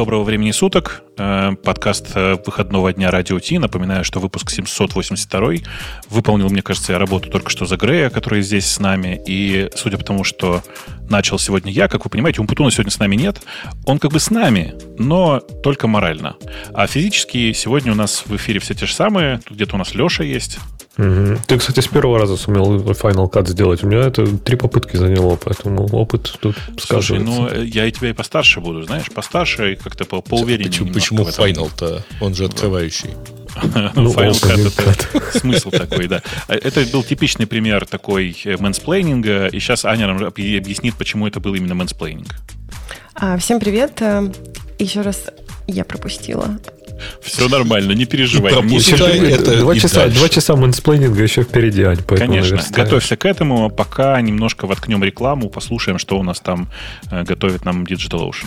Доброго времени суток. Э, подкаст э, выходного дня Радио Ти. Напоминаю, что выпуск 782 выполнил, мне кажется, работу только что за Грея, который здесь с нами. И судя по тому, что начал сегодня я, как вы понимаете, Умпутуна сегодня с нами нет. Он как бы с нами, но только морально. А физически сегодня у нас в эфире все те же самые. Тут где-то у нас Леша есть. Угу. Ты, кстати, с первого раза сумел Final Cut сделать. У меня это три попытки заняло, поэтому опыт тут Слушай, ну я и тебя и постарше буду, знаешь, постарше и как-то по поувереннее. Почему, почему Final-то? Он же открывающий. Ну, Final Cut это смысл такой, да. А это был типичный пример такой мэнсплейнинга, и сейчас Аня нам объяснит, почему это был именно мэнсплейнинг. А, всем привет. Э, Еще раз я пропустила. Все нормально, не переживай. два, часа, два часа мэнсплейнинга еще впереди, Ань. Конечно, готовься к этому, пока немножко воткнем рекламу, послушаем, что у нас там э, готовит нам DigitalOcean.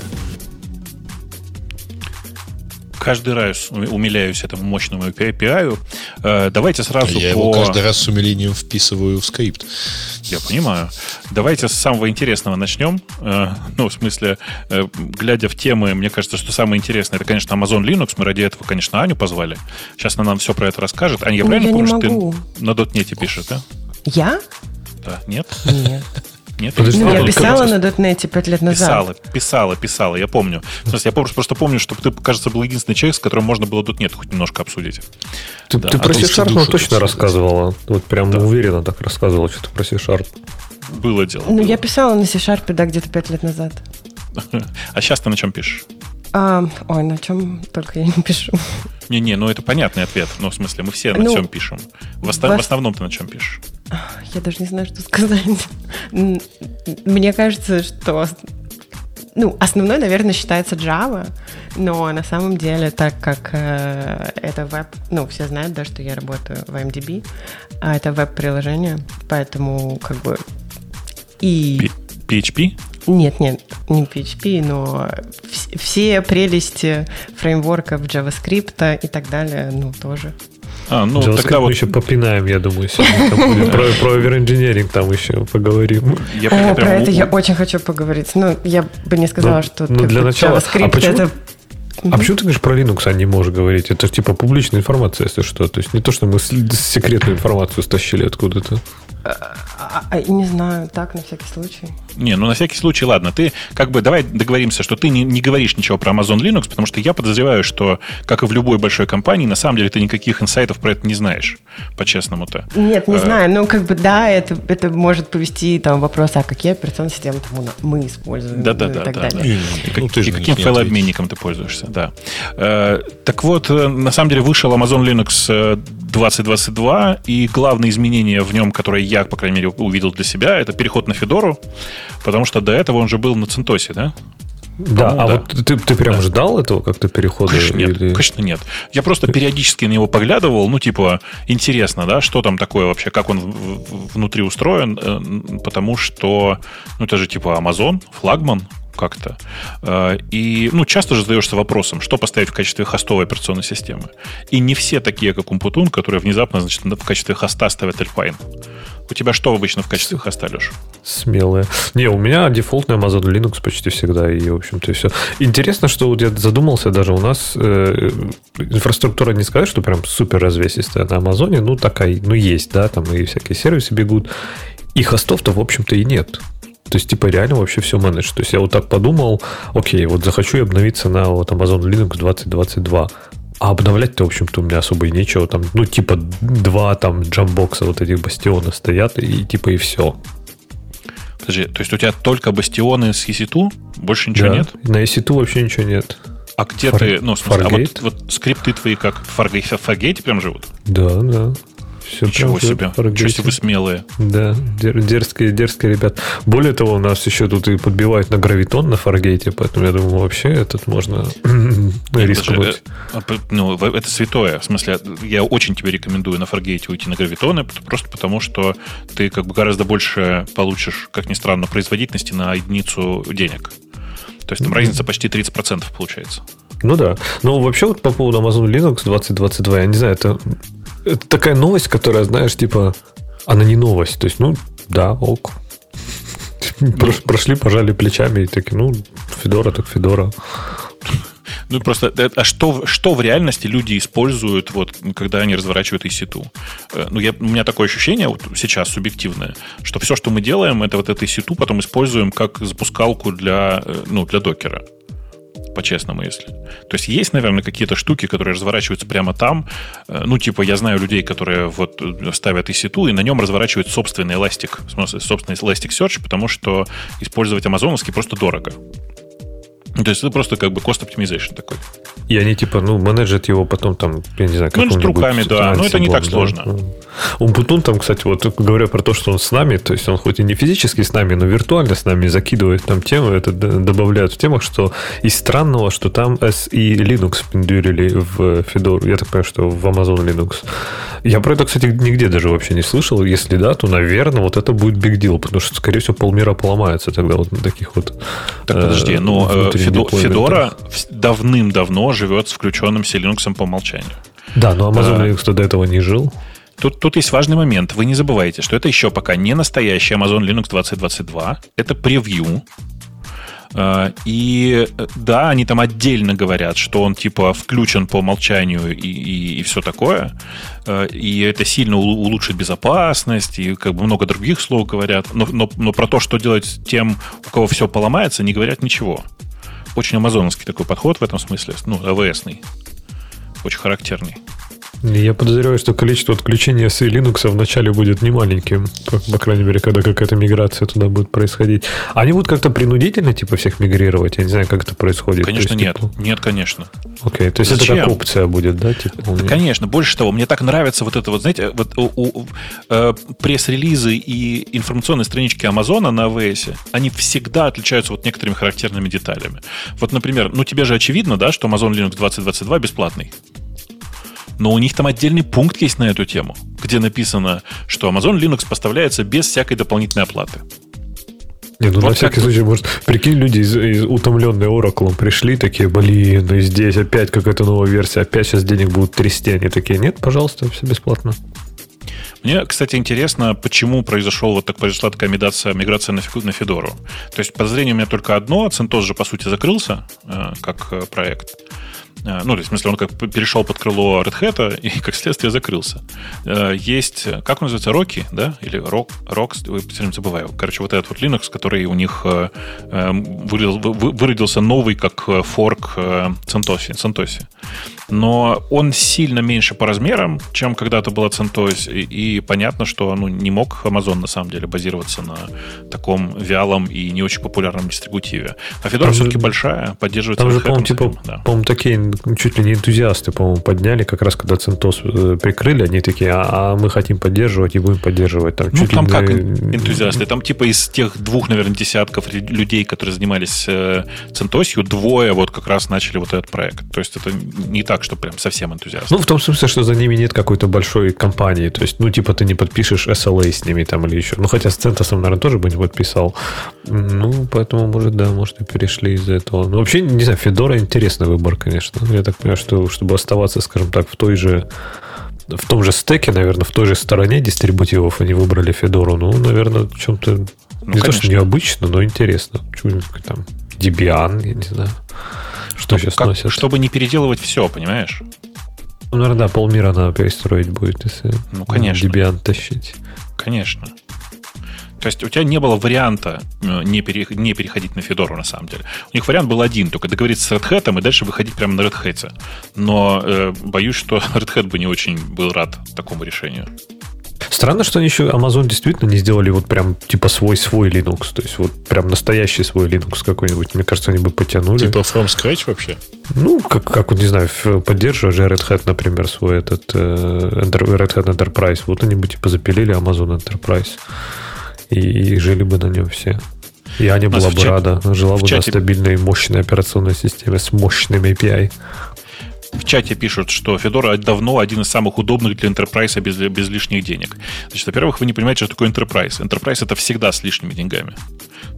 Каждый раз умиляюсь этому мощному API. Э, давайте сразу Я по... его каждый раз с умилением вписываю в скрипт. Я понимаю. Давайте с самого интересного начнем. Э, ну, в смысле, э, глядя в темы, мне кажется, что самое интересное, это, конечно, Amazon Linux. Мы ради этого, конечно, Аню позвали. Сейчас она нам все про это расскажет. Аня, я Ну, правильно я не помню, что могу. ты на дотнете пишешь, да? Я? Да. Нет? Нет. Нет? Подожди, Ну, я писала на дотнете пять лет назад. Писала, писала, писала, я помню. В смысле, я просто, просто помню, что ты, кажется, был единственный человек, с которым можно было тут нет хоть немножко обсудить. Ты, Да, ты а про C-Sharp ну, точно рассказывала. Вот прям Да. уверенно так рассказывала, что ты про C-Sharp. Было дело. Ну, было. я писала на C-Sharp, да, где-то пять лет назад. А сейчас ты на чем пишешь? А, ой, на чем только я не пишу. Не-не, ну это понятный ответ. Ну, в смысле, мы все на Ну, чем пишем. В, оста- в в ос- основном ты на чем пишешь? Я даже не знаю, что сказать. Мне кажется, что ну, основной, наверное, считается Java, но на самом деле, так как э, это веб, ну, все знают, да, что я работаю в MDB, а это веб-приложение, поэтому как бы и... PHP? Нет, нет, не PHP, но вс- все прелести фреймворков JavaScript и так далее, ну, тоже. А, ну, JavaScript тогда мы вот еще попинаем, я думаю, сегодня. Про, про там еще поговорим. я, О, я про это я очень хочу поговорить. Ну, я бы не сказала, Ну, что ну, для начала. JavaScript А почему- это... А почему ты говоришь про Linux, а не можешь говорить? Это же типа публичная информация, если что. То есть не то, что мы с- секретную информацию стащили откуда-то. А, а, не знаю, так, на всякий случай. Не, ну на всякий случай, ладно, ты как бы давай договоримся, что ты не, не говоришь ничего про Amazon Linux, потому что я подозреваю, что, как и в любой большой компании, на самом деле ты никаких инсайтов про это не знаешь, по-честному-то. Нет, не Э, знаю. Ну, как бы, да, это, это может повести там вопрос, а какие операционные системы там у нас- мы используем Да-да-да, и так да, далее. И, Ну, ты и каким файлообменником ты пользуешься, да. Э, так вот, э, на самом деле вышел Amazon Linux э, 2022, и главное изменение в нем, которое я, по крайней мере, увидел для себя, это переход на Федору, потому что до этого он же был на Центосе, да? Да, а да. вот ты, ты прям ждал этого как-то перехода? Конечно нет, или- конечно нет. Я просто периодически на него поглядывал, ну, типа, интересно, да, что там такое вообще, как он внутри устроен, э, потому что, ну, это же типа Amazon, флагман, как-то. Э, И, ну, часто же задаешься вопросом, что поставить в качестве хостовой операционной системы. И не все такие, как Умпутун, которые внезапно, значит, в качестве хоста ставят Alpine. У тебя что обычно в качестве хоста, Леш? Смелые. Не, у меня дефолтный Amazon Linux почти всегда, и, в общем-то, и все. Интересно, что вот я задумался, даже у нас э, инфраструктура не сказать, что прям супер развесистая на Амазоне, ну, такая, ну, есть, да, там и всякие сервисы бегут, и хостов-то, в общем-то, и нет. То есть, типа, реально вообще все менедж. То есть, я вот так подумал, окей, вот захочу я обновиться на вот Amazon Linux 2022. А обновлять-то, в общем-то, у меня особо и нечего. Там, ну, типа, два там джамбокса вот этих бастиона стоят, и типа и все. Подожди, то есть у тебя только бастионы с EC2? Больше ничего Да, нет? На EC2 вообще ничего нет. А где Фар- ты, ну, смысле, а вот, вот скрипты твои как в Fargate, в Fargate прям живут? Да, да. Все Ничего себе. Ничего себе вы смелые. Да, дер- дерзкие, дерзкие ребят. Более того, у нас еще тут и подбивают на гравитон на фаргейте, поэтому я думаю, вообще этот можно. Даже, э, п- Ну, это святое. В смысле, я очень тебе рекомендую на Fargate уйти на гравитоны, просто потому что ты как бы гораздо больше получишь, как ни странно, производительности на единицу денег. То есть там разница почти 30% получается. Ну да. Но вообще вот по поводу Amazon Linux 2022, я не знаю, это, это такая новость, которая, знаешь, типа, она не новость. То есть, ну, да, ок. Прош- Прошли, пожали плечами и такие, ну, Федора так Федора. Ну, просто, э, а что, что в реальности люди используют, вот, когда они разворачивают EC2? Э, Ну, я, у меня такое ощущение вот сейчас субъективное, что все, что мы делаем, это вот это EC2 потом используем как запускалку для, э, ну, для докера. По-честному, если. То есть есть, наверное, какие-то штуки, которые разворачиваются прямо там. Э, Ну, типа, я знаю людей, которые вот э, ставят EC2 и на нем разворачивают собственный Elastic, в смысле, собственный Elasticsearch, потому что использовать амазоновский просто дорого. Ну, То есть это просто как бы cost optimization такой. И они типа, ну, менеджат его потом там, я не знаю, Ну, или с каким-нибудь руками, да. Но это не так да. сложно. Ну, Умпутун там, кстати, вот говоря про то, что он с нами, то есть он хоть и не физически с нами, но виртуально с нами закидывает там темы, это добавляют в темах, что из странного, что там SE Linux пиндюрили в Fedora, я так понимаю, что в Amazon Linux. Я про это, кстати, нигде даже вообще не слышал. Если да, то, наверное, вот это будет big deal, потому что, скорее всего, полмира поломается тогда вот на таких вот Так, э, подожди, но э, Федо-. Федора давным-давно живет с включенным все Linux по умолчанию. Да, но Amazon Да. Linux до этого не жил. Тут, тут есть важный момент. Вы не забывайте, что это еще пока не настоящий Amazon Linux 2022. Это превью. Э, И э, да, они там отдельно говорят, что он типа включен по умолчанию и, и, все такое. Э, И это сильно улучшит безопасность, и как бы много других слов говорят. Но, но, но про то, что делать с тем, у кого все поломается, не говорят ничего. Очень амазоновский такой подход в этом смысле, ну, АВСный. Очень характерный. Я подозреваю, что количество отключения с Linux вначале будет немаленьким, по, крайней мере, когда какая-то миграция туда будет происходить. Они будут как-то принудительно, типа, всех мигрировать? Я не знаю, как это происходит. Конечно, есть, нет. типа, Нет, конечно. Окей, то есть это Зачем? как опция будет, да? Типа, Да, конечно. Больше того, мне так нравится вот это вот, знаете, вот у, у- э, пресс-релизы и информационные странички Амазона на AWS, они всегда отличаются вот некоторыми характерными деталями. Вот, например, ну тебе же очевидно, да, что Amazon Linux 2022 бесплатный. Но у них там отдельный пункт есть на эту тему, где написано, что Amazon Linux поставляется без всякой дополнительной оплаты. Не, ну Вот на всякий случай, может, прикинь, люди из, из утомленные Oracle пришли, такие, блин, ну и здесь опять какая-то новая версия, опять сейчас денег будут трясти. Они такие, нет, пожалуйста, все бесплатно. Мне, кстати, интересно, почему произошел вот так, произошла такая миграция, миграция на, на Федору. То есть подозрение у меня только одно. CentOS же, по сути, закрылся э, как э, проект. Э, ну, то есть, в смысле, он как перешел под крыло Red Hat и, как следствие, закрылся. Э, есть, как он называется, Rocky, да? Или Rock, Rock, ой, все время забываю. Короче, вот этот вот Linux, который у них э, э, вы- выродился новый, как форк э, CentOS. Но он сильно меньше по размерам, чем когда-то была CentOS, и, и понятно, что ну, не мог Amazon на самом деле базироваться на таком вялом и не очень популярном дистрибутиве. А Fedora все-таки большая, поддерживается Там же, по-моему, типа, да. по-моему, такие чуть ли не энтузиасты, по-моему, подняли, как раз когда CentOS э, прикрыли, они такие, а, а мы хотим поддерживать и будем поддерживать. Там, Ну, чуть ли там не- как энтузиасты? Там типа из тех двух, наверное, десятков лю- людей, которые занимались э, CentOS, двое вот как раз начали вот этот проект. То есть это не так, что прям совсем энтузиасты. Ну, в том смысле, что за ними нет какой-то большой компании. То есть, ну, типа, ты не подпишешь SLA с ними там или еще. Ну, хотя с Центосом, наверное, тоже бы не подписал. Ну, поэтому, может, да, может, и перешли из-за этого. Ну, вообще, не знаю, Федора интересный выбор, конечно. Я так понимаю, что чтобы оставаться, скажем так, в той же в том же стеке, наверное, в той же стороне дистрибутивов они выбрали Федору. Ну, наверное, в чем-то Ну, не то, что конечно. необычно, но интересно. Чего-нибудь там Debian, я не знаю. Что сейчас Как- носят? чтобы не переделывать все, понимаешь? Ну, наверное, да, полмира надо перестроить будет, если Ну, конечно. Debian тащить. Конечно. То есть у тебя не было варианта э, не, пере- не переходить на Федору, на самом деле. У них вариант был один, только договориться с Red Hat и дальше выходить прямо на Red Hat. Но э, боюсь, что Red Hat бы не очень был рад такому решению. Странно, что они еще Amazon действительно не сделали вот прям типа свой-свой Linux. То есть вот прям настоящий свой Linux какой-нибудь. Мне кажется, они бы потянули. Типа from scratch вообще? Ну, как, как вот, не знаю, поддерживая же Red Hat, например, свой этот э, Red Hat Enterprise. Вот они бы типа запилили Amazon Enterprise. И, и жили бы на нем все. И Аня была бы чат, рада. Жила бы чате... на стабильной, мощной операционной системе с мощным API. В чате пишут, что Fedora давно один из самых удобных для Enterprise без, без лишних денег. Значит, во-первых, вы не понимаете, что такое Enterprise. Enterprise это всегда с лишними деньгами.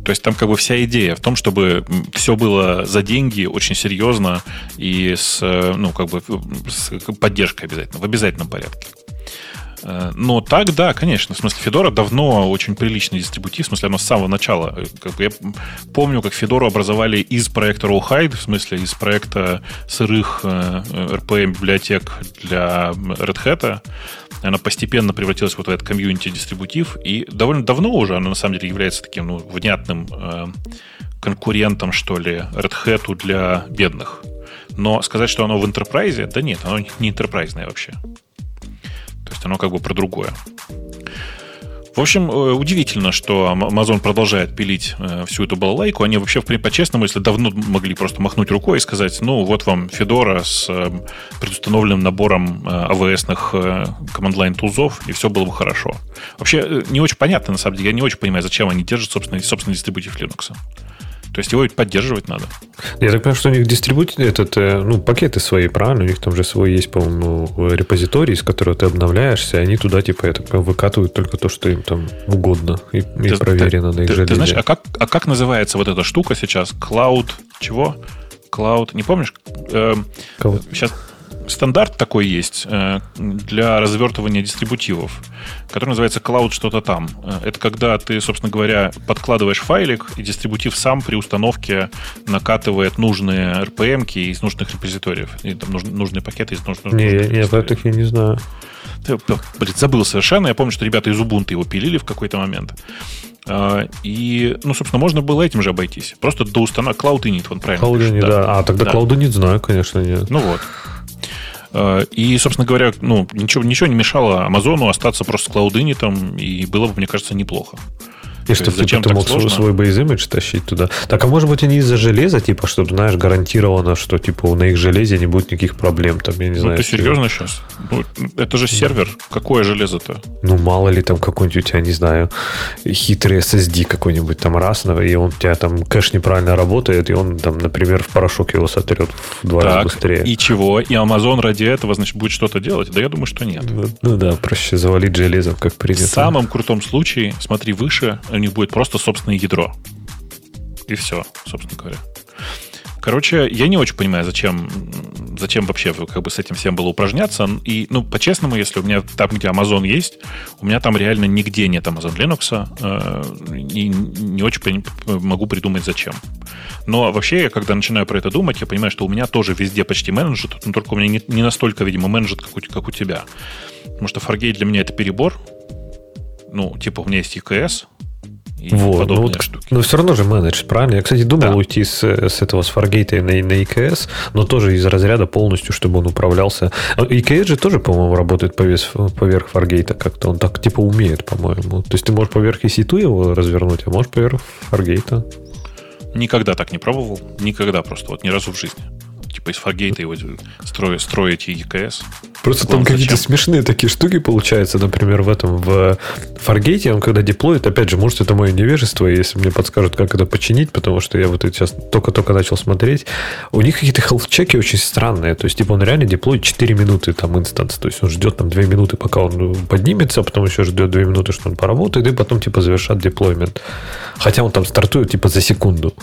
То есть там как бы вся идея в том, чтобы все было за деньги, очень серьезно и с, ну, как бы с поддержкой обязательно, в обязательном порядке. Э, но так, да, конечно. В смысле, Федора давно очень приличный дистрибутив. В смысле, оно с самого начала. Э, как бы я помню, как Федору образовали из проекта Rawhide, в смысле, из проекта сырых RPM-библиотек э, для Red Hat. Она постепенно превратилась вот в этот комьюнити-дистрибутив. И довольно давно уже она, на самом деле, является таким ну, внятным конкурентом, что ли, Red Hat для бедных. Но сказать, что оно в enterprise, да нет, оно не enterprise вообще. То есть оно как бы про другое. В общем, э, удивительно, что Amazon продолжает пилить э, всю эту балалайку. Они вообще, по-честному, если давно могли просто махнуть рукой и сказать, ну, вот вам Fedora с э, предустановленным набором AWS-ных command-line тулзов, и все было бы хорошо. Вообще, не очень понятно, на самом деле. Я не очень понимаю, зачем они держат собственный, собственный дистрибутив Linux. То есть его ведь поддерживать надо. Я так понимаю, что у них дистрибутив, этот, э, ну, пакеты свои, правильно? У них там же свой есть, по-моему, репозиторий, с которого ты обновляешься, и они туда, типа, я так понимаю, выкатывают только то, что им там угодно и, ты, и проверено ты, на их ты, ты знаешь, а как, а как называется вот эта штука сейчас? Cloud чего? Cloud, не помнишь? Э, сейчас стандарт такой есть э, для развертывания дистрибутивов, который называется Cloud что-то там. Э, это когда ты, собственно говоря, подкладываешь файлик, и дистрибутив сам при установке накатывает нужные RPM из нужных репозиториев. И там нужные пакеты из нужных Не, я, я про таких не знаю. Ты, блин, забыл совершенно. Я помню, что ребята из Ubuntu его пилили в какой-то момент. А, и, ну, собственно, можно было этим же обойтись. Просто до установки Cloud Init, он правильно Cloud Init, да. да. А, тогда да. Cloud Init знаю, конечно, нет. Ну вот. Э, и, собственно говоря, ну, ничего, ничего не мешало Амазону остаться просто с Cloud Init, и было бы, мне кажется, неплохо. И чтобы типа, ты мог сложно? свой бейз тащить туда. Так, а может быть, они из-за железа, типа, чтобы, знаешь, гарантировано, что, типа, на их железе не будет никаких проблем, там, я не ну, знаю. ты серьезно сейчас? Ну, это же сервер. Какое железо-то? Ну, мало ли там какой-нибудь у тебя, не знаю, хитрый SSD какой-нибудь там раз, и он у тебя там кэш неправильно работает, и он там, например, в порошок его сотрет в два так, раза быстрее. и чего? И Amazon ради этого, значит, будет что-то делать? Да я думаю, что нет. Ну, ну да, проще завалить железом, как принято. В самом крутом случае, смотри выше, у них будет просто собственное ядро. И все, собственно говоря. Короче, я не очень понимаю, зачем, зачем вообще как бы с этим всем было упражняться. И, ну, по-честному, если у меня там, где Amazon есть, у меня там реально нигде нет Amazon Linux, э, и не очень могу придумать, зачем. Но вообще, я когда начинаю про это думать, я понимаю, что у меня тоже везде почти менеджет, но только у меня не, не настолько, видимо, менеджет, как у, как у тебя. Потому что Fargate для меня это перебор. Ну, типа, у меня есть EKS, и вот, подобные ну, вот, штуки. Но все равно же менедж, правильно? Я, кстати, думал да. уйти с, с этого, с Fargate на, на EKS, но тоже из разряда полностью, чтобы он управлялся. EKS а же тоже, по-моему, работает повес, поверх Fargate как-то. Он так типа умеет, по-моему. То есть ты можешь поверх EC2 его развернуть, а можешь поверх Fargate. Никогда так не пробовал. Никогда просто. Вот ни разу в жизни типа из Fargate его строить, строить EKS. Просто там какие-то смешные такие штуки получаются, например, в этом, в Fargate, он когда деплоит, опять же, может, это мое невежество, если мне подскажут, как это починить, потому что я вот сейчас только-только начал смотреть, у них какие-то health-чеки очень странные, то есть, типа, он реально деплоит 4 минуты там инстанс, то есть, он ждет там 2 минуты, пока он поднимется, а потом еще ждет 2 минуты, что он поработает, и потом, типа, завершат деплоймент. Хотя он там стартует, типа, за секунду.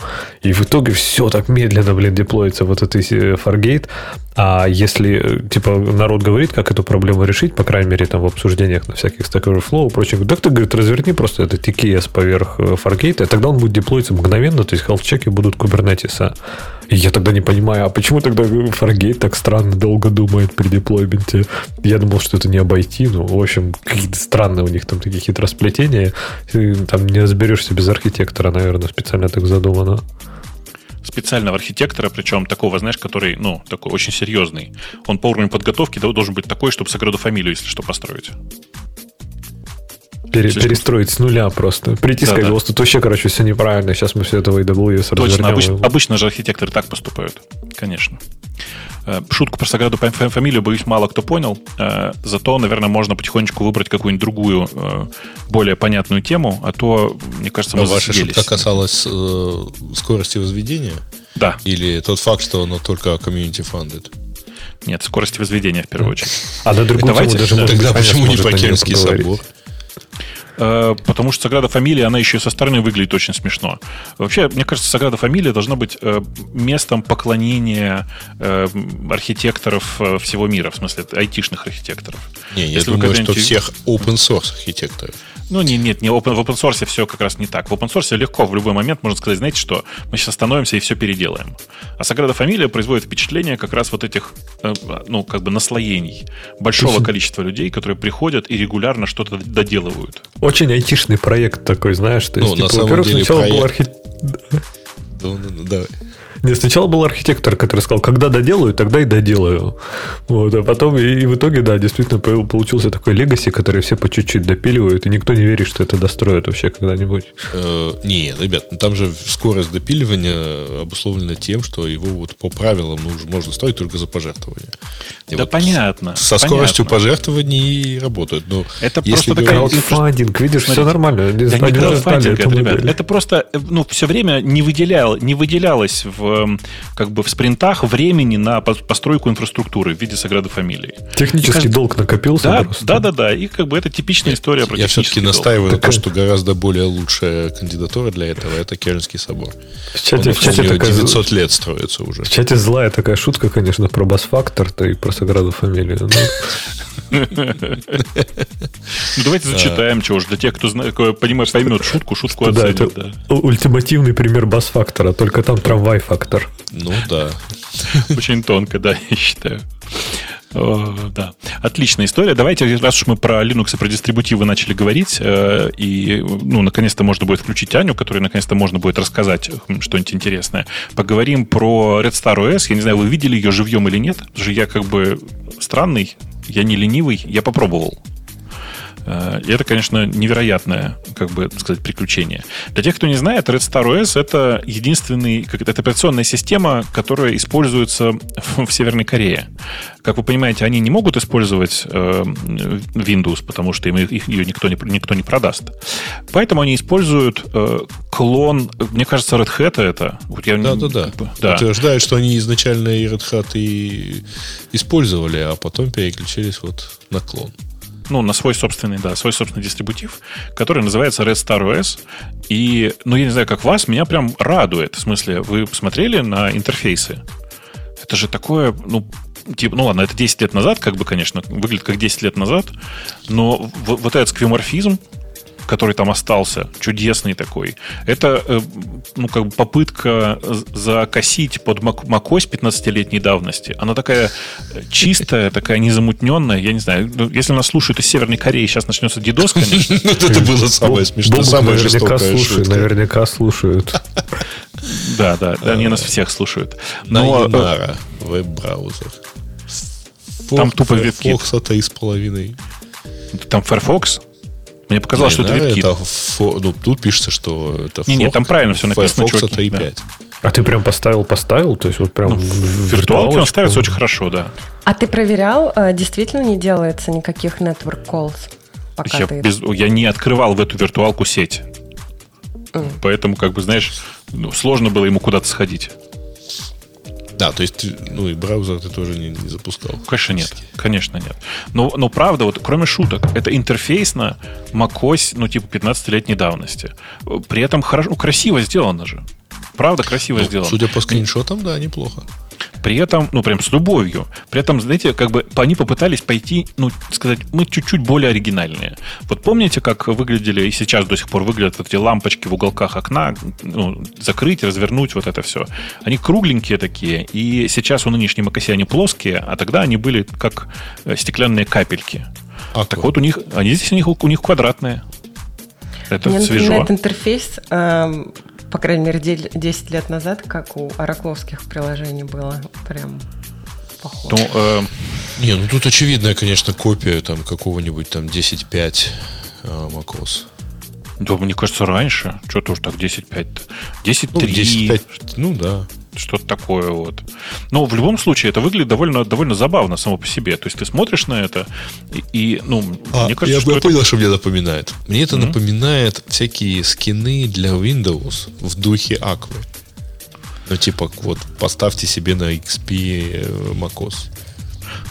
И в итоге все так медленно, блин, деплоится вот этой Fargate. А если, типа, народ говорит, как эту проблему решить, по крайней мере, там в обсуждениях на всяких Stack Overflow и прочее, так ты, говорит, разверни просто этот TKS поверх э, Fargate, и тогда он будет деплоиться мгновенно, то есть health-чеки будут Kubernetes. И я тогда не понимаю, а почему тогда Fargate так странно долго думает при деплойменте? Я думал, что это не обойти, ну, в общем, какие-то странные у них там такие хитросплетения. Там не разберешься без архитектора, наверное, специально так задумано специального архитектора, причем такого, знаешь, который, ну, такой очень серьезный. Он по уровню подготовки должен быть такой, чтобы с фамилию, если что, построить. Пере- Слишком- перестроить с нуля просто. Прийти Да, сказать, да. «Вот тут вообще, короче, все неправильно, сейчас мы все это в AWS Точно, развернем». обычно, и- обычно же архитекторы так поступают, конечно. Э, Шутку про Саграду Фам- Фам- фамилию, боюсь, мало кто понял. Э, Зато, наверное, можно потихонечку выбрать какую-нибудь другую, э, более понятную тему, а то, мне кажется, мы Но ваша шутка касалась э, скорости возведения? Да, Или тот факт, что оно только community funded? нет, скорости возведения в первую очередь. А на другую Давайте, тему даже, да. может быть, Тогда почему не поговорить. собор? Э, Потому что Саграда Фамилия, она еще и со стороны выглядит очень смешно. Вообще, мне кажется, Саграда Фамилия должна быть э, местом поклонения э, архитекторов всего мира, в смысле айтишных архитекторов. Не, я Если думаю, что всех open source архитекторов. Ну, не, нет, не open, в open source все как раз не так. В open source легко в любой момент можно сказать, знаете что, мы сейчас остановимся и все переделаем. А Саграда Фамилия производит впечатление как раз вот этих, ну, как бы наслоений большого количества людей, которые приходят и регулярно что-то доделывают. Очень айтишный проект такой, знаешь. То Ну, есть, на типа, самом во-первых, деле сначала был проект- архи- Ну, ну, ну, давай. Нет, сначала был архитектор, который сказал, когда доделаю, тогда и доделаю. Вот, а потом и, и в итоге, да, действительно по- получился такой легаси, который все по чуть-чуть допиливают, и никто не верит, что это достроят вообще когда-нибудь. Э, не, ребят, ну там же скорость допиливания обусловлена тем, что его вот по правилам можно строить только за пожертвования. И да вот понятно. Со понятно. скоростью пожертвований работают. Но Это просто такая Краудфандинг, видишь, все нормально. Да не краудфандинг это, ребят. Это просто, э, ну, все время не, выделял, не выделялось в, эм, как бы в спринтах времени на пос- постройку инфраструктуры в виде Саграды Фамилии. Технический каждый- долг накопился Да, просто. да, да, да. И как бы это типичная история про Я все-таки долг. настаиваю на том, Такая- что гораздо более лучшая кандидатура для этого это Кернский собор. В чате, Он, в чате такая- 900 лет строится уже. В чате злая такая шутка, конечно, про бас-фактор, то и про Саграду фамилию. Ну, давайте зачитаем, чего уж, для тех, кто понимает, поймет шутку, шутку да, оценит. это да. у- ультимативный пример бас-фактора, только там трамвай-фактор. Ну да. Очень тонко, да, я считаю. О, да. Отличная история. Давайте, раз уж мы про Linux и про дистрибутивы начали говорить, э, и, ну, наконец-то можно будет включить Аню, которой наконец-то можно будет рассказать м, что-нибудь интересное. Поговорим про Red Star OS. Я не знаю, вы видели ее живьем или нет. Потому что я как бы странный, я не ленивый, я попробовал. Э, И это, конечно, невероятное, как бы сказать, приключение. Для тех, кто не знает, Red Star OS это единственный, как это, это операционная система, которая используется в, в Северной Корее. Как вы понимаете, они не могут использовать э, Windows, потому что им их, ее никто не, никто не продаст. Поэтому они используют э, клон, мне кажется, Red Hat это. Вот я, Да, да, да. как бы, да. Утверждают, что они изначально и Red Hat и использовали, а потом переключились вот на клон. Ну, на свой собственный, да, свой собственный дистрибутив, который называется Red Star OS. И, ну, я не знаю, как вас, меня прям радует. В смысле, вы посмотрели на интерфейсы? Это же такое, ну, типа, ну ладно, это 10 лет назад, как бы, конечно, выглядит как 10 лет назад, но вот этот сквиморфизм, который там остался, чудесный такой, это, э, ну, как бы попытка закосить под Мак- macOS 15-летней давности. Она такая э, чистая, такая незамутненная, я не знаю, ну, если нас слушают из Северной Кореи, сейчас начнется дидос, конечно. Вот это было самое смешное, Бобук самая наверняка слушают. Да, да, да, они нас всех слушают. Но, э, веб-браузер. Там тупо WebKit. Фокса три с половиной. там Firefox, мне показалось, что это WebKit. это фо- ну, тут пишется, что это Не-не, форк там правильно всё написано, Firefox чуваки, 3.5. А ты прям поставил, поставил? То есть вот прям Ну, в- виртуалке он ставится очень хорошо, да. А ты проверял, э, действительно не делается никаких network calls, пока Я, ты... без- я не открывал в эту виртуалку сеть. Поэтому, как бы, знаешь, ну, сложно было ему куда-то сходить. Да, то есть, ну и браузер ты тоже не, не запускал. Конечно, нет. Конечно, нет. Но, но правда, вот кроме шуток, это интерфейсно macOS, ну, типа 15-летней давности. При этом хорошо, красиво сделано же. Правда, красиво Ну, сделано. судя по скриншотам, да, неплохо. При этом, ну, прям с любовью. При этом, знаете, как бы они попытались пойти, ну, сказать, мы чуть-чуть более оригинальные. Вот помните, как выглядели и сейчас до сих пор выглядят вот эти лампочки в уголках окна, ну, закрыть, развернуть, вот это все. Они кругленькие такие, и сейчас у нынешней macOS они плоские, а тогда они были как э, стеклянные капельки. А Так вот у них, они здесь у них, у них квадратные. Это Мне свежо. напоминает интерфейс, эм, по крайней мере, дель- 10 лет назад, как у оракловских приложений было. Прям похоже. Ну, э, Не, ну тут очевидная, конечно, копия там какого-нибудь там 10.5 а, macOS. Да, мне кажется, раньше. Что-то уж так 10.5. Ну, 10.3. 10.5, ну да. Что-то такое вот. Но в любом случае это выглядит довольно, довольно забавно само по себе. То есть ты смотришь на это и, и, ну, А, мне кажется, я, что я это... понял, что мне напоминает. Мне это Мгм. напоминает всякие скины для Windows в духе Аквы. Ну, типа, вот, поставьте себе на XP э, macOS.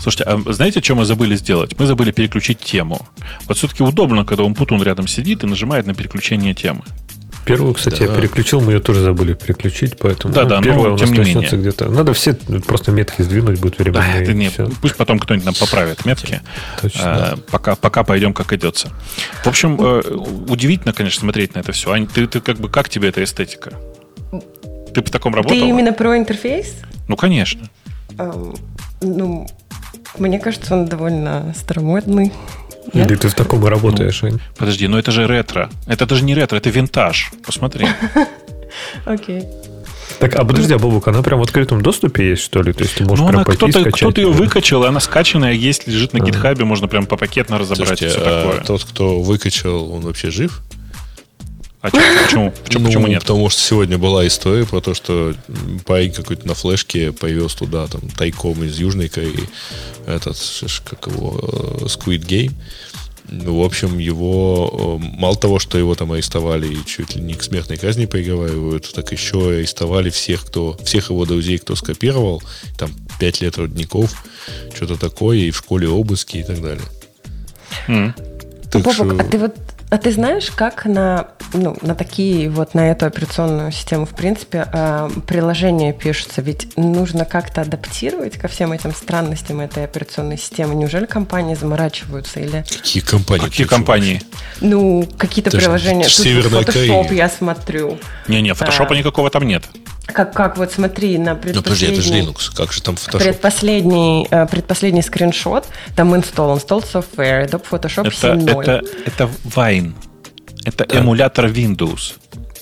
Слушайте, а знаете, что мы забыли сделать? Мы забыли переключить тему. Вот все-таки удобно, когда он Путун рядом сидит и нажимает на переключение темы. Первую, кстати, Да. я переключил, мы ее тоже забыли переключить, поэтому Да, да, но первая у нас не начнется менее. где-то. Надо все просто метки сдвинуть, будет Да, временные. это не, пусть потом кто-нибудь нам поправит метки. Точно. А, пока, пока пойдем как идется. В общем, э, удивительно, конечно, смотреть на это все. Ань, ты, ты как бы как тебе эта эстетика? Ты в таком работал? Ты именно про интерфейс? Ну, конечно. Эм, ну, мне кажется, он довольно старомодный. Нет? Или ты в таком и работаешь, Ань? Подожди, но это же ретро. Это даже не ретро, это винтаж. Посмотри. Окей. Так, а подожди, а Бобук, она прям в открытом доступе есть, что ли? То есть ты можешь Ну, прям пойти кто-то, скачать? кто-то ее выкачал, и она скачанная есть, лежит на гитхабе, можно прям по пакетно разобрать и Слушайте, все а такое. тот, кто выкачал, он вообще жив? А чё, почему, почему, Ну, почему нет? Потому что сегодня была история про то, что парень какой-то на флешке повез туда там тайком из Южной Кореи этот, как его, э, Squid Game. Ну, в общем, его, э, мало того, что его там арестовали и чуть ли не к смертной казни приговаривают, так еще арестовали всех, кто, всех его друзей, кто скопировал, там, пять лет родников, что-то такое, и в школе обыски и так далее. М. Так Бобок, что- а ты вот а ты знаешь, как на, ну, на такие вот на эту операционную систему, в принципе, э, приложения пишутся? Ведь нужно как-то адаптировать ко всем этим странностям этой операционной системы. Неужели компании заморачиваются или, Какие компании? Какие компании? ну, какие-то приложения? это ж Тут Северная Photoshop Корея. я смотрю. Не-не, фотошопа А. никакого там нет. Как, как вот смотри на Ну, подожди, это же предпоследний... Linux. Как же там Photoshop? Предпоследний, э, предпоследний скриншот, там install, install software, Adobe Photoshop Это, 7.0. это, это Wine. Это эмулятор Windows.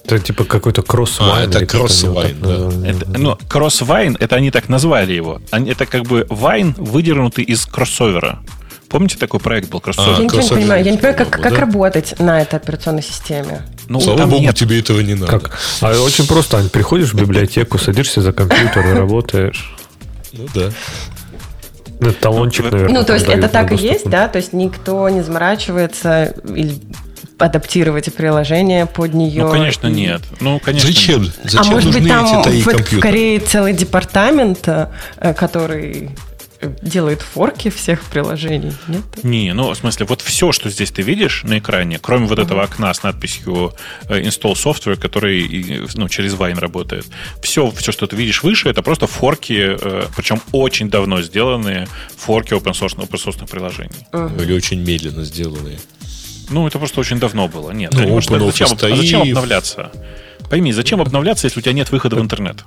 Это типа какой-то CrossWine. А, это CrossWine, да. Это, ну, CrossWine, это они так назвали его. Они, это как бы Wine, выдернутый из кроссовера. Помните, такой проект был А, Я кроссовер? ничего не кроссовер, понимаю. Я не понимаю, как, как да? работать на этой операционной системе. Ну, Слава там богу, нет. тебе этого не надо. Как? А очень просто, Ань, приходишь в библиотеку, садишься за компьютер и работаешь. Ну да. Ну, талончик, Ну, наверное. Ну, то есть это так и есть, да? То есть никто не заморачивается или адаптировать приложение под нее. Ну, конечно, нет. Ну, конечно, Зачем? нет. А Зачем может нужны быть, там в, в компьютеры? Корее целый департамент, э, который делает форки всех приложений, нет? Не, ну, в смысле, вот все, что здесь ты видишь на экране, кроме вот этого окна с надписью э, Install Software, который ну, через Wine работает, все, все, что ты видишь выше, это просто форки, э, причем очень давно сделанные форки open source, open source приложений. Или очень медленно сделанные. Ну, это просто очень давно было. Нет, Ну, понимаю, что- зачем, а зачем стоит. обновляться? Пойми, зачем обновляться, если у тебя нет выхода в интернет?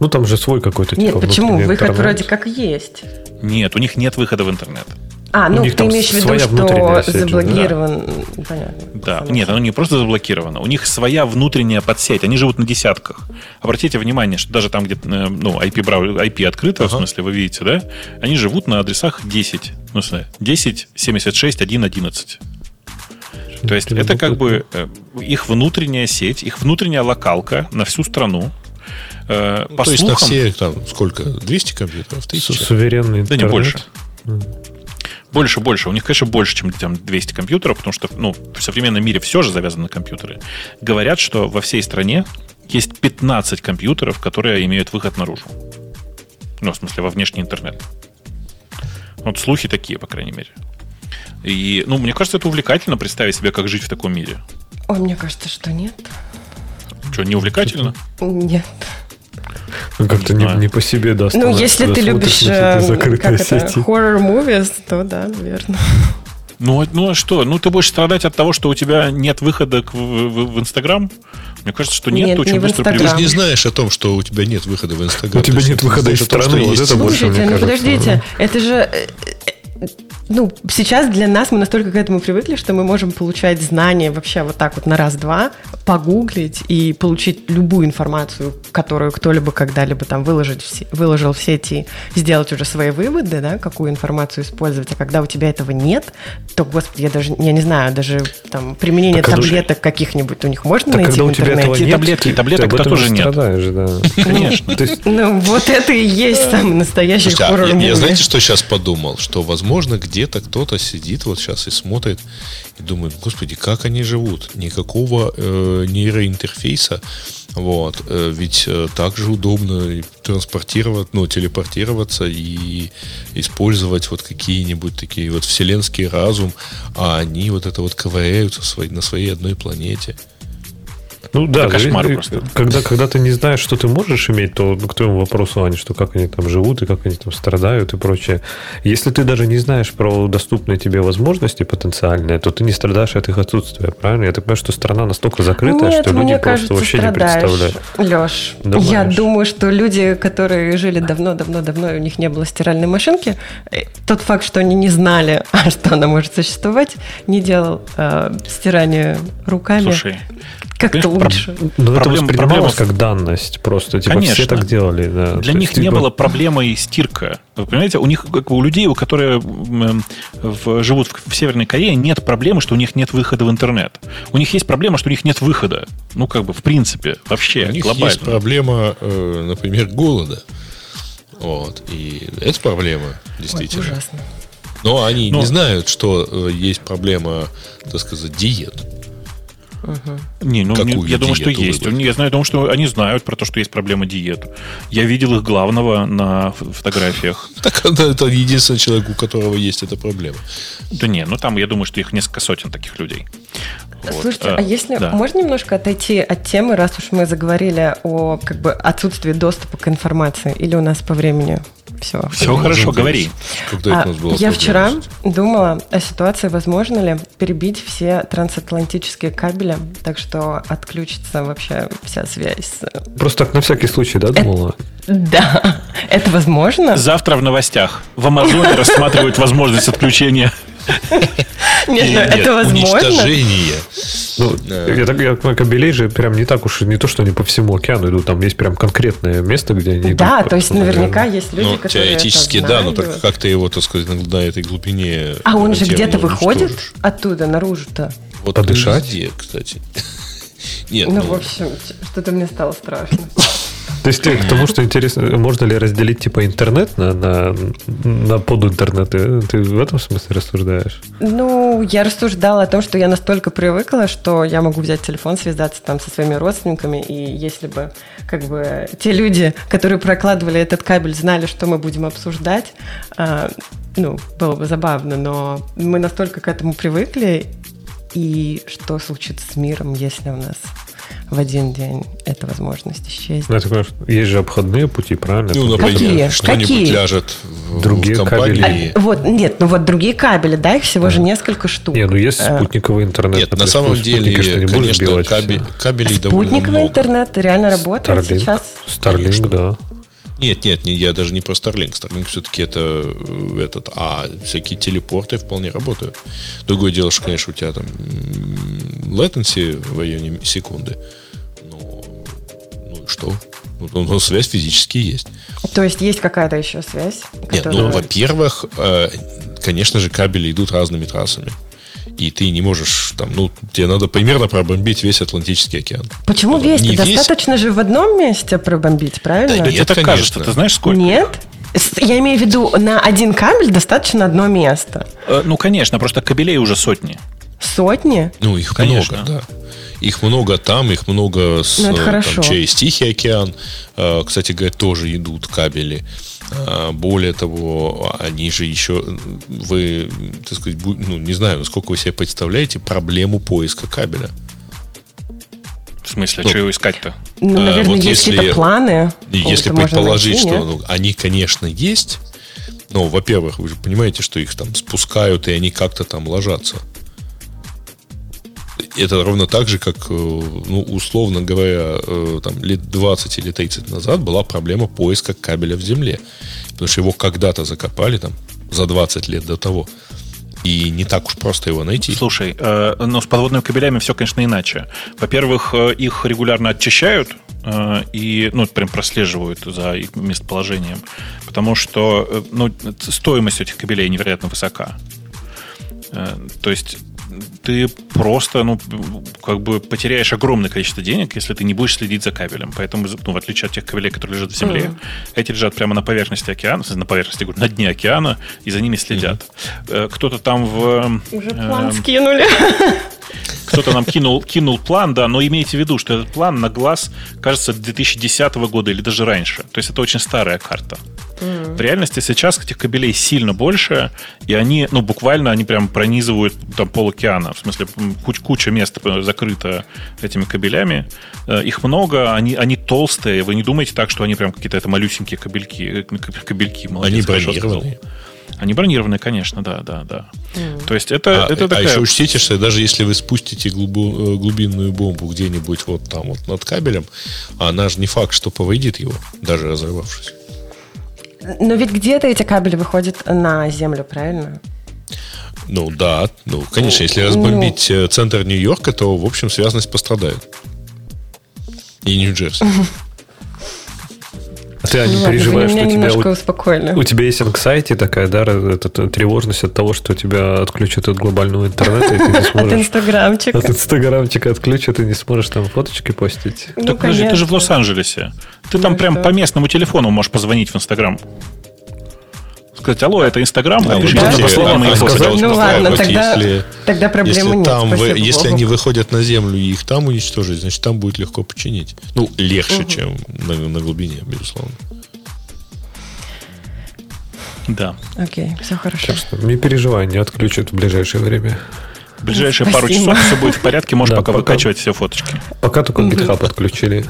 Ну, там же свой какой-то Нет, типа почему? внутренний Выход интернет. вроде как есть. Нет, у них нет выхода в интернет. А, У ну них ты там имеешь в виду, что же, да. заблокирован. Понятно. Да, нет, оно не просто заблокировано, у них своя внутренняя подсеть, они живут на десятках. Обратите внимание, что даже там, где э, ну, IP, IP открыто, в смысле, вы видите, да, они живут на адресах 10. Ну, в смысле, 10, 76, 1, 11. То есть это как бы э, их внутренняя сеть, их внутренняя локалка на всю страну. Э, Ну, По то есть на слухам, все, там, сколько? 200 компьютеров? Су- 1000? Суверенный Да не интернет. больше. Больше, больше. У них, конечно, больше, чем там 200 компьютеров, потому что ну, в современном мире все же завязано на компьютеры. Говорят, что во всей стране есть 15 компьютеров, которые имеют выход наружу. Ну, в смысле, во внешний интернет. Вот слухи такие, по крайней мере. И, ну, мне кажется, это увлекательно представить себе, как жить в таком мире. Ой, мне кажется, что нет. Что, не увлекательно? Нет. Ну, Как-то не, не по себе даст. Ну, если ты любишь э, как это, сети. horror movies, то да, наверное. Ну, а- ну а что? Ну, ты будешь страдать от того, что у тебя нет выхода к- в, в- в Инстаграм? Мне кажется, что нет, Нет, ты очень не быстро Ты Инстаграм. же не знаешь о том, что у тебя нет выхода в Инстаграм. У тебя нет ты выхода из страны, вот это больше, Слушайте, мне ну кажется. подождите, это же... ну, сейчас для нас мы настолько к этому привыкли, что мы можем получать знания вообще вот так вот на раз-два, погуглить и получить любую информацию, которую кто-либо когда-либо там выложить, выложил в сети, сделать уже свои выводы, да, какую информацию использовать. А когда у тебя этого нет, то, господи, я даже, я не знаю, даже там применение Так, таблеток каких-нибудь у них можно Так найти когда в у тебя интернете? этого нет, таблетки, и таблеток ты об тоже же нет. страдаешь, да. Конечно. Ну, вот это и есть самый настоящий а хоррор я, знаете, что сейчас подумал? Что, возможно, где-то кто-то сидит вот сейчас и смотрит и думает, господи, как они живут? Никакого э, нейроинтерфейса. Вот. Э, ведь э, так же удобно транспортировать, ну, телепортироваться и использовать вот какие-нибудь такие вот вселенский разум, а они вот это вот ковыряются в своей- на своей одной планете. Ну да, Это кошмар и- и- просто. Когда, когда ты не знаешь, что ты можешь иметь, то ну, к твоему вопросу, Аня, что как они там живут и как они там страдают и прочее. Если ты даже не знаешь про доступные тебе возможности потенциальные, то ты не страдаешь от их отсутствия, правильно? Я так понимаю, что страна настолько закрытая, Нет, что люди мне просто кажется, вообще страдаешь, не представляют. Леш, Думаешь? я думаю, что люди, которые жили давно-давно-давно, и у них не было стиральной машинки, э, тот факт, что они не знали, а что она может существовать, не делал э, стирание руками Слушай, как-то лучше. Но это Проблема- воспринималось проблема как данность просто. Типа Конечно. все так делали. Да. Для То них есть, не типа, было проблемой стирка. Вы понимаете, у них, как у людей, у которые в- живут в, в Северной Корее, нет проблемы, что у них нет выхода в интернет. У них есть проблема, что у них нет выхода. Ну, как бы, в принципе, вообще, У них глобально. есть проблема, э, например, голода. Вот. И это проблема, Ой, действительно. ужасно. Но они Но- не знают, что э, есть проблема, так сказать, диет. Не, ну, Какую я думаю, что есть. выбрать? Я знаю, думаю, что они знают про то, что есть проблема диет. Я видел их главного на фотографиях. Так это, это единственный человек, у которого есть эта проблема. Да не, ну там, я думаю, что их несколько сотен таких людей. Вот, Слушайте, э, а если да. можно немножко отойти от темы, раз уж мы заговорили о как бы отсутствии доступа к информации, или у нас по времени все? Все хорошо, говори. Когда это А, у нас было я вчера думала о ситуации, возможно ли перебить все трансатлантические кабели, так что отключится вообще вся связь. с- Просто так на всякий случай, да, думала? Да, это возможно? Завтра в новостях в Амазоне рассматривают возможность отключения. Нет, ну, Нет, это возможно. уничтожение. Ну, я так я понимаю, кабелей же прям не так уж, не то, что они по всему океану идут, там есть прям конкретное место, где они. Да, то есть наверняка есть люди, Ну, которые теоретически, да, но только как ты его, так сказать, на, этой глубине А он же где-то выходит оттуда, наружу-то. Вот Подышать? Кстати. Нет, Ну, ну, в общем, что-то мне стало страшно. То есть э, к тому, что интересно, можно ли разделить типа интернет на, на, на подинтернеты? Ты в этом смысле рассуждаешь? Ну, я рассуждала о том, что я настолько привыкла, что я могу взять телефон, связаться там со своими родственниками, и если бы как бы те люди, которые прокладывали этот кабель, знали, что мы будем обсуждать, а, ну, было бы забавно, но мы настолько к этому привыкли, и что случится с миром, если у нас в один день эта возможность исчезнет? Ну, я так понимаю, что есть же обходные пути, правильно? ну, например, Какие? что-нибудь Какие? ляжет в, Другие в компании. кабели. А, вот, нет, ну вот другие кабели, да, их всего же несколько штук. Не, ну есть Э, спутниковый интернет. Нет, на самом деле, не конечно, кабель- кабелей довольно Спутниковый много. интернет реально работает Starlink, сейчас. Starlink, да. Нет, нет, не, я даже не про Starlink. Starlink все-таки это э, этот, а всякие телепорты вполне работают. Другое дело, что, конечно, у тебя там latency в районе секунды. Но, и что? Ну, ну, ну, связь физически есть. То есть есть какая-то еще связь? Нет, которая- ну, во-первых, э, конечно же, кабели идут разными трассами. И ты не можешь там, ну, тебе надо примерно пробомбить весь Атлантический океан. Почему Ну, весь? не весь. Достаточно же в одном месте пробомбить, правильно? Да Да нет, тебе так конечно. кажется, ты знаешь, сколько? Нет? Я имею в виду, на один кабель достаточно одно место. Э, Ну, конечно, просто кабелей уже сотни. Сотни? Ну, их Конечно. много, да. Их много там, их много с, Ну, э, там, через Тихий океан. Э, Кстати говоря, тоже идут кабели. А, Более того, они же еще, вы, так сказать, ну, не знаю, насколько вы себе представляете проблему поиска кабеля. В смысле, Ну, что его искать-то? Ну, А, наверное, вот есть если- какие-то планы. Если предположить, найти, что ну, они, конечно, есть, но, во-первых, вы же понимаете, что их там спускают, и они как-то там ложатся. Это ровно так же, как, э, ну, условно говоря, э, там, лет 20 или 30 назад была проблема поиска кабеля в земле. Потому что его когда-то закопали там за 20 лет до того. И не так уж просто его найти. Слушай, э, но с подводными кабелями все, конечно, иначе. Во-первых, их регулярно очищают и, ну, прям прослеживают за их местоположением. Потому что, ну, стоимость этих кабелей невероятно высока. То есть ты просто, ну, как бы потеряешь огромное количество денег, если ты не будешь следить за кабелем. Поэтому, ну, в отличие от тех кабелей, которые лежат в земле, mm-hmm. эти лежат прямо на поверхности океана, на поверхности, говорю, на дне океана, и за ними следят. Mm-hmm. Кто-то там в... Уже план э, скинули. Кто-то нам кинул, кинул план, да, но имейте в виду, что этот план на глаз, кажется, 2010 года или даже раньше. То есть это очень старая карта. Mm. В реальности сейчас этих кабелей сильно больше, и они, ну, буквально они прям пронизывают там пол океана. В смысле, куч, куча мест закрыта этими кабелями. Э, их много, они, они толстые. Вы не думаете так, что они прям какие-то это малюсенькие кабельки, э, кабельки. Молодец, они бронированные. Они бронированные, конечно, да, да, да. Mm. То есть это, а, это а такая... еще учтите, что даже если вы спустите глубу, э, глубинную бомбу где-нибудь вот там вот над кабелем, она же не факт, что повредит его, даже разорвавшись. Но ведь где-то эти кабели выходят на землю, правильно? Ну да, ну конечно, если разбомбить ну... центр Нью-Йорка, то в общем связанность пострадает. И Нью-Джерси. А ты не ну, переживаешь, что у тебя, успокоили. у тебя есть anxiety такая, да, это, тревожность от того, что тебя отключат от глобального интернета, и ты не сможешь... От инстаграмчика. От инстаграмчика отключат, и не сможешь там фоточки постить. Ну, так подожди, ты же в Лос-Анджелесе. Ты там ну прям по местному телефону можешь позвонить в Инстаграм сказать, алло, это Инстаграм, а напишите да? по словам мои Ну ладно, тогда, если, тогда проблемы если нет. Там вы, если они выходят на землю и их там уничтожить, значит, там будет легко починить. Ну, легче, угу. чем на, на глубине, безусловно. Да. Окей, все хорошо. Так что не переживай, не отключат в ближайшее время. В ближайшие Спасибо. пару часов все будет в порядке, можешь да, пока, пока выкачивать все фоточки. Пока только GitHub отключили.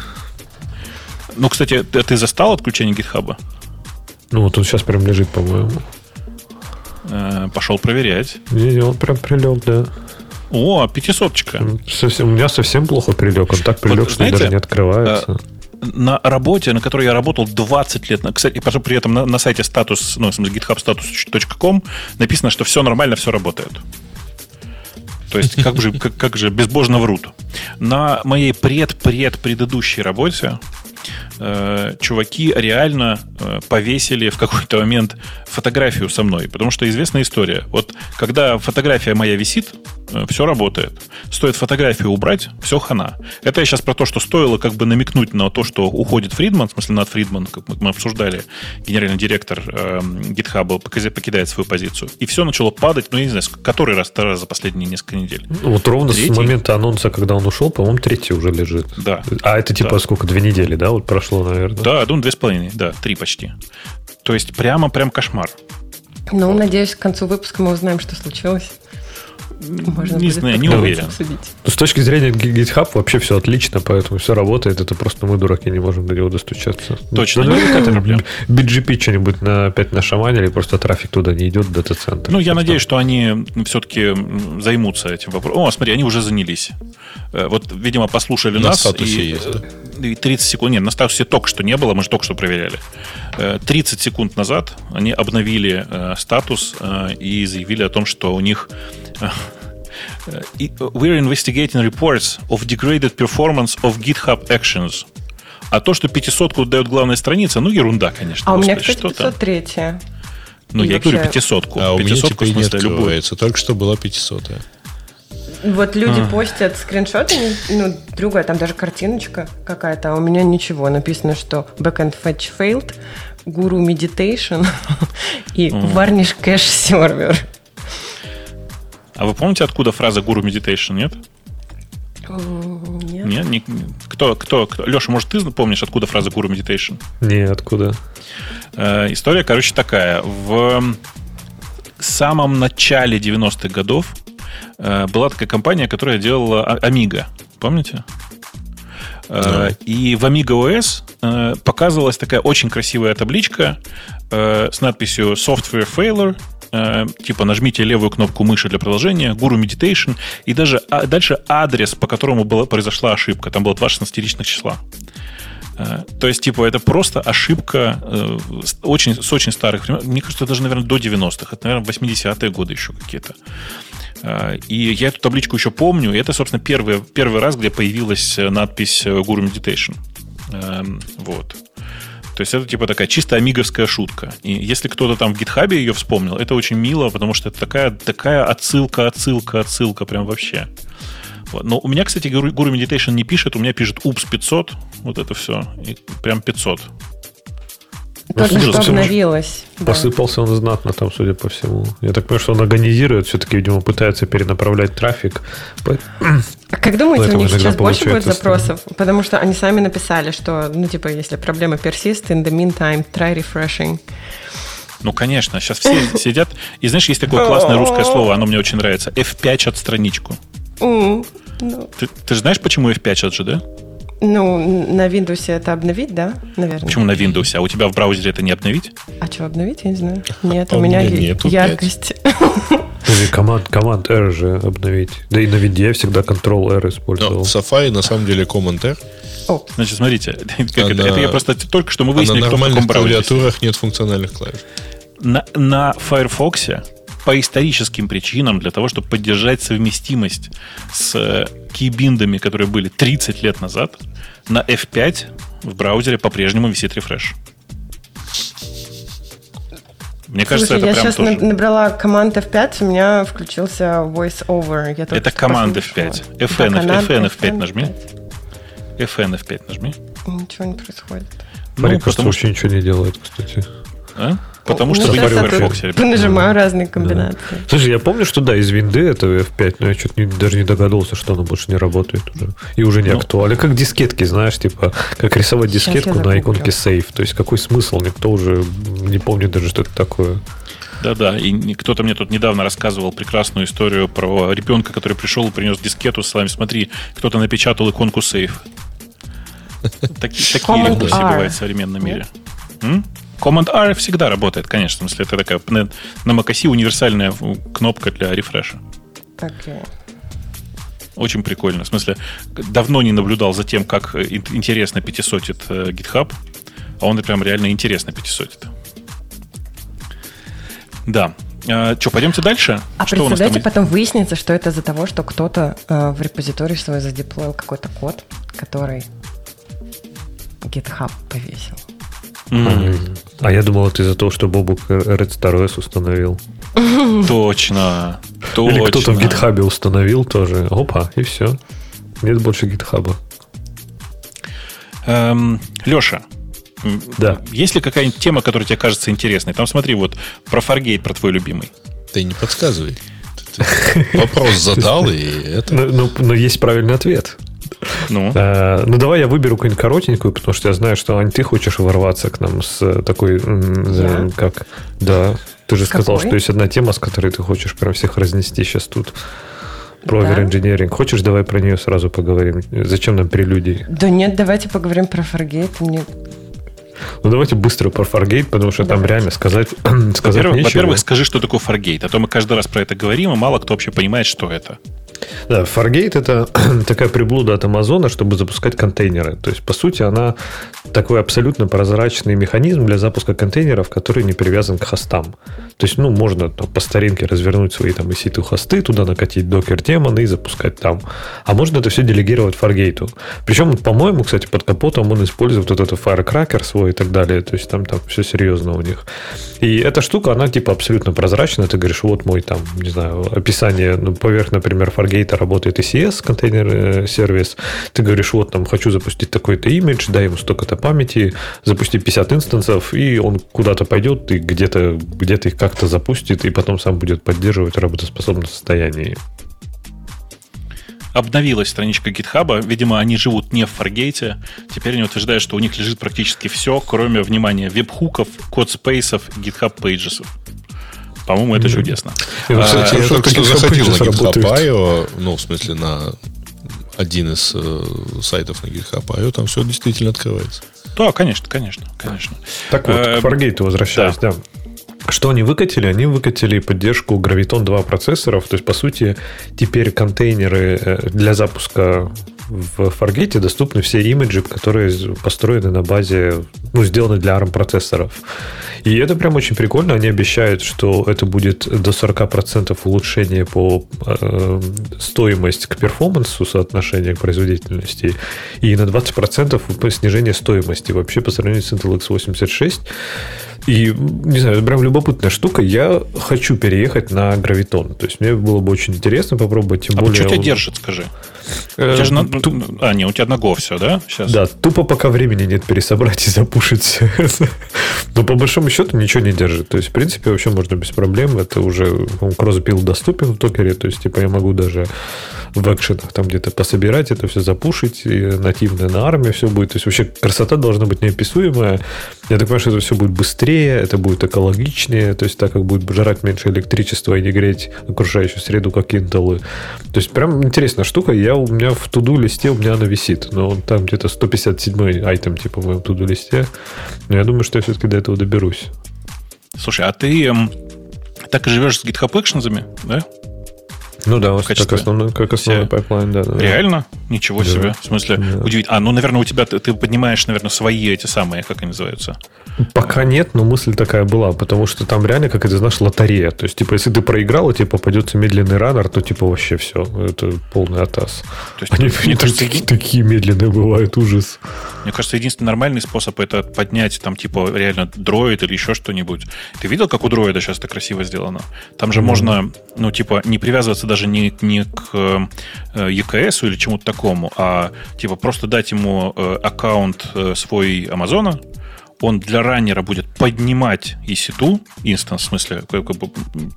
Ну, кстати, ты, ты застал отключение GitHub? Ну, вот он сейчас прям лежит, по-моему. Э, пошел проверять. Не, он прям прилег, да. О, пятисоточка. Совсем, у меня совсем плохо прилег. Он так прилег, вот, что знаете, даже не открывается. Э, на работе, на которой я работал 20 лет, кстати, и при этом на, на сайте статус, ну, в смысле, githubstatus.com написано, что все нормально, все работает. То есть, как же, как, как же безбожно врут. На моей пред-пред предыдущей работе э, чуваки реально э, повесили в какой-то момент фотографию со мной, потому что известная история. Вот когда фотография моя висит, э, все работает. Стоит фотографию убрать, все хана. Это я сейчас про то, что стоило как бы намекнуть на то, что уходит Фридман, в смысле Над Фридман, как мы обсуждали, генеральный директор э, GitHub покидает свою позицию. И все начало падать, ну, я не знаю, который раз, раз за последние несколько недель. Вот ровно третий. с момента анонса, когда он ушел, по-моему, третий уже лежит. Да. А это типа да. сколько, две недели, да, вот прошло, наверное? Да, думаю, две с половиной, да, три почти. То есть прямо, прям кошмар. Ну, надеюсь, к концу выпуска мы узнаем, что случилось. Можно не знаю, не уверен. Обсудить. Ну, с точки зрения GitHub вообще все отлично, поэтому все работает. Это просто мы, дураки, не можем до него достучаться. Точно, ну, это проблем. BGP что-нибудь на, опять нашаманили, просто трафик туда не идет, дата-центр. Ну, я надеюсь, что они все-таки займутся этим вопросом. О, смотри, они уже занялись. Э, вот, видимо, послушали на нас. Статусе и, есть, да? и 30 секунд... Нет, на статусе только что не было, мы же только что проверяли. 30 э, секунд назад они обновили э, статус и заявили о том, что у них we're investigating reports of degraded performance of GitHub Actions. А то, что 500 дает главная страница, ну, ерунда, конечно. А у меня, кстати, 503 Ну, я говорю 500 А у меня теперь не открывается. Только что была 500 вот люди а. постят скриншоты, ну, другая, там даже картиночка какая-то, а у меня ничего. Написано, что backend fetch failed, guru meditation и varnish cache server. А вы помните, откуда фраза Guru Meditation, нет? Нет. Нет? Не, кто, кто, кто? Леша, может, ты помнишь, откуда фраза Guru Meditation? Не, откуда? Э, история, короче, такая. В самом начале 90-х годов э, была такая компания, которая делала а, Amiga. Помните? Э, и в Amiga OS э, показывалась такая очень красивая табличка э, с надписью Software Failure э, типа нажмите левую кнопку мыши для продолжения, Guru Meditation, и даже а, дальше адрес, по которому была, произошла ошибка. Там было два 16 числа. Э, то есть, типа, это просто ошибка э, очень, с очень старых времен. Мне кажется, даже, наверное, до 90-х. Это, наверное, 80-е годы еще какие-то. И я эту табличку еще помню. И это, собственно, первый, первый раз, где появилась надпись Guru Meditation. Эм, вот. То есть это типа такая чисто амиговская шутка. И если кто-то там в гитхабе ее вспомнил, это очень мило, потому что это такая, такая отсылка, отсылка, отсылка прям вообще. Вот. Но у меня, кстати, Guru Meditation не пишет, у меня пишет UPS 500, вот это все, и прям 500. Только ну, что обновилось. Посыпался он знатно там, судя по всему. Я так понимаю, что он организирует, все-таки, видимо, пытается перенаправлять трафик. А как думаете, у них сейчас больше будет запросов? Потому что они сами написали, что, ну, типа, если проблема persist, in the meantime, try refreshing. Ну, конечно, сейчас все сидят. И знаешь, есть такое классное русское слово, оно мне очень нравится. F5 от страничку. Ну. Ты, ты же знаешь, почему F5 от же, да? Ну, на Windows это обновить, да, наверное. Почему на Windows? А у тебя в браузере это не обновить? А что, обновить? Я не знаю. Нет, а у меня нету яркость. Команд, команд R же обновить. Да и на виде я всегда Ctrl-R использовал. Но в Safari на самом деле Command-R. О. Значит, смотрите, как а это, это я просто только что мы выяснили, а на нормальных клавиатурах нет функциональных клавиш. На, на Firefox по историческим причинам, для того, чтобы поддержать совместимость с э, кейбиндами, которые были 30 лет назад, на F5 в браузере по-прежнему висит рефреш. Мне кажется, Слушай, это я прям сейчас тоже... набрала команд F5, у меня включился voice-over. Я это команд F5. FN, FN, FN F5 нажми. FN F5 нажми. Ничего не происходит. Ну, Марик просто вообще ничего не делает, кстати. А? Потому что ну, вы Firefox, ребята. Нажимаю разные комбинации. Да. Слушай, я помню, что да, из винды это F5, но я что-то не, даже не догадывался, что оно больше не работает уже. И уже не ну. актуально. Как дискетки, знаешь, типа, как рисовать дискетку на иконке Save. То есть какой смысл? Никто уже не помнит даже, что это такое. Да-да, и кто-то мне тут недавно рассказывал прекрасную историю про ребенка, который пришел и принес дискету с словами, смотри, кто-то напечатал иконку Save. Такие ребусы бывают в современном мире. Command R всегда работает, конечно. Смысле, это такая на, на macOS универсальная кнопка для рефреша. Okay. Очень прикольно. В смысле, давно не наблюдал за тем, как э, интересно пятисотит э, GitHub, а он прям реально интересно пятисотит. Да. А, что, пойдемте дальше? А что представляете, потом выяснится, что это из-за того, что кто-то э, в репозитории свой задеплоил какой-то код, который GitHub повесил. Mm. А я думал, это из-за того, что Бобук Red Star OS установил. Точно. Или кто-то в гитхабе установил тоже. Опа, и все. Нет больше гитхаба. Эм, Леша, да. есть ли какая-нибудь тема, которая тебе кажется интересной? Там смотри, вот про Fargate, про твой любимый. Ты не подсказывай. вопрос задал, и это... но есть правильный ответ. Ну. А, ну, давай я выберу какую-нибудь коротенькую, потому что я знаю, что, Ань, ты хочешь ворваться к нам с такой... Я? Как? Да. Ты же сказал, Какой? что есть одна тема, с которой ты хочешь прям всех разнести сейчас тут. Про да? Engineering. Хочешь, давай про нее сразу поговорим? Зачем нам прелюдии? Да нет, давайте поговорим про Fargate. Мне ну, давайте быстро про Fargate, потому что давайте. там реально сказать, сказать во-первых, во-первых, скажи, что такое Fargate. А то мы каждый раз про это говорим, и мало кто вообще понимает, что это. Да, Fargate это такая приблуда от Амазона, чтобы запускать контейнеры. То есть, по сути, она такой абсолютно прозрачный механизм для запуска контейнеров, который не привязан к хостам. То есть, ну, можно там, по старинке развернуть свои там EC2 хосты, туда накатить докер демон и запускать там. А можно это все делегировать Fargate. Причем, по-моему, кстати, под капотом он использует вот этот Firecracker свой и так далее. То есть, там, там все серьезно у них. И эта штука, она типа абсолютно прозрачная. Ты говоришь, вот мой там, не знаю, описание, ну, поверх, например, Fargate работает ECS, контейнер-сервис. Э, Ты говоришь, вот там хочу запустить такой-то имидж, дай ему столько-то памяти, запусти 50 инстансов, и он куда-то пойдет и где-то где их как-то запустит, и потом сам будет поддерживать в работоспособном состоянии обновилась страничка GitHub. Видимо, они живут не в Fargate. Теперь они утверждают, что у них лежит практически все, кроме, внимания, веб-хуков, код-спейсов, GitHub Pages. По-моему, это чудесно. А, кстати, я только что заходил на GitHub.io, ну, в смысле, на один из э, сайтов на GitHub.io, там все действительно открывается. Да, конечно, конечно, конечно. Так вот, к Fargate возвращаясь, да. Что они выкатили? Они выкатили поддержку Graviton 2 процессоров. То есть, по сути, теперь контейнеры э, для запуска в Fargate доступны все имиджи, которые построены на базе, ну, сделаны для ARM процессоров. И это прям очень прикольно. Они обещают, что это будет до 40% улучшения по э, стоимости к перформансу, соотношения к производительности, и на 20% снижение стоимости вообще по сравнению с Intel X86. И, не знаю, это прям любопытная штука. Я хочу переехать на гравитон. То есть мне было бы очень интересно попробовать, тем а более... что тебя держит, скажи? Э, тебя же на... А, не, у тебя одного все, да? Сейчас. Да, тупо пока времени нет пересобрать и запушить. Но по большому счету ничего не держит. То есть, в принципе, вообще можно без проблем. Это уже cross-build доступен в докере. То есть, типа, я могу даже в экшенах там где-то пособирать это все, запушить. И нативно на ARM'е все будет. То есть, вообще красота должна быть неописуемая. Я так понимаю, что это все будет быстрее, это будет экологичнее. То есть, так как будет жрать меньше электричества и не греть окружающую среду, как Intel. То есть, прям интересная штука. Я у меня в to-do листе у меня она висит. Но там где-то 157 item типа в моем to-do листе. Но я думаю, что я все-таки до этого доберусь. Слушай, а ты эм, так и живешь с GitHub Actions, да? Ну да, в качестве... как основной, как основной пайплайн, да, да. Реально? Ничего да. себе. В смысле, да. удивительно. А, ну, наверное, у тебя ты, ты поднимаешь, наверное, свои эти самые, как они называются? Пока нет, но мысль такая была, потому что там реально, как это знаешь, лотерея. То есть, типа, если ты проиграл, и тебе попадется медленный раннер, то, типа, вообще все. Это полный атас. То есть, они мне кажется, такие, такие медленные бывают, ужас. Мне кажется, единственный нормальный способ это поднять там, типа, реально дроид или еще что-нибудь. Ты видел, как у дроида сейчас это красиво сделано? Там же mm-hmm. можно, ну, типа, не привязываться даже не, не к э, EKS или чему-то такому, а, типа, просто дать ему э, аккаунт э, свой Амазона, он для раннера будет поднимать EC2, инстанс, в смысле, как бы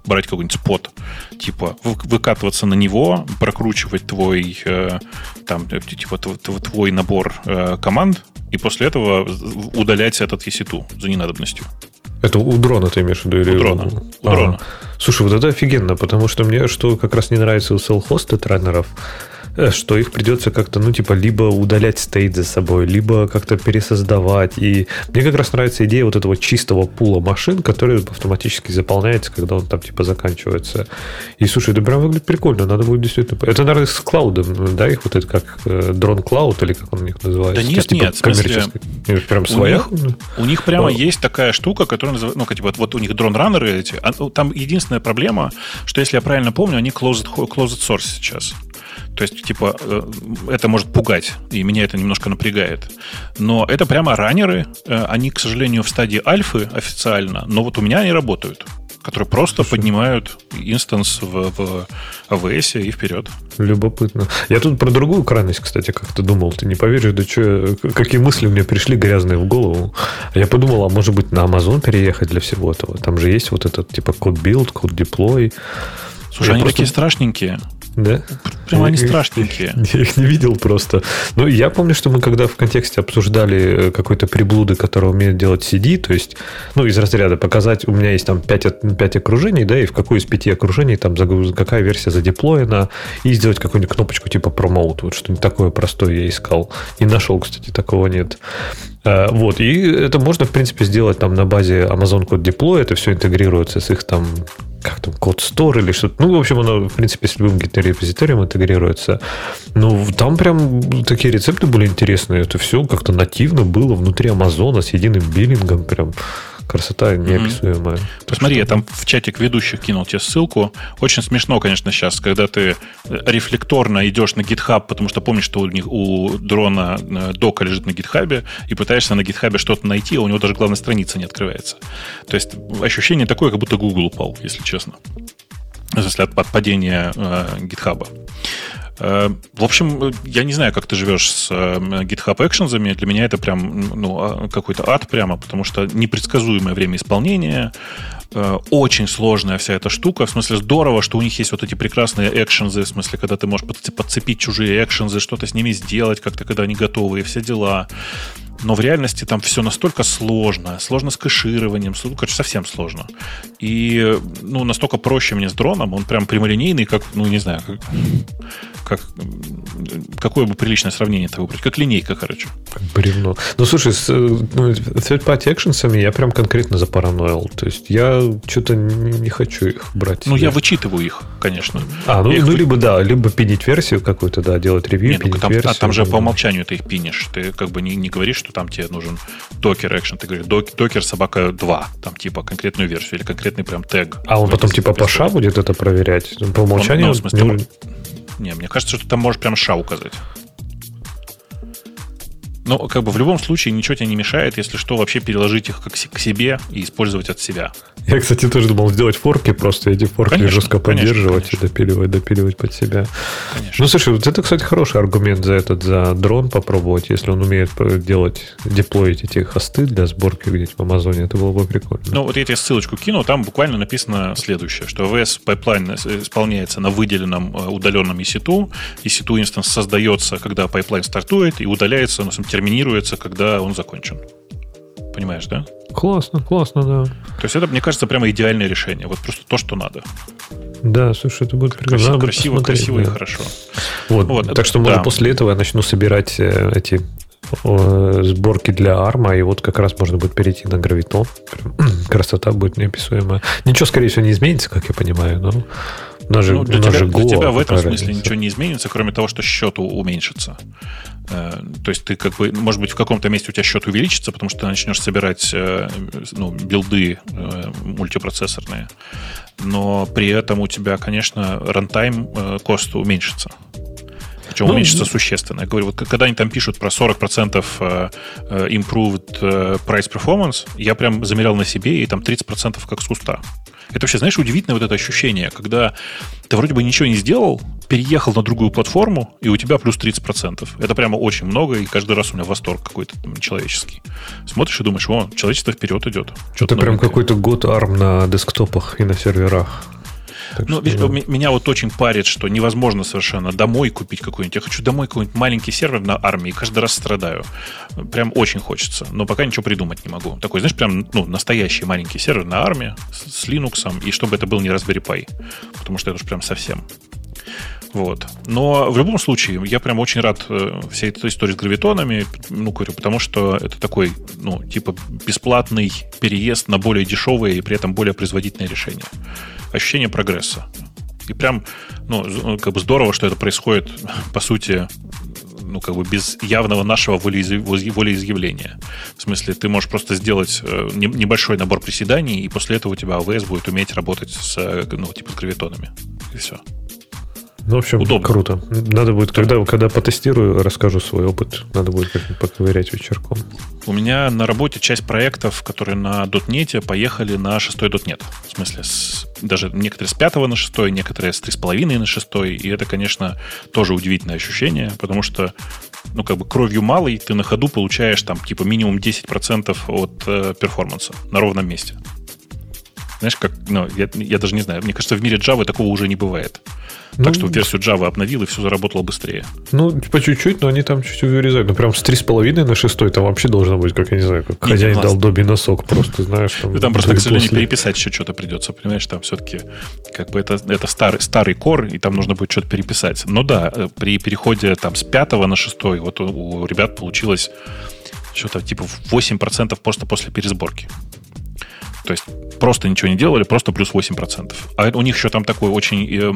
брать какой-нибудь спот, типа выкатываться на него, прокручивать твой, э, там, э, типа, твой набор э, команд, и после этого удалять этот EC2 за ненадобностью. Это у дрона ты имеешь в виду? Или... У дрона. У дрона. Слушай, вот это офигенно, потому что мне что как раз не нравится у self-hosted раннеров, что их придется как-то, ну, типа, либо удалять стейт за собой, либо как-то пересоздавать. И мне как раз нравится идея вот этого чистого пула машин, который автоматически заполняется, когда он там, типа, заканчивается. И, слушай, это прям выглядит прикольно, надо будет действительно... Это, наверное, с клаудом, да, их вот это как дрон э, клауд или как он у них называется? Да нет, типа, нет, в смысле... Прям своя? У них, у них прямо Но... есть такая штука, которая называется... Ну, типа, вот, вот у них дрон-раннеры эти. А, ну, там единственная проблема, что, если я правильно помню, они closed, closed source сейчас. То есть, типа, э, это может пугать, и меня это немножко напрягает. Но это прямо раннеры. Э, они, к сожалению, в стадии альфы официально, но вот у меня они работают которые просто поднимают инстанс в, в AWS и вперед. Любопытно. Я тут про другую крайность, кстати, как-то думал. Ты не поверишь, да что, какие мысли мне пришли грязные в голову. Я подумал, а может быть на Amazon переехать для всего этого. Там же есть вот этот типа код build, код deploy. Слушай, я они просто... такие страшненькие. Да? Прямо они страшненькие. Я их не видел просто. Ну, я помню, что мы когда в контексте обсуждали э, какой-то приблуды, который умеет делать CD, то есть, ну, из разряда показать, у меня есть там 5, 5 окружений, да, и в какой из пяти окружений там какая версия задеплоена, и сделать какую-нибудь кнопочку типа Promote, вот что-нибудь такое простое я искал. И нашел, кстати, такого нет. Э, вот, и это можно, в принципе, сделать там на базе Amazon Code Deploy, это все интегрируется с их там как там, код Store или что-то. Ну, в общем, оно, в принципе, с любым гит-репозиторием интегрируется. Ну, там прям такие рецепты были интересные. Это все как-то нативно было внутри Амазона с единым биллингом. Прям красота неописуемая. Mm-hmm. Посмотри, я там в чатик ведущих кинул тебе ссылку. Очень смешно, конечно, сейчас, когда ты рефлекторно идешь на GitHub, потому что помнишь, что у, них, у дрона э, дока лежит на GitHub, и пытаешься на GitHub что-то найти, а у него даже главная страница не открывается. То есть ощущение такое, как будто Google упал, если честно. В смысле, от падения э, GitHub. Э, в общем, я не знаю, как ты живешь с э, GitHub Actions. Для меня это прям ну, а, какой-то ад прямо, потому что непредсказуемое время исполнения, э, очень сложная вся эта штука. В смысле, здорово, что у них есть вот эти прекрасные экшензы, в смысле, когда ты можешь подцепить чужие экшензы, что-то с ними сделать, как-то, когда они готовы, и все дела. Но в реальности там все настолько сложно, сложно с кэшированием, короче, совсем сложно. И, ну, настолько проще мне с дроном, он прям прямолинейный, как, ну, не знаю, как, как какое бы приличное сравнение это выбрать, как линейка, короче. Бревно. Ну, слушай, с ну, third-party actions я прям конкретно запараноил. То есть я что-то не, не хочу их брать. Ну, я вычитываю их, конечно. А, ну, ну либо, да, либо пинить версию какую-то, да, делать ревью, Нет, ну, там, версию. А там же по умолчанию ты их пинишь. Ты как бы не, не говоришь, что там тебе нужен докер экшен. Ты говоришь, докер собака 2, там типа конкретную версию или конкретный прям тег. А он потом типа по ша будет это проверять? По умолчанию? Он, ну, в смысле, не... Не, мне кажется, что ты там можешь прям ша указать. Но как бы в любом случае ничего тебе не мешает, если что, вообще переложить их как к себе и использовать от себя. Я, кстати, тоже думал сделать форки, просто эти форки конечно, жестко поддерживать конечно. и допиливать, допиливать под себя. Конечно. Ну, слушай, вот это, кстати, хороший аргумент за этот, за дрон попробовать, если он умеет делать, деплоить эти хосты для сборки где-нибудь в Амазоне, это было бы прикольно. Ну, вот я тебе ссылочку кину, там буквально написано следующее, что AWS пайплайн исполняется на выделенном э, удаленном EC2, EC2 инстанс создается, когда пайплайн стартует, и удаляется, ну, терминируется, когда он закончен. Понимаешь, да? Классно, классно, да. То есть это, мне кажется, прямо идеальное решение. Вот просто то, что надо. Да, слушай, это будет красиво, красиво, красиво да. и хорошо. Вот, вот так что, может, да. после этого я начну собирать э, эти сборки для арма, и вот как раз можно будет перейти на гравитон. красота будет неописуемая. Ничего, скорее всего, не изменится, как я понимаю, но у нас же, ну, для, тебя, же для тебя в этом смысле разница. ничего не изменится, кроме того, что счет уменьшится. Э, то есть ты как бы, может быть, в каком-то месте у тебя счет увеличится, потому что ты начнешь собирать э, ну, билды э, мультипроцессорные, но при этом у тебя, конечно, рантайм кост уменьшится. Причем ну, уменьшится существенно. Я говорю, вот когда они там пишут про 40% improved price performance, я прям замерял на себе, и там 30% как с куста. Это вообще, знаешь, удивительное вот это ощущение, когда ты вроде бы ничего не сделал, переехал на другую платформу, и у тебя плюс 30%. Это прямо очень много, и каждый раз у меня восторг какой-то там, человеческий. Смотришь и думаешь, о, человечество вперед идет. Это прям какой-то год арм на десктопах и на серверах. Так ну, что, меня вот очень парит, что невозможно совершенно домой купить какой-нибудь. Я хочу домой какой-нибудь маленький сервер на армии, и каждый раз страдаю. Прям очень хочется, но пока ничего придумать не могу. Такой, знаешь, прям ну, настоящий маленький сервер на армии с, с Linux, и чтобы это был не Raspberry Pi, потому что это уж прям совсем. Вот. Но в любом случае, я прям очень рад э, всей этой истории с гравитонами, ну, говорю, потому что это такой, ну, типа бесплатный переезд на более дешевое и при этом более производительное решение ощущение прогресса. И прям, ну, ну, как бы здорово, что это происходит, по сути, ну, как бы без явного нашего волеизъявления. В смысле, ты можешь просто сделать э, небольшой набор приседаний, и после этого у тебя АВС будет уметь работать с, э, ну, типа, с гравитонами. И все. Ну, в общем, Удобно. круто. Надо будет, когда, когда потестирую, расскажу свой опыт. Надо будет как-нибудь поковырять вечерком. У меня на работе часть проектов, которые на .NET, поехали на 6 .NET. В смысле, с, даже некоторые с 5 на 6, некоторые с 3,5 на 6. И это, конечно, тоже удивительное ощущение, потому что ну, как бы кровью малой ты на ходу получаешь там типа минимум 10% от э, перформанса на ровном месте. Знаешь, как, ну, я, я даже не знаю, мне кажется, в мире Java такого уже не бывает. Ну, так что версию Java обновил, и все заработало быстрее. Ну, по чуть-чуть, но они там чуть-чуть вырезают. Ну, прям с 3,5 на 6 там вообще должно быть, как я не знаю, как не, хозяин дал Добби носок, просто, знаешь. Там, ну, там просто, к сожалению, переписать еще что-то придется, понимаешь, там все-таки как бы это, это старый, старый кор, и там нужно будет что-то переписать. Но да, э, при переходе там с 5 на 6, вот у, у ребят получилось что-то типа 8% просто после пересборки. То есть просто ничего не делали, просто плюс 8%. А у них еще там такой очень э,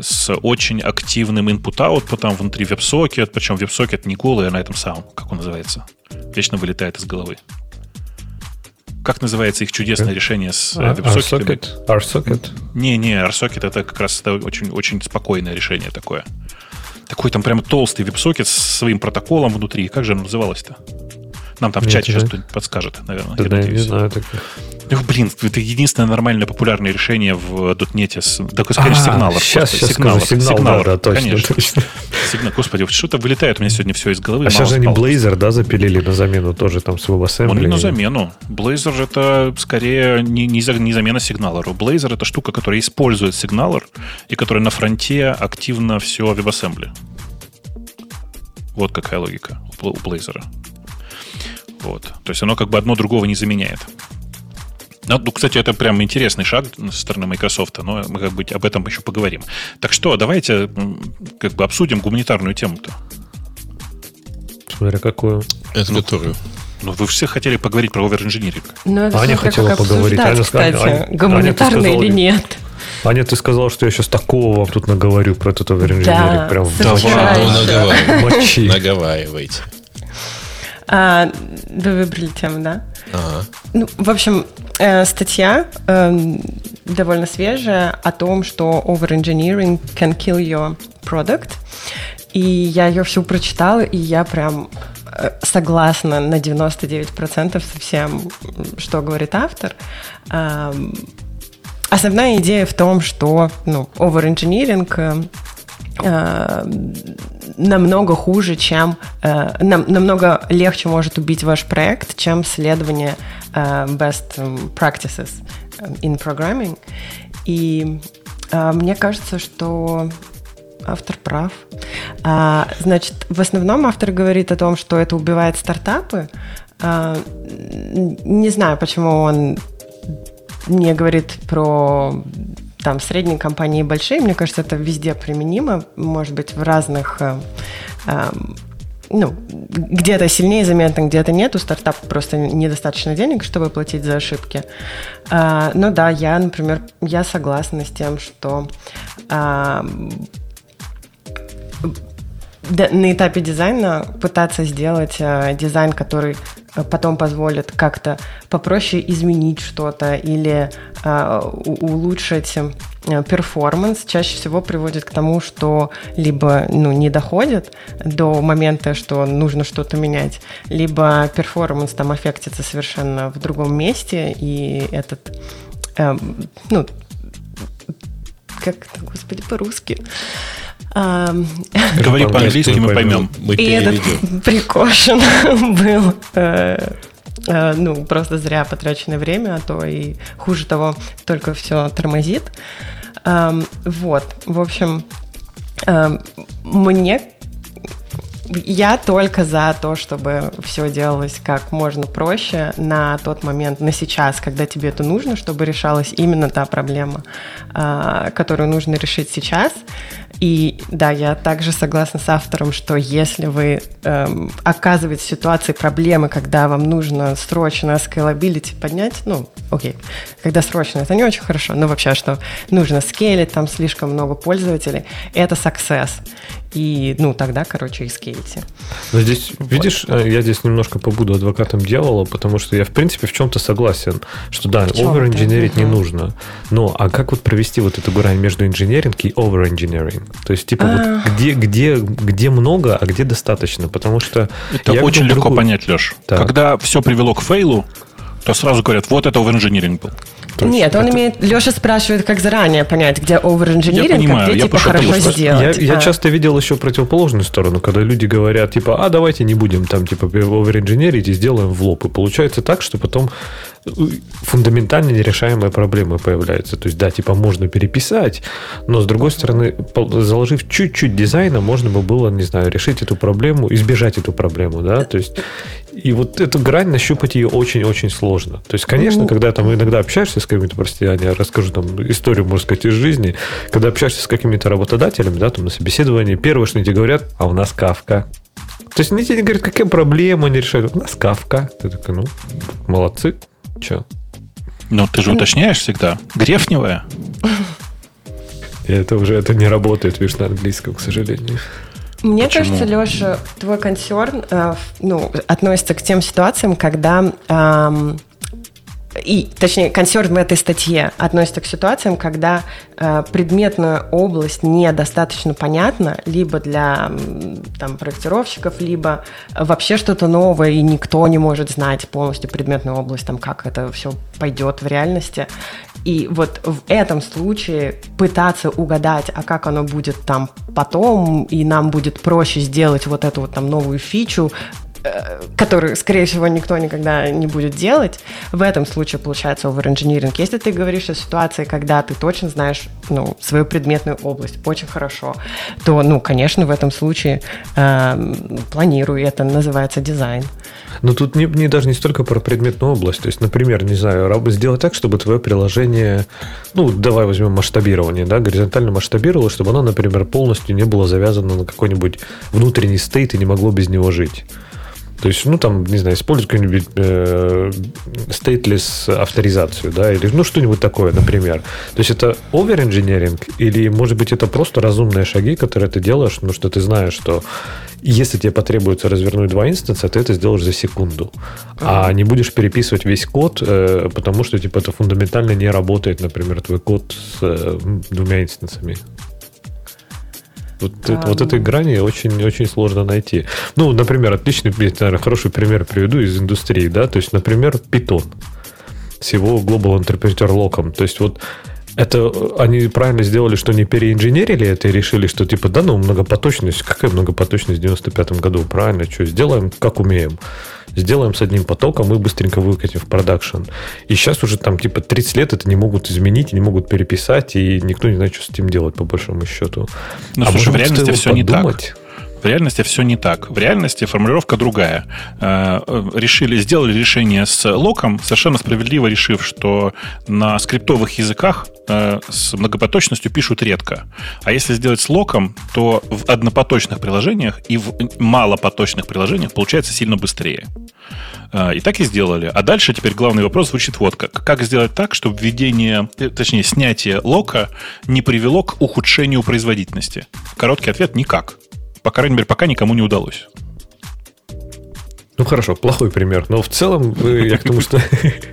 с очень активным input-output внутри WebSocket, причем WebSocket не голый, а на этом самом, как он называется. Вечно вылетает из головы. Как называется их чудесное решение с а, WebSocket? RSocket? Не, не, RSocket это как раз это очень, очень спокойное решение такое. Такой там прямо толстый WebSocket с своим протоколом внутри. Как же оно называлось-то? Нам там в чате сейчас кто-нибудь подскажет, наверное. Да, я да, не знаю таких. Ну, блин, это единственное нормальное популярное решение в .NET. С, такой, скорее, а, сигналов. Сейчас, сейчас сигналов, скажу, сигнал, сигналов, да, да, точно, конечно. точно. Сигнал, господи, что-то вылетает у меня сегодня все из головы. А сейчас же они Blazor, да, запилили на замену тоже там с WebAssembly. Он не на замену. Blazor это скорее не, не, не замена сигналеру. Blazor это штука, которая использует сигналер и которая на фронте активно все WebAssembly. Вот какая логика у Blazor. Вот. То есть оно как бы одно другого не заменяет. Ну, ну, кстати, это прям интересный шаг со стороны Microsoft, но мы как бы об этом еще поговорим. Так что, давайте как бы обсудим гуманитарную тему-то. Смотря какую. Это ну, которую? Ну, вы все хотели поговорить про оверинжиниринг. Ну, это Аня хотела поговорить. Аня, кстати, Аня, гуманитарный Аня, или нет. Аня, ты сказала, что я сейчас такого вам тут наговорю про этот оверинжиниринг. Да, Прям Давай, ну, наговаривайте. Наговаривайте. А, вы выбрали тему, да? Ага. Ну, в общем, э, статья э, довольно свежая о том, что over-engineering can kill your product. И я ее всю прочитала, и я прям э, согласна на 99% со всем, что говорит автор. Э, основная идея в том, что ну, over-engineering э, намного хуже, чем э, нам, намного легче может убить ваш проект, чем следование э, best practices in programming. И э, мне кажется, что автор прав. А, значит, в основном автор говорит о том, что это убивает стартапы. А, не знаю, почему он не говорит про там средние компании и большие, мне кажется, это везде применимо, может быть, в разных э, э, ну, где-то сильнее заметно, где-то нет, у стартапа просто недостаточно денег, чтобы платить за ошибки. А, но да, я, например, я согласна с тем, что а, на этапе дизайна пытаться сделать а, дизайн, который Э, потом позволит как-то попроще изменить что-то или э, улучшить э, performance, чаще всего приводит к тому, что либо ну, не доходит до момента, что нужно что-то менять, либо перформанс там аффектится совершенно в другом месте, и этот, э, ну, как это, господи, по-русски, Говори по-английски, мы поймем. Мы и этот прикошен был э, э, ну, просто зря потраченное время, а то и хуже того, только все тормозит. Вот, в общем, мне я только за то, чтобы все делалось как можно проще на тот момент, на сейчас, когда тебе это нужно, чтобы решалась именно та проблема, а, которую нужно решить сейчас. И да, я также согласна с автором, что если вы эм, оказываетесь в ситуации проблемы, когда вам нужно срочно scalability поднять, ну, окей, когда срочно, это не очень хорошо, но вообще, что нужно скейлить, там слишком много пользователей, это success. И, ну, тогда, короче, и. Но здесь, вот. видишь, э, я здесь немножко побуду адвокатом дьявола, потому что я, в принципе, в чем-то согласен, что да, over-engineering не нужно. Но, а как вот провести вот эту грань между engineering и over-engineering? То есть, типа, вот где, где, где много, а где достаточно? Потому что... Это очень легко другую... понять, Леш. Так. Когда все привело к фейлу, то сразу говорят, вот это over-engineering был. Нет, он это... имеет... Леша спрашивает, как заранее понять, где over-engineering, а где, типа, хорошо сделать. Я, я а. часто видел еще противоположную сторону, когда люди говорят, типа, а, давайте не будем там, типа, over-engineering и сделаем в лоб. И получается так, что потом фундаментально нерешаемые проблемы появляются. То есть, да, типа можно переписать, но с другой стороны, заложив чуть-чуть дизайна, можно бы было, не знаю, решить эту проблему, избежать эту проблему, да, то есть и вот эту грань нащупать ее очень-очень сложно. То есть, конечно, ну, когда там иногда общаешься с какими-то, прости, Аня, расскажу там историю, можно сказать, из жизни, когда общаешься с какими-то работодателями, да, там на собеседовании, первое, что они тебе говорят, а у нас кавка. То есть они тебе говорят, какие проблемы они решают. У нас кавка. Ты такой, ну, молодцы, Че? Ну, ты же уточняешь всегда. Грефневая. И это уже это не работает, видишь, на английском, к сожалению. Мне Почему? кажется, Леша, твой консерн э, ну, относится к тем ситуациям, когда эм, и, точнее, консерн в этой статье относится к ситуациям, когда э, предметная область недостаточно понятна либо для там, проектировщиков, либо вообще что-то новое, и никто не может знать полностью предметную область, там, как это все пойдет в реальности. И вот в этом случае пытаться угадать, а как оно будет там потом, и нам будет проще сделать вот эту вот там новую фичу, Э, который, скорее всего, никто никогда не будет делать, в этом случае получается over-engineering. Если ты говоришь о ситуации, когда ты точно знаешь ну, свою предметную область очень хорошо, то, ну, конечно, в этом случае э, планирую, это называется дизайн. Но тут не, не даже не столько про предметную область. То есть, например, не знаю, сделать так, чтобы твое приложение, ну, давай возьмем масштабирование, да, горизонтально масштабировалось, чтобы оно, например, полностью не было завязано на какой-нибудь внутренний стейт и не могло без него жить. То есть, ну, там, не знаю, использовать какую-нибудь э, stateless авторизацию, да, или ну что-нибудь такое, например. То есть это over-engineering, или, может быть, это просто разумные шаги, которые ты делаешь, потому что ты знаешь, что если тебе потребуется развернуть два инстанса, ты это сделаешь за секунду. А не будешь переписывать весь код, э, потому что, типа, это фундаментально не работает, например, твой код с э, двумя инстансами. Вот, а, вот этой грани очень, очень сложно найти. Ну, например, отличный, наверное, хороший пример приведу из индустрии, да, то есть, например, Python с его Global Interpreter Lock. То есть, вот это они правильно сделали, что не переинженерили это и решили, что типа, да ну, многопоточность, какая многопоточность в 95 году, правильно, что, сделаем как умеем сделаем с одним потоком и быстренько выкатим в продакшн. И сейчас уже там типа 30 лет это не могут изменить, не могут переписать, и никто не знает, что с этим делать, по большому счету. Ну, а слушай, в реальности все не так. В реальности все не так. В реальности формулировка другая. Э, решили, сделали решение с локом, совершенно справедливо решив, что на скриптовых языках э, с многопоточностью пишут редко. А если сделать с локом, то в однопоточных приложениях и в малопоточных приложениях получается сильно быстрее. Э, и так и сделали. А дальше теперь главный вопрос звучит вот как. Как сделать так, чтобы введение, точнее, снятие лока не привело к ухудшению производительности? Короткий ответ – никак по крайней мере, пока никому не удалось. Ну хорошо, плохой пример. Но в целом э, я к тому, что...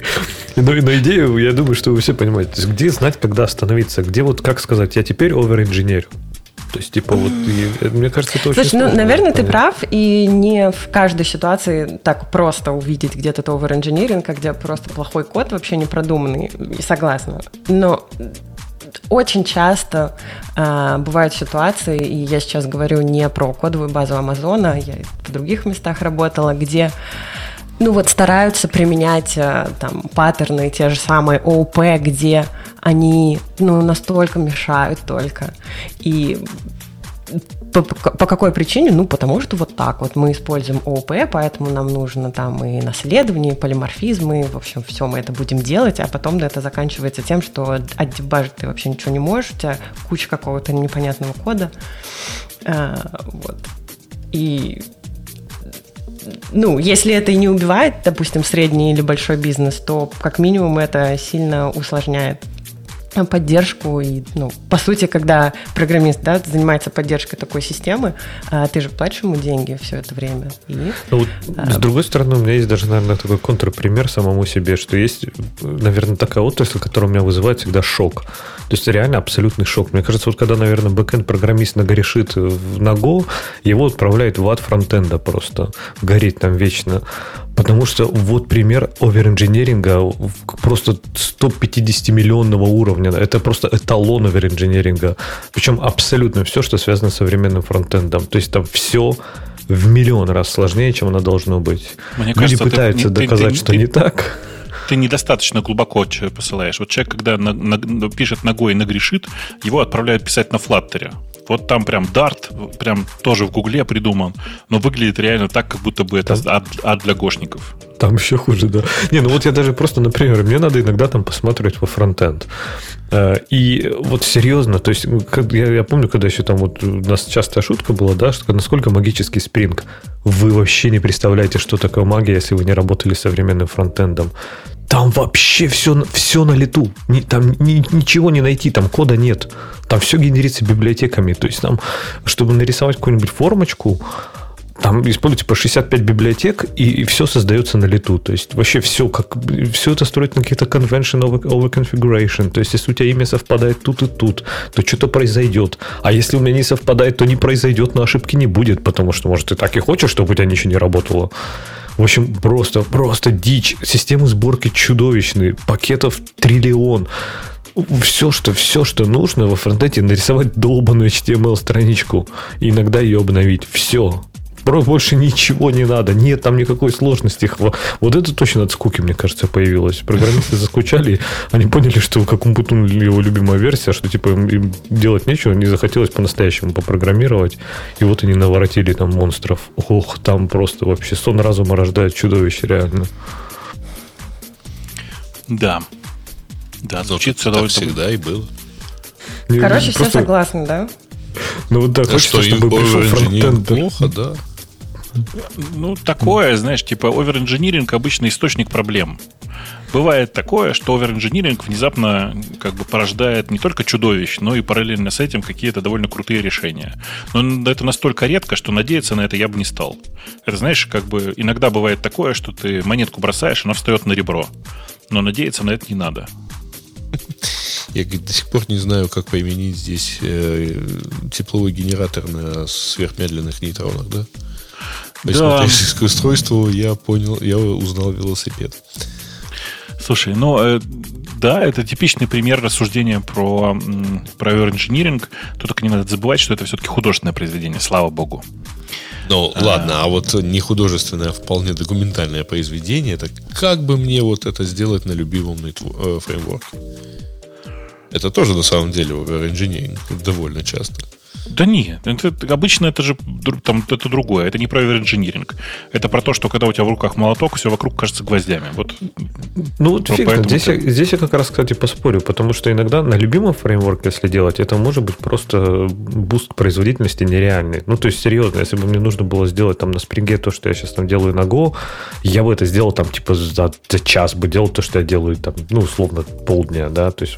Но, но идею, я думаю, что вы все понимаете. Где знать, когда остановиться? Где вот, как сказать, я теперь овер-инженерю? То есть, типа, вот, и, э, мне кажется, это очень Слушай, ну, наверное, ты прав, и не в каждой ситуации так просто увидеть где-то овер-инженеринг, а где просто плохой код вообще не продуманный. Согласна. Но очень часто э, бывают ситуации, и я сейчас говорю не про кодовую базу Амазона, я в других местах работала, где ну вот стараются применять э, там паттерны, те же самые ООП, где они ну настолько мешают только. И по, по какой причине? Ну, потому что вот так вот мы используем ООП, поэтому нам нужно там и наследование, и полиморфизм, в общем, все мы это будем делать, а потом это заканчивается тем, что отдебажить ты вообще ничего не можешь, у тебя куча какого-то непонятного кода. А, вот. И ну, если это и не убивает, допустим, средний или большой бизнес, то как минимум это сильно усложняет поддержку и, ну, по сути, когда программист, да, занимается поддержкой такой системы, а, ты же платишь ему деньги все это время. И, ну, а, с другой стороны, у меня есть даже, наверное, такой контрпример самому себе, что есть, наверное, такая отрасль, которая у меня вызывает всегда шок. То есть реально абсолютный шок. Мне кажется, вот когда, наверное, бэкэнд-программист нагорешит в Наго, его отправляют в ад фронтенда просто. Гореть там вечно. Потому что вот пример оверинженеринга просто 150-миллионного уровня. Это просто эталон оверинженеринга. Причем абсолютно все, что связано с современным фронтендом. То есть там все в миллион раз сложнее, чем оно должно быть. Мне Люди кажется, пытаются ты, доказать, ты, что ты, не так. Ты недостаточно глубоко посылаешь. Вот человек, когда на, на, пишет ногой и нагрешит, его отправляют писать на флаттере. Вот там прям Dart, прям тоже в Гугле придуман, но выглядит реально так, как будто бы это ад, ад для гошников. Там еще хуже, да. Не, ну вот я даже просто, например, мне надо иногда там посмотреть во фронтенд. Э, и вот серьезно, то есть я, я помню, когда еще там вот у нас частая шутка была, да, что насколько магический спринг. Вы вообще не представляете, что такое магия, если вы не работали с современным фронтендом. Там вообще все, все на лету. Там ни, ничего не найти, там кода нет. Там все генерится библиотеками. То есть там, чтобы нарисовать какую-нибудь формочку, там используется по 65 библиотек, и, и все создается на лету. То есть вообще все, как, все это строится на каких-то convention over, over configuration. То есть если у тебя имя совпадает тут и тут, то что-то произойдет. А если у меня не совпадает, то не произойдет, но ошибки не будет, потому что, может, ты так и хочешь, чтобы у тебя ничего не работало. В общем, просто, просто дичь. Системы сборки чудовищные. Пакетов триллион. Все, что, все, что нужно во фронтенде, нарисовать долбанную HTML-страничку. Иногда ее обновить. Все. Больше ничего не надо. Нет там никакой сложности. Вот это точно от скуки, мне кажется, появилось. Программисты заскучали, они поняли, что как Умпутун его любимая версия, что типа им делать нечего, не захотелось по-настоящему попрограммировать. И вот они наворотили там монстров. Ох, там просто вообще сон разума рождает чудовище, реально. Да. Да, звучит все довольно... всегда и было. Короче, просто... все согласны, да? Ну вот да, да хочется, что чтобы пришел фронтенд. Плохо, да. Ну, такое, знаешь, типа оверинжиниринг обычно источник проблем. Бывает такое, что оверинжиниринг внезапно как бы порождает не только чудовищ, но и параллельно с этим какие-то довольно крутые решения. Но это настолько редко, что надеяться на это я бы не стал. Это, знаешь, как бы иногда бывает такое, что ты монетку бросаешь, она встает на ребро. Но надеяться на это не надо. Я до сих пор не знаю, как применить здесь э, тепловой генератор на сверхмедленных нейтронах, да? Есть, да. к устройству, я понял, я узнал велосипед. Слушай, ну э, да, это типичный пример рассуждения про, про инжиниринг. Тут только не надо забывать, что это все-таки художественное произведение, слава богу. Ну, а, ладно, а вот не художественное, а вполне документальное произведение, это как бы мне вот это сделать на любимом э, фреймворке? Это тоже на самом деле over-engineering довольно часто. Да нет, это, обычно это же там, это другое. Это не про инжиниринг. Это про то, что когда у тебя в руках молоток, все вокруг кажется гвоздями. Вот, ну, вот фиг, здесь, ты... я, здесь я как раз, кстати, поспорю, потому что иногда на любимом фреймворке, если делать, это может быть просто буст производительности нереальный. Ну, то есть, серьезно, если бы мне нужно было сделать там на спринге то, что я сейчас там делаю на Go, я бы это сделал там типа за, за час бы делал то, что я делаю там, ну, условно, полдня, да, то есть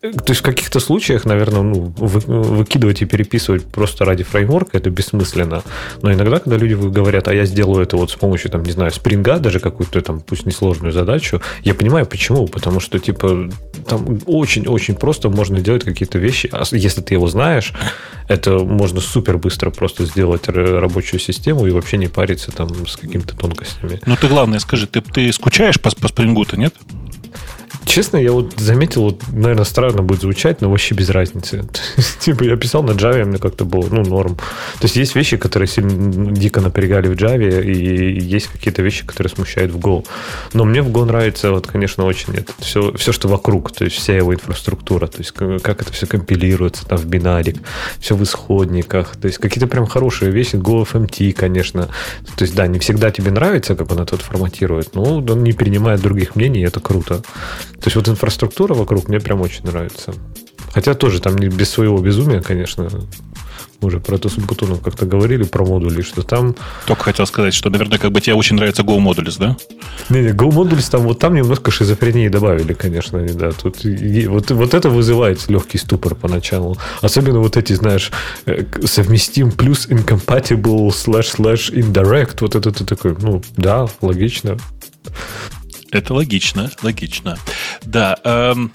то есть в каких-то случаях, наверное, ну, вы, выкидывать и переписывать просто ради фреймворка это бессмысленно. Но иногда, когда люди говорят, а я сделаю это вот с помощью, там, не знаю, спринга, даже какую-то там, пусть несложную задачу, я понимаю, почему. Потому что, типа, там очень-очень просто можно делать какие-то вещи. А если ты его знаешь, это можно супер быстро просто сделать рабочую систему и вообще не париться там с какими-то тонкостями. Ну, ты главное скажи, ты, ты скучаешь по, по спрингу-то, нет? Честно, я вот заметил, вот, наверное, странно будет звучать, но вообще без разницы. типа я писал на Java, мне как-то было, ну, норм. То есть есть вещи, которые сильно дико напрягали в Java, и есть какие-то вещи, которые смущают в Go. Но мне в Go нравится, вот, конечно, очень это все, все, что вокруг, то есть вся его инфраструктура, то есть как это все компилируется там в бинарик, все в исходниках, то есть какие-то прям хорошие вещи, GoFMT, конечно. То есть, да, не всегда тебе нравится, как он это форматирует, но он не принимает других мнений, и это круто. То есть вот инфраструктура вокруг мне прям очень нравится. Хотя тоже там не без своего безумия, конечно. Мы уже про это с Бутоном как-то говорили, про модули, что там... Только хотел сказать, что, наверное, как бы тебе очень нравится Go Modules, да? Не-не, Go Modules там, вот там немножко шизофрении добавили, конечно, они, да. Тут, и, вот, вот это вызывает легкий ступор поначалу. Особенно вот эти, знаешь, э, совместим плюс incompatible slash slash indirect. Вот это ты такой, ну, да, логично. Это логично, логично. Да, эм,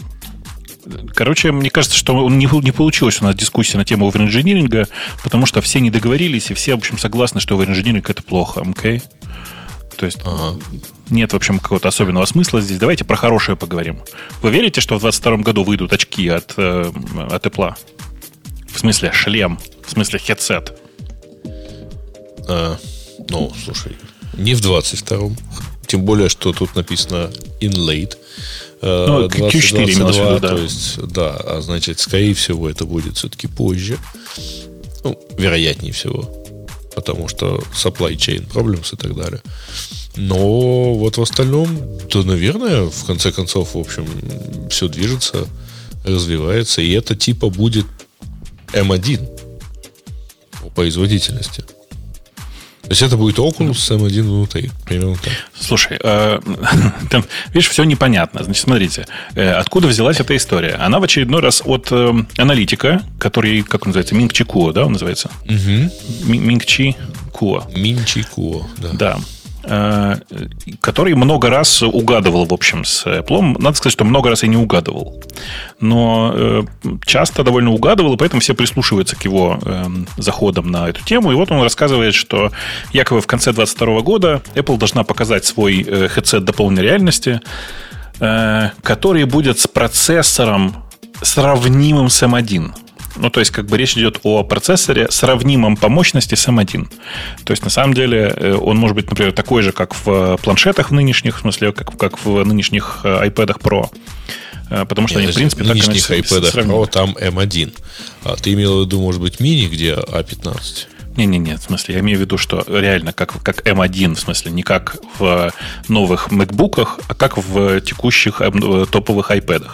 Короче, мне кажется, что не, не получилась у нас дискуссия на тему оверинжиниринга, потому что все не договорились, и все, в общем, согласны, что оверинжиниринг это плохо, окей? Okay? То есть ага. нет, в общем, какого-то особенного смысла здесь. Давайте про хорошее поговорим. Вы верите, что в 2022 году выйдут очки от, э, от Apple? В смысле шлем, в смысле хедсет? А, ну, слушай, не в 22-м. Тем более, что тут написано in late. Э, ну, Q4 22, да. То есть, да, а значит, скорее всего, это будет все-таки позже. Ну, вероятнее всего. Потому что supply chain problems и так далее. Но вот в остальном, то, наверное, в конце концов, в общем, все движется, развивается. И это типа будет M1 по производительности. То есть это будет Oculus M1 внутри. Примерно так. Слушай, э, там, видишь, все непонятно. Значит, смотрите, э, откуда взялась эта история? Она в очередной раз от э, аналитика, который, как он называется, Минг Чи Куо, да, он называется? Угу. Минг Чи Куо. Минчи Куо, да. Да. Э, который много раз угадывал, в общем, с Apple. Надо сказать, что много раз и не угадывал. Но э, часто довольно угадывал, и поэтому все прислушиваются к его эм, заходам на эту тему. И вот он рассказывает, что якобы в конце 2022 года Apple должна показать свой э, headset дополненной реальности, который будет с процессором сравнимым с M1. Ну, то есть, как бы речь идет о процессоре, сравнимом по мощности с M1. То есть, на самом деле, э, он может быть, например, такой же, как в планшетах нынешних, в смысле, как, как в нынешних э, iPad Pro. Э, потому что Нет, они, в принципе, в нынешних так iPad Pro там M1. А ты имел в виду, может быть, мини, где A15? А Не-не-не, в смысле, я имею в виду, что реально как, как M1, в смысле, не как в новых MacBook, а как в текущих топовых iPad.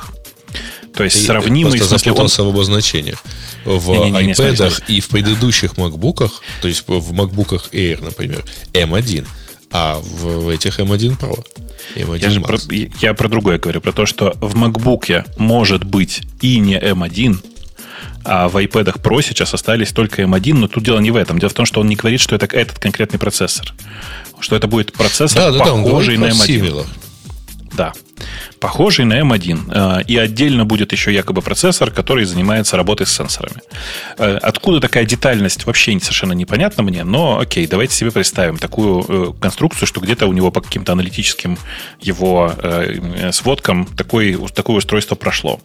То есть Ты сравнимый... Просто запутался он... в обозначениях. В не, не, не, iPad и в предыдущих MacBook, то есть в MacBook Air, например, M1, а в этих M1 Pro. M1 я, же про, я про другое говорю, про то, что в MacBook может быть и не M1, а в iPad Pro сейчас остались только M1, но тут дело не в этом. Дело в том, что он не говорит, что это этот конкретный процессор. Что это будет процессор, да, да, похожий да, на M1. Similar. Да похожий на M1. Э, и отдельно будет еще якобы процессор, который занимается работой с сенсорами. Э, откуда такая детальность, вообще совершенно непонятно мне, но окей, давайте себе представим такую э, конструкцию, что где-то у него по каким-то аналитическим его сводкам такое, такое устройство прошло.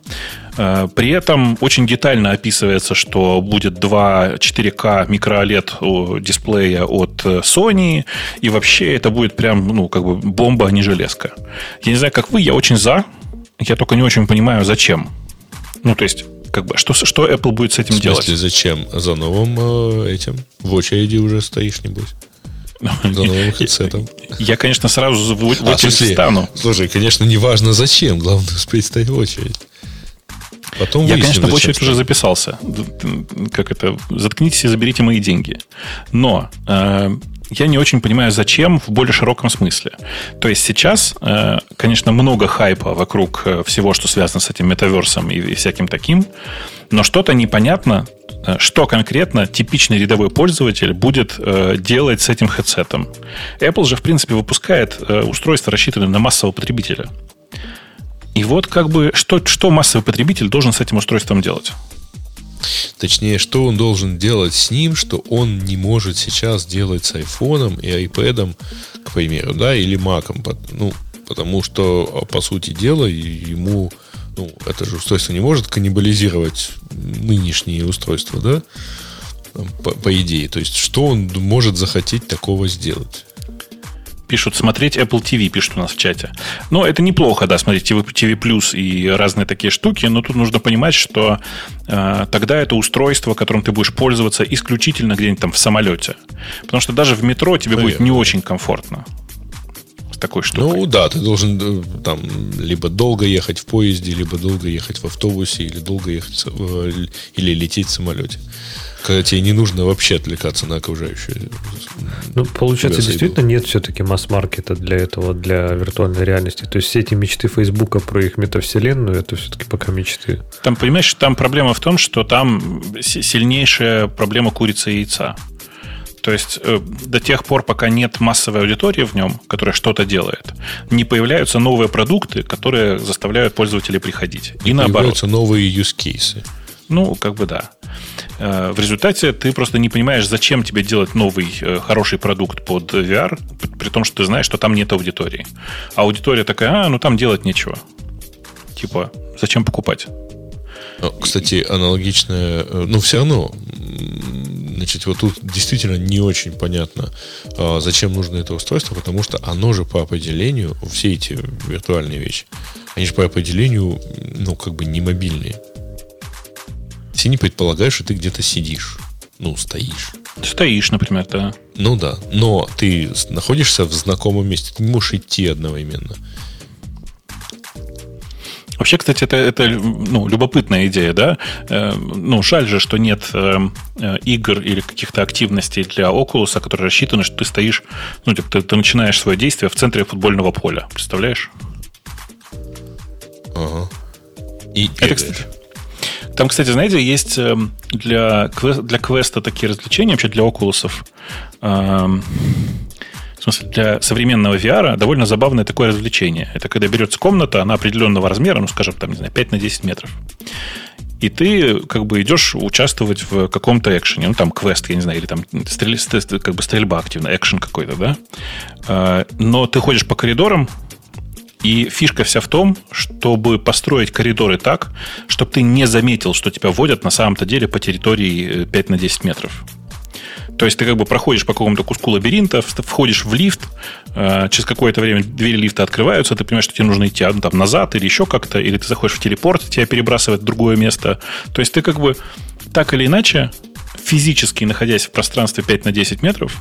При этом очень детально описывается, что будет два 4К микро-OLED дисплея от Sony, и вообще это будет прям, ну, как бы бомба, а не железка. Я не знаю, как вы, я очень за. Я только не очень понимаю, зачем. Ну, то есть, как бы, что, что Apple будет с этим в смысле, делать? зачем? За новым э, этим? В очереди уже стоишь, небось? За новым хедсетом. Я, конечно, сразу в, в а, очередь а, стану. Слушай, конечно, не важно зачем. Главное успеть стоять в очередь. Потом Я, конечно, в очередь уже записался. Как это? Заткнитесь и заберите мои деньги. Но э, я не очень понимаю, зачем в более широком смысле. То есть сейчас, э, конечно, много хайпа вокруг э, всего, что связано с этим метаверсом и всяким таким, но что-то непонятно, э, что конкретно типичный рядовой пользователь будет делать с этим хедсетом. Apple же, в принципе, выпускает устройства, рассчитанные на массового потребителя. И вот как бы что, что массовый потребитель должен с этим устройством делать? Точнее, что он должен делать с ним, что он не может сейчас делать с айфоном и айпэдом, к примеру, да, или маком. Ну, потому что, по сути дела, ему ну, это же устройство не может каннибализировать нынешние устройства, да, по, по идее. То есть, что он может захотеть такого сделать? Пишут смотреть Apple TV, пишут у нас в чате. Но это неплохо, да, смотреть TV, Plus и разные такие штуки, но тут нужно понимать, что э, тогда это устройство, которым ты будешь пользоваться исключительно где-нибудь там в самолете. Потому что даже в метро тебе Наверное. будет не очень комфортно такой штукой. Ну да, ты должен э, там либо долго ехать в поезде, либо долго ехать в автобусе, или долго ехать или лететь в самолете когда тебе не нужно вообще отвлекаться на окружающее. Ну, получается, действительно нет все-таки масс-маркета для этого, для виртуальной реальности. То есть все эти мечты Фейсбука про их метавселенную, это все-таки пока мечты. Там, понимаешь, там проблема в том, что там сильнейшая проблема курицы и яйца. То есть э, до тех пор, пока нет массовой аудитории в нем, которая что-то делает, не появляются новые продукты, которые заставляют пользователей приходить. Не и наоборот. Появляются новые use cases. Ну, как бы да. Э, в результате ты просто не понимаешь, зачем тебе делать новый э, хороший продукт под VR, при том, что ты знаешь, что там нет аудитории. А аудитория такая, а, ну там делать нечего. Типа, зачем покупать? Ну, кстати, аналогичное, ну, все равно, значит, вот тут действительно не очень понятно, а, зачем нужно это устройство, потому что оно же по определению, все эти виртуальные вещи, они же по определению, ну, как бы не мобильные все не предполагают, что ты где-то сидишь. Ну, стоишь. Стоишь, например, да. Ну да. Но ты находишься в знакомом месте. Ты не можешь идти одновременно. Вообще, кстати, это, это ну, любопытная идея, да? Э, ну, жаль же, что нет э, э, игр или каких-то активностей для Oculus, которые рассчитаны, что ты стоишь, ну, типа, ты, ты начинаешь свое действие в центре футбольного поля. Представляешь? Ага. И это, кстати, там, кстати, знаете, есть для, для квеста такие развлечения, вообще для окулусов. Эм, в смысле, для современного VR довольно забавное такое развлечение. Это когда берется комната, она определенного размера, ну, скажем, там, не знаю, 5 на 10 метров. И ты как бы идешь участвовать в каком-то экшене. Ну, там квест, я не знаю, или там стрель, как бы стрельба активная, экшен какой-то, да? Э, но ты ходишь по коридорам, И фишка вся в том, чтобы построить коридоры так, чтобы ты не заметил, что тебя вводят на самом-то деле по территории 5 на 10 метров. То есть ты как бы проходишь по какому-то куску лабиринта, входишь в лифт, э, через какое-то время двери лифта открываются, ты понимаешь, что тебе нужно идти там, назад или еще как-то, или ты заходишь в телепорт, тебя перебрасывает в другое место. То есть ты как бы так или иначе, физически находясь в пространстве 5 на 10 метров,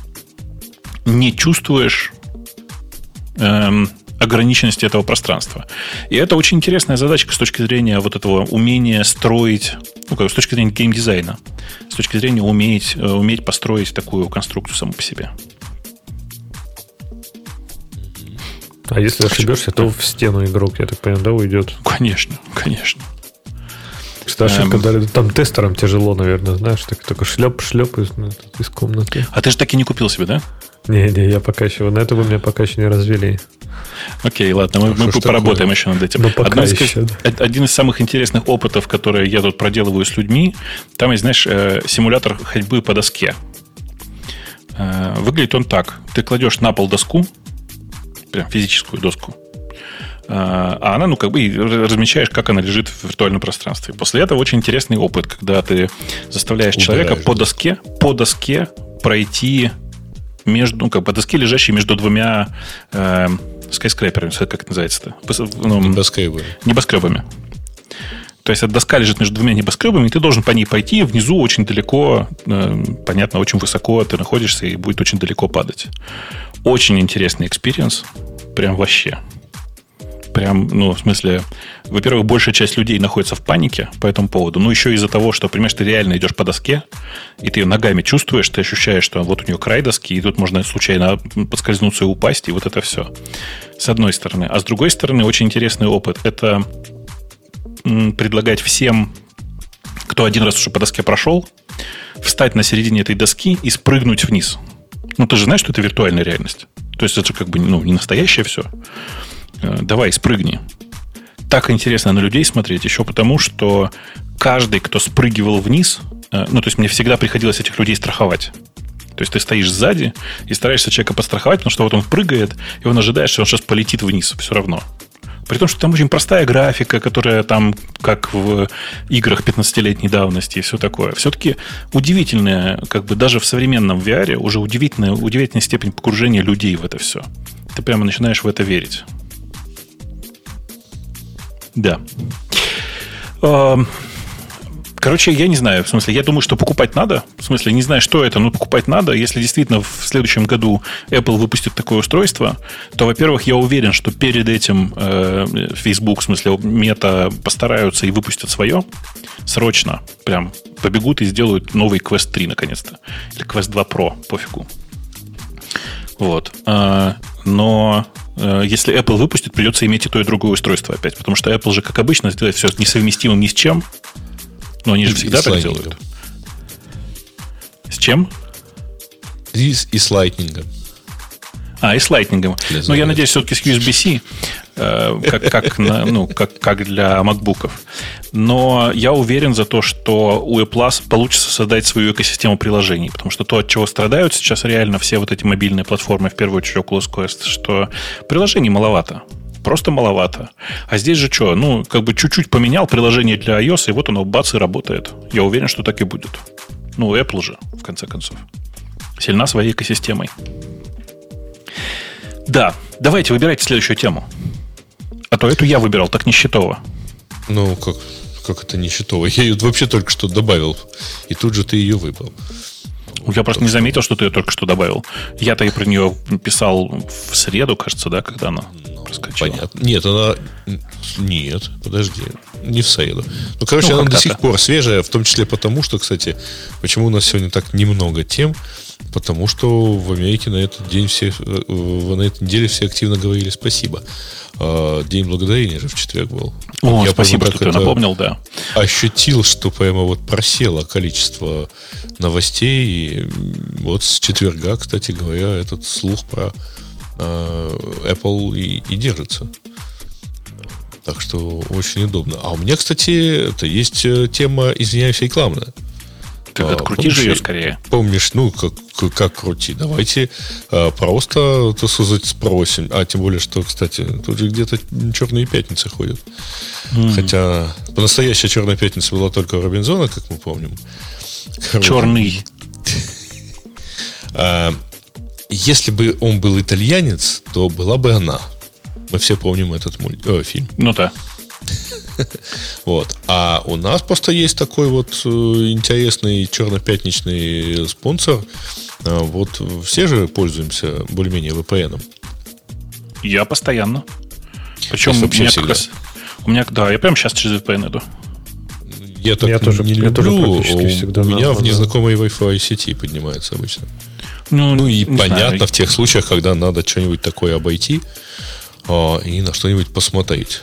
не чувствуешь эм, ограниченности этого пространства. И это очень интересная задачка с точки зрения вот этого умения строить, ну, как, с точки зрения геймдизайна, с точки зрения уметь, э, уметь построить такую конструкцию саму по себе. А если ошибешься, то в стену игрок, я так понимаю, да, уйдет? Конечно, конечно. Что ошибка, эм... там тестерам тяжело, наверное, знаешь, так, только шлеп-шлеп из, из комнаты. А ты же так и не купил себе, да? Не-не, я пока еще, на это вы меня пока еще не развели. Окей, ладно, мы, мы поработаем такое? еще над этим. Ну, еще, из, да. Один из самых интересных опытов, которые я тут проделываю с людьми, там есть, знаешь, э, симулятор ходьбы по доске. Э, выглядит он так. Ты кладешь на пол доску, прям физическую доску, э, а она, ну, как бы размещаешь, как она лежит в виртуальном пространстве. После этого очень интересный опыт, когда ты заставляешь Убираешь, человека по доске, по доске пройти между, ну, как по доске, лежащей между двумя э, скайскрэперами, как это называется-то? Ну, небоскребами. Небоскребами. То есть эта доска лежит между двумя небоскребами, и ты должен по ней пойти, внизу очень далеко, э, понятно, очень высоко ты находишься, и будет очень далеко падать. Очень интересный experience, прям вообще. Прям, ну, в смысле, во-первых, большая часть людей находится в панике по этому поводу. Ну, еще из-за того, что, понимаешь, ты реально идешь по доске, и ты ее ногами чувствуешь, ты ощущаешь, что вот у нее край доски, и тут можно случайно подскользнуться и упасть, и вот это все. С одной стороны. А с другой стороны, очень интересный опыт. Это предлагать всем, кто один раз уже по доске прошел, встать на середине этой доски и спрыгнуть вниз. Ну, ты же знаешь, что это виртуальная реальность. То есть это же как бы ну, не настоящее все. Э, давай, спрыгни. Так интересно на людей смотреть, еще потому, что каждый, кто спрыгивал вниз, э, ну, то есть мне всегда приходилось этих людей страховать. То есть ты стоишь сзади и стараешься человека подстраховать, потому что вот он прыгает, и он ожидает, что он сейчас полетит вниз все равно. При том, что там очень простая графика, которая там, как в играх 15-летней давности и все такое. Все-таки удивительная, как бы даже в современном VR, уже удивительная, удивительная степень погружения людей в это все. Ты прямо начинаешь в это верить. Да. Короче, я не знаю, в смысле, я думаю, что покупать надо. В смысле, не знаю, что это, но покупать надо. Если действительно в следующем году Apple выпустит такое устройство, то, во-первых, я уверен, что перед этим э, Facebook, в смысле, Мета постараются и выпустят свое срочно. Прям побегут и сделают новый Quest 3 наконец-то. Или Quest 2 Pro, пофигу. Вот. А, но если Apple выпустит, придется иметь и то, и другое устройство опять. Потому что Apple же, как обычно, сделает все несовместимым ни с чем. Но они же всегда и так делают. С чем? И, и с Lightning. А, и с Lightning. Ну, я надеюсь, все-таки с USB-C, э, как, как, на, ну, как, как для MacBook. Но я уверен за то, что у Apple получится создать свою экосистему приложений. Потому что то, от чего страдают сейчас реально все вот эти мобильные платформы, в первую очередь Oculus Quest, что приложений маловато просто маловато. А здесь же что? Ну, как бы чуть-чуть поменял приложение для iOS, и вот оно бац и работает. Я уверен, что так и будет. Ну, Apple же, в конце концов. Сильна своей экосистемой. Да, давайте выбирайте следующую тему. А то эту я выбирал, так нищетово. Ну, как, как это нищетово? Я ее вообще только что добавил. И тут же ты ее выбрал. Я просто не заметил, что ты ее только что добавил. Я-то и про нее писал в среду, кажется, да, когда она проскочила. Понятно. Нет, она... Нет, подожди. Не в среду. Ну, короче, ну, она до сих пор свежая, в том числе потому, что, кстати, почему у нас сегодня так немного тем, потому что в Америке на этот день все, э, на этой неделе все активно говорили спасибо. А, день благодарения же в четверг был. О, Я спасибо, что ты напомнил, да. Ощутил, что прямо вот просело количество новостей. И вот с четверга, кстати говоря, этот слух про Apple и, и держится. Так что очень удобно. А у меня, кстати, это есть э, тема, извиняюсь, рекламная. Ты а, открути же ее скорее. Помнишь, ну, как как крути? Давайте э, просто, так сказать, спросим. А тем более, что, кстати, тут же где-то черные пятницы ходят. Mm. Хотя настоящая черная пятница была только у Робинзона, как мы помним. Черный. Если бы он был итальянец, то была бы она. Мы все помним этот мульт, э, фильм. Ну да. Вот. А у нас просто есть такой вот э, интересный черно-пятничный спонсор. А, вот все же пользуемся более-менее VPN. Я постоянно. Причем у меня как раз... У меня, да, я прямо сейчас через VPN иду. Я так я тоже, не люблю. Я тоже всегда у меня в незнакомой Wi-Fi сети поднимается обычно. Ну, ну и понятно знаю. в тех случаях, когда надо что-нибудь такое обойти а, и на что-нибудь посмотреть.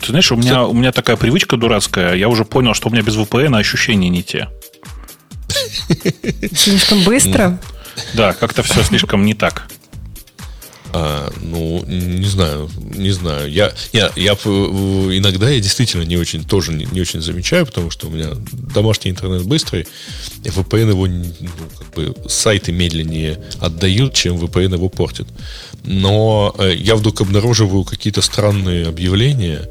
Ты знаешь, у меня, у меня такая привычка дурацкая. Я уже понял, что у меня без VPN ощущения не те. Слишком быстро? Да, как-то все слишком не так. А, ну, не знаю, не знаю. Я, я, я иногда я действительно не очень тоже не, не очень замечаю, потому что у меня домашний интернет быстрый, и VPN его ну, как бы сайты медленнее отдают, чем VPN его портит. Но э, я вдруг обнаруживаю какие-то странные объявления,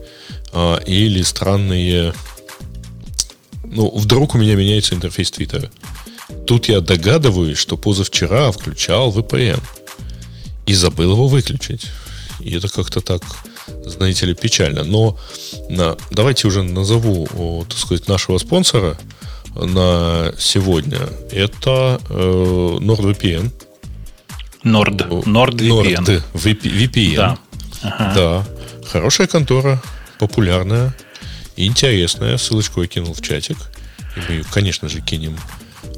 а, или странные... Ну, вдруг у меня меняется интерфейс Твиттера. Тут я догадываюсь, что позавчера включал VPN и забыл его выключить. И это как-то так, знаете ли, печально. Но на, давайте уже назову, о, так сказать, нашего спонсора на сегодня. Это э, NordVPN. Nord. NordVPN. Nord VPN. Да. Ага. да. Хорошая контора популярная интересная. Ссылочку я кинул в чатик. И мы ее, конечно же, кинем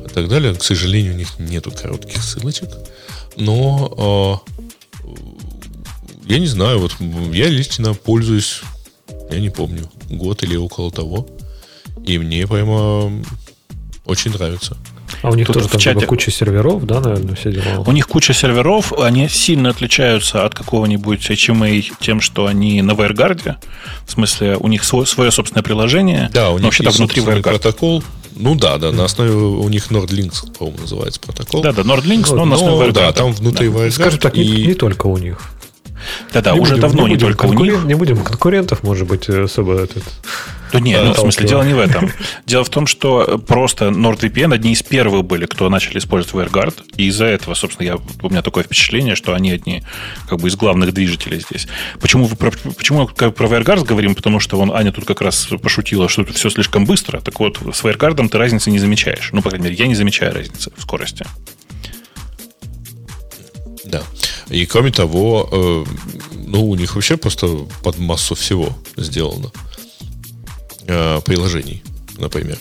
и так далее. К сожалению, у них нету коротких ссылочек. Но э, я не знаю, вот я лично пользуюсь, я не помню, год или около того. И мне прямо очень нравится. А у них Тут тоже там чате... куча серверов, да, наверное, все дела? У них куча серверов, они сильно отличаются от какого-нибудь HMA тем, что они на WireGuard. В смысле, у них свое, свое собственное приложение. Да, у них вообще-то внутри WireGuard. протокол. Ну да, да, на основе у них NordLinks, по-моему, называется протокол. Да, да, NordLinks, но, но на основе. Да, там внутри да. Скажем так, и... не, не только у них. Да-да, уже будем, давно не, не только у них. Не будем конкурентов, может быть, особо этот... Да нет, ну, в смысле, дело не в этом. Дело в том, что просто NordVPN одни из первых были, кто начали использовать WireGuard, и из-за этого, собственно, я, у меня такое впечатление, что они одни как бы из главных движителей здесь. Почему, про, почему про WireGuard говорим? Потому что он, Аня тут как раз пошутила, что тут все слишком быстро. Так вот, с WireGuard ты разницы не замечаешь. Ну, по крайней мере, я не замечаю разницы в скорости. Да. И кроме того, э, ну, у них вообще просто под массу всего сделано. Э, приложений, например.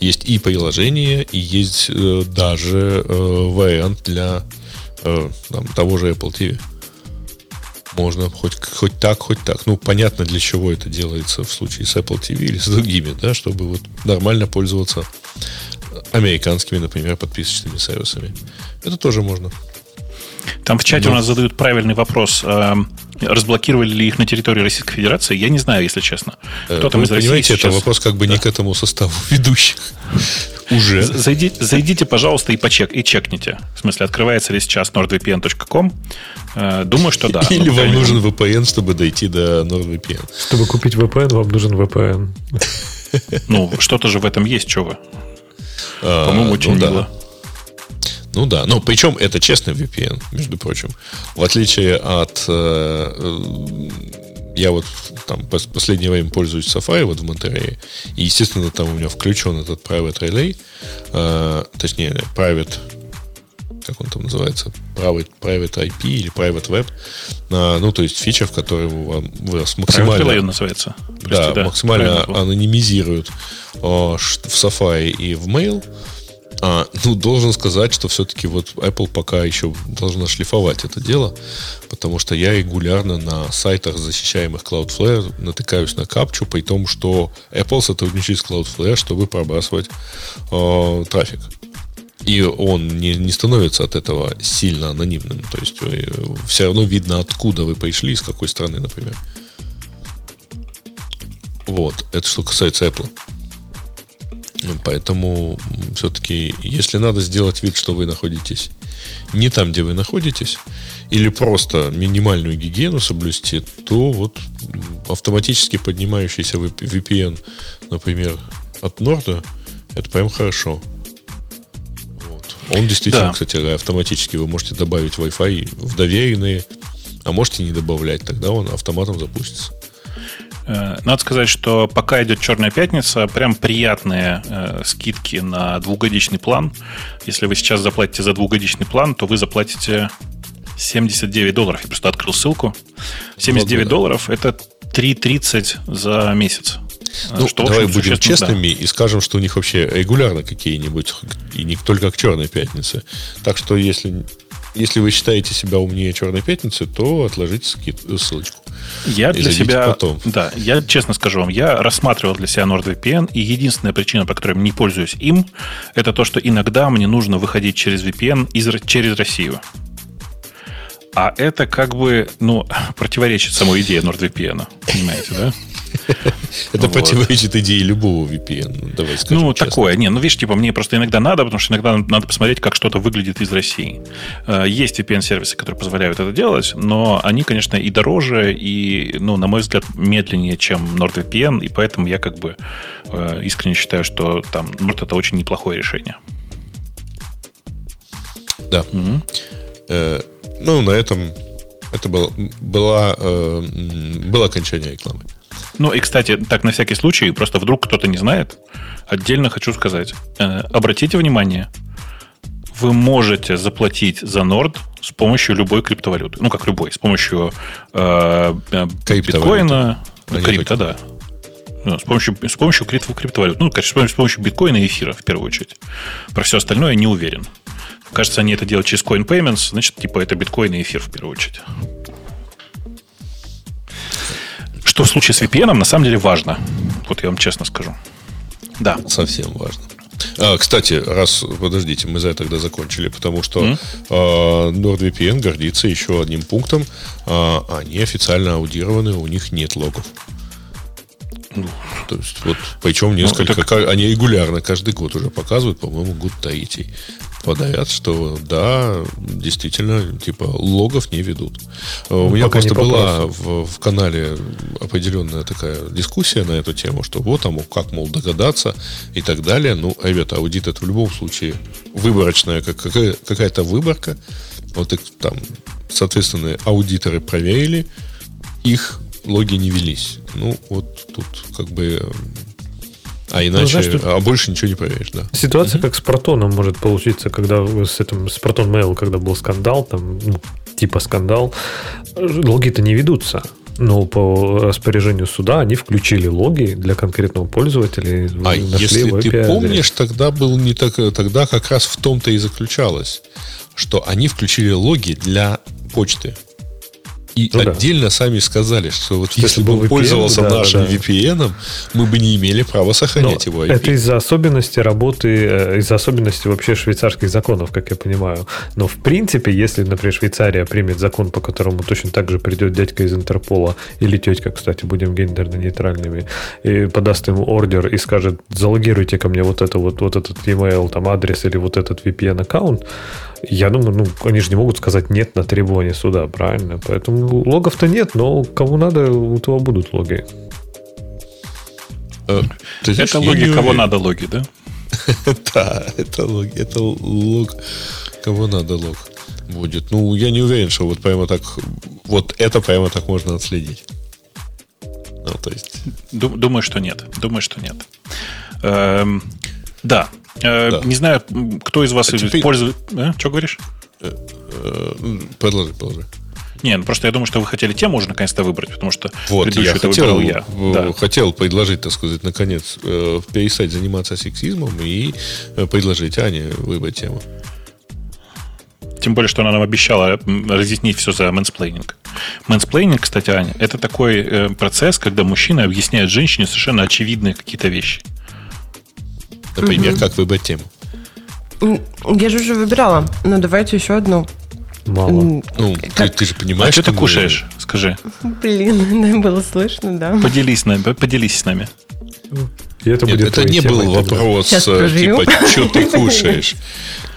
Есть и приложение, и есть э, даже э, вариант для э, там, того же Apple TV. Можно хоть, хоть так, хоть так. Ну, понятно, для чего это делается в случае с Apple TV или с другими, да, чтобы вот нормально пользоваться американскими, например, подписочными сервисами. Это тоже можно. Там в чате Но... у нас задают правильный вопрос. Эм, разблокировали ли их на территории Российской Федерации? Я не знаю, если честно. Кто там Вы из России понимаете, сейчас... это вопрос как бы да. не к этому составу ведущих. Уже. Зайдите, зайдите, пожалуйста, и почек, и чекните. В смысле, открывается ли сейчас nordvpn.com? Э, думаю, что да. Или вам нужен VPN, чтобы дойти до NordVPN. Чтобы купить VPN, вам нужен VPN. Ну, что-то же в этом есть, что вы. А, По-моему, очень ну мило. Ну да, но причем это честный VPN, между прочим. В отличие от... Э, э, я вот там последнее время пользуюсь Safari вот в Монтерее, и, естественно, там у меня включен этот Private Relay, э, точнее, Private как он там называется, private, private IP или private web, а, ну, то есть фича, в которой вам, максимально... Private называется. Прости, да, да, максимально анонимизируют а, в Safari и в Mail, а, ну, должен сказать, что все-таки вот Apple пока еще должна шлифовать это дело, потому что я регулярно на сайтах, защищаемых Cloudflare, натыкаюсь на капчу, при том, что Apple сотрудничает с Cloudflare, чтобы пробрасывать э, трафик. И он не, не становится от этого сильно анонимным. То есть э, все равно видно, откуда вы пришли, из какой страны, например. Вот. Это что касается Apple. Поэтому все-таки, если надо сделать вид, что вы находитесь не там, где вы находитесь, или просто минимальную гигиену соблюсти, то вот автоматически поднимающийся VPN, например, от Норда, это прям хорошо. Вот. Он действительно, Да. кстати, автоматически вы можете добавить Wi-Fi в доверенные, а можете не добавлять, тогда он автоматом запустится. Э, Надо сказать, что пока идет Черная пятница, прям приятные э, скидки на двухгодичный план. Если вы сейчас заплатите за двухгодичный план, то вы заплатите 79 долларов. Я просто открыл ссылку. 79 года. долларов это 3,30 за месяц. Ну, что, давай общем, будем существенно, да. честными и скажем, что у них вообще регулярно какие-нибудь, и не только к Черной пятнице. Так что, если, если вы считаете себя умнее Черной пятницы, то отложите скид- ссылочку. Я для себя, потом. да, я честно скажу вам, я рассматривал для себя NordVPN, и единственная причина, по которой я не пользуюсь им, это то, что иногда мне нужно выходить через VPN из, через Россию. А это как бы, ну, противоречит самой идее NordVPN, понимаете, да? Это противоречит идее любого VPN. ну, Давай скажем ну, такое. Не, ну, видишь, типа, мне просто иногда надо, потому что иногда надо посмотреть, как что-то выглядит из России. Э, Есть VPN-сервисы, которые позволяют это делать, но они, конечно, и дороже, и, ну, на мой взгляд, медленнее, чем NordVPN, и поэтому я как бы э, искренне считаю, что там Nord это очень неплохое решение. Да. Э, ну, на этом это было, была, э, м, было окончание рекламы. Ну и, кстати, так на всякий случай, просто вдруг кто-то не знает, отдельно хочу сказать. э, обратите внимание, вы можете заплатить за Nord с помощью любой криптовалюты. Ну, как любой, с помощью э, э, биткоина. А Крипто, да. Ну, с помощью, с помощью крипто- криптовалют. Ну, конечно, с помощью, с помощью биткоина и эфира, в первую очередь. Про все остальное не уверен. Кажется, они это делают через Coin Payments, значит, типа это биткоин и эфир в первую очередь. Что в случае с VPN на самом деле важно. Вот я вам честно скажу. Да. Совсем важно. А, кстати, раз, подождите, мы за это тогда закончили, потому что э, NordVPN гордится еще одним пунктом. А, они официально аудированы, у них нет логов. То есть, вот, причем несколько, это- ка- они регулярно, каждый год уже показывают, по-моему, год третий подряд, что да, действительно, типа, логов не ведут. А У меня просто была в, в канале определенная такая дискуссия на эту тему, что вот там, как, мол, догадаться и так далее. Ну, ребята, аудит это в любом случае выборочная, как, какая- какая-то выборка. Вот их там, соответственно, аудиторы проверили, их логи не велись. Ну, вот тут как бы... А иначе... знаешь, тут- А больше ничего не проверишь, да. Ситуация как с протоном может получиться, когда с этим с Proton Mail, когда был скандал, там, ну, типа скандал, логи-то не ведутся. Но по распоряжению суда они включили логи для конкретного пользователя. А если ты помнишь, тогда был не так, тогда как раз в том-то и заключалось, что они включили логи для почты. И Ну да. отдельно сами сказали, что вот Что если бы он VPN, пользовался да, нашим да. VPN, мы бы не имели права Но сохранять его IP. это из-за особенностей работы, э, из-за особенностей вообще швейцарских законов, как я понимаю. Но в принципе, если, например, Швейцария примет закон, по которому точно так же придет дядька из Интерпола или тетька, кстати, будем гендерно-нейтральными, и подаст ему ордер и скажет, залогируйте ко мне вот это вот, вот этот email, там адрес или вот этот VPN аккаунт, я думаю, ну, они же не могут сказать нет на требование суда, правильно? Поэтому логов-то нет, но кому надо, у того будут логи. Э, ты знаешь, Это логи, кого уверен. надо логи, да? Да, это лог, это лог, кого надо лог будет. Ну, я не уверен, что вот прямо так, вот это прямо так можно отследить. Ну, то есть, Ду- Думаю, что нет. Думаю, что нет. Эм, да. Э, Да. Не знаю, кто из вас А теперь- пользует... Что говоришь? э, продолжи, продолжи. Не, ну просто я думаю, что вы хотели тему уже наконец-то выбрать, потому что Вот, я хотел, выбрал я. э, Да. хотел предложить, так сказать, наконец, э, перестать заниматься сексизмом и э, предложить Ане выбрать тему. Тем более, что она нам обещала разъяснить все за мэнсплейнинг. Мэнсплейнинг, кстати, Аня, это такой э, процесс, когда мужчины объясняют женщине совершенно очевидные какие-то вещи. Например, как выбрать тему. Я же уже выбирала. Ну, давайте еще одну. Мало. Ну, ты, как- ты же А понимаешь, что ты мы- кушаешь? Скажи. Блин, было слышно, да. Поделись с нами, поделись с нами. И это Нет, будет это не был вопрос, э, типа, что ты кушаешь.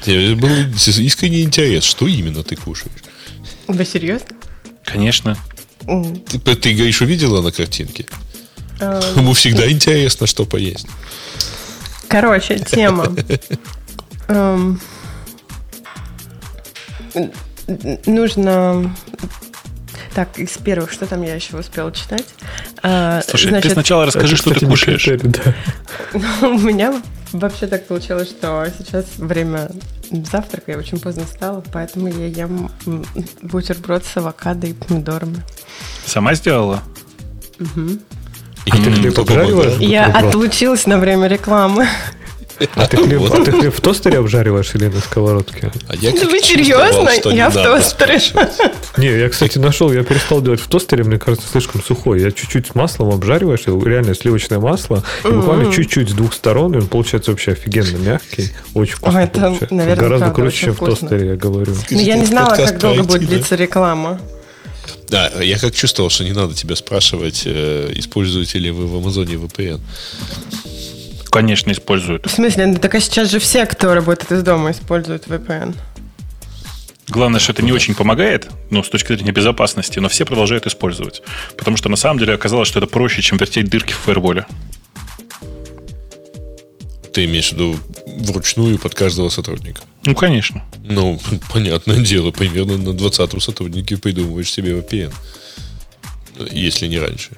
Это был искренний интерес, что именно ты кушаешь. Вы серьезно? Конечно. Ты, ты говоришь, увидела на картинке? А, Ему всегда интересно, что поесть. Короче, тема. Эм, Нужно... Так, из первых, что там я еще успела читать? А, Слушай, ты значит, сначала расскажи, Это, что ты кстати, не кушаешь. критерий, да. У меня вообще так получилось, что сейчас время завтрака, я очень поздно встала, поэтому я ем бутерброд с авокадо и помидорами. Сама сделала? И А ты хлеб обжариваешь? Я отлучилась на время рекламы. А ты хлеб, Вот. а ты хлеб в тостере обжариваешь или на сковородке? А я Да как вы серьезно? Я в тостере. Не, я, кстати, нашел, я перестал делать в тостере, мне кажется, слишком сухой. Я чуть-чуть с маслом обжариваешь, и реально сливочное масло, и буквально чуть-чуть с двух сторон, и он получается вообще офигенно мягкий, очень вкусно Ой, это, наверное, Гораздо правда, круче, очень чем в тостере, я говорю. Но я не знала, как долго будет длиться реклама. Да, я как чувствовал, что не надо тебя спрашивать, э, используете ли вы в Амазоне VPN. Конечно, используют. В смысле, ну так а сейчас же все, кто работает из дома, используют VPN. Главное, что это не очень помогает, ну, с точки зрения безопасности, но все продолжают использовать. Потому что на самом деле оказалось, что это проще, чем вертеть дырки в фаерболе. Ты имеешь в виду вручную под каждого сотрудника. Ну, конечно. Ну, понятное дело, примерно на 20-м сотруднике придумываешь себе VPN. Если не раньше.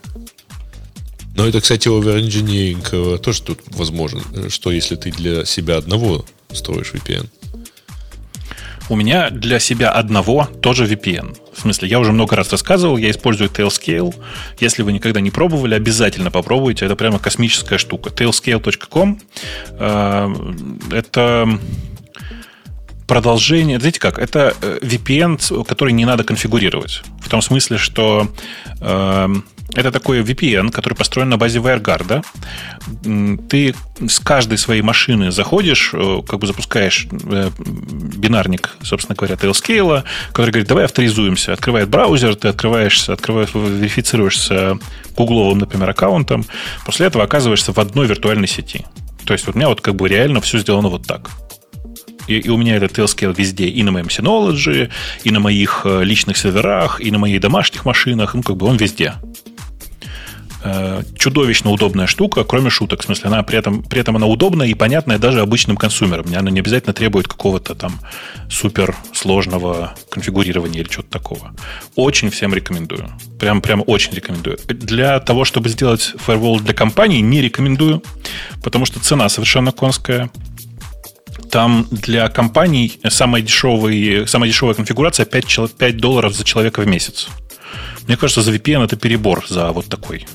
Но это, кстати, оверинжиниринг э, тоже тут возможен. Э, Что если ты для себя одного строишь VPN? У меня для себя одного тоже VPN. В смысле, я уже много раз рассказывал, я использую Tailscale. Если вы никогда не пробовали, обязательно попробуйте. Это прямо космическая штука. Tailscale.com э, это продолжение, знаете как, это э, VPN, который не надо конфигурировать. В том смысле, что э, это такой VPN, который построен на базе WireGuard. Ты с каждой своей машины заходишь, э, как бы запускаешь э, бинарник, собственно говоря, Tailscale, который говорит, давай авторизуемся. Открывает браузер, ты открываешься, открываешь, верифицируешься гугловым, например, аккаунтом. После этого оказываешься в одной виртуальной сети. То есть вот у меня вот как бы реально все сделано вот так. И, и у меня этот Tailscale везде, и на моем Synology, и на моих э, личных серверах, и на моих домашних машинах, ну, как бы он везде. Э, Чудовищно удобная штука, кроме шуток. В смысле, она при этом, при этом она удобная и понятная даже обычным консумерам. Она не обязательно требует какого-то там супер сложного конфигурирования или чего-то такого. Очень всем рекомендую. Прям, прям очень рекомендую. Для того, чтобы сделать firewall для компании, не рекомендую, потому что цена совершенно конская. Там для компаний самая дешевая, самая дешевая конфигурация 5, чел- 5 долларов за человека в месяц. Мне кажется, за VPN это перебор за вот такой.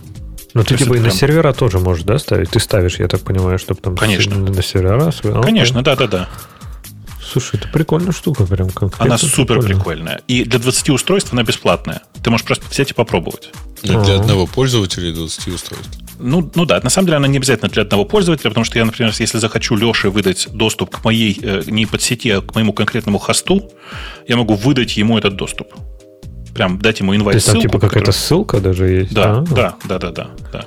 Ну, То ты типа и это на прям- сервера тоже можешь, да, ставить? Ты ставишь, я так понимаю, чтобы там... Конечно. На сервера... А, Конечно, окей. да-да-да. Слушай, это прикольная штука прям. конкретно Она супер прикольная. И для 20 устройств она бесплатная. Ты можешь просто взять и попробовать. Ну, для одного пользователя и 20 устройств. Ну, ну да, на самом деле она не обязательно для одного пользователя, потому что я, например, если захочу Леше выдать доступ к моей, э, не подсети, а к моему конкретному хосту, я могу выдать ему этот доступ. Прям дать ему То инвайт есть там ссылку. типа какая-то которая- ссылка даже есть? Да, А, да, да, да, да, да.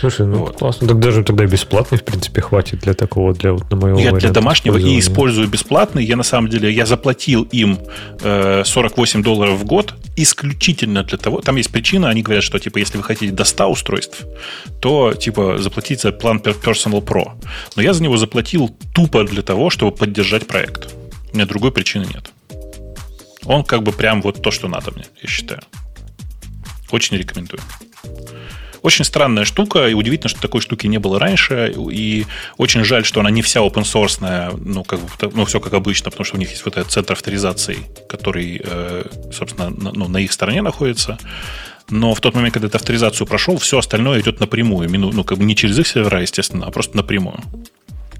Слушай, ну Вот. классно. Так даже тогда бесплатный, в принципе, хватит для такого, для вот на моего Я для домашнего и использую бесплатный. Я на самом деле я заплатил им э, 48 долларов в год исключительно для того. Там есть причина, они говорят, что типа если вы хотите до 100 устройств, то типа заплатить за план Per- Personal Pro. Но я за него заплатил тупо для того, чтобы поддержать проект. У меня другой причины нет. Он как бы прям вот то, что надо мне, я считаю. Очень рекомендую. Очень странная штука, и удивительно, что такой штуки не было раньше, и очень жаль, что она не вся open source, ну, как бы, ну, все как обычно, потому что у них есть вот этот центр авторизации, который, э, собственно, на, ну, на их стороне находится. Но в тот момент, когда эту авторизацию прошел, все остальное идет напрямую. Ну, как бы не через их сервера, естественно, а просто напрямую.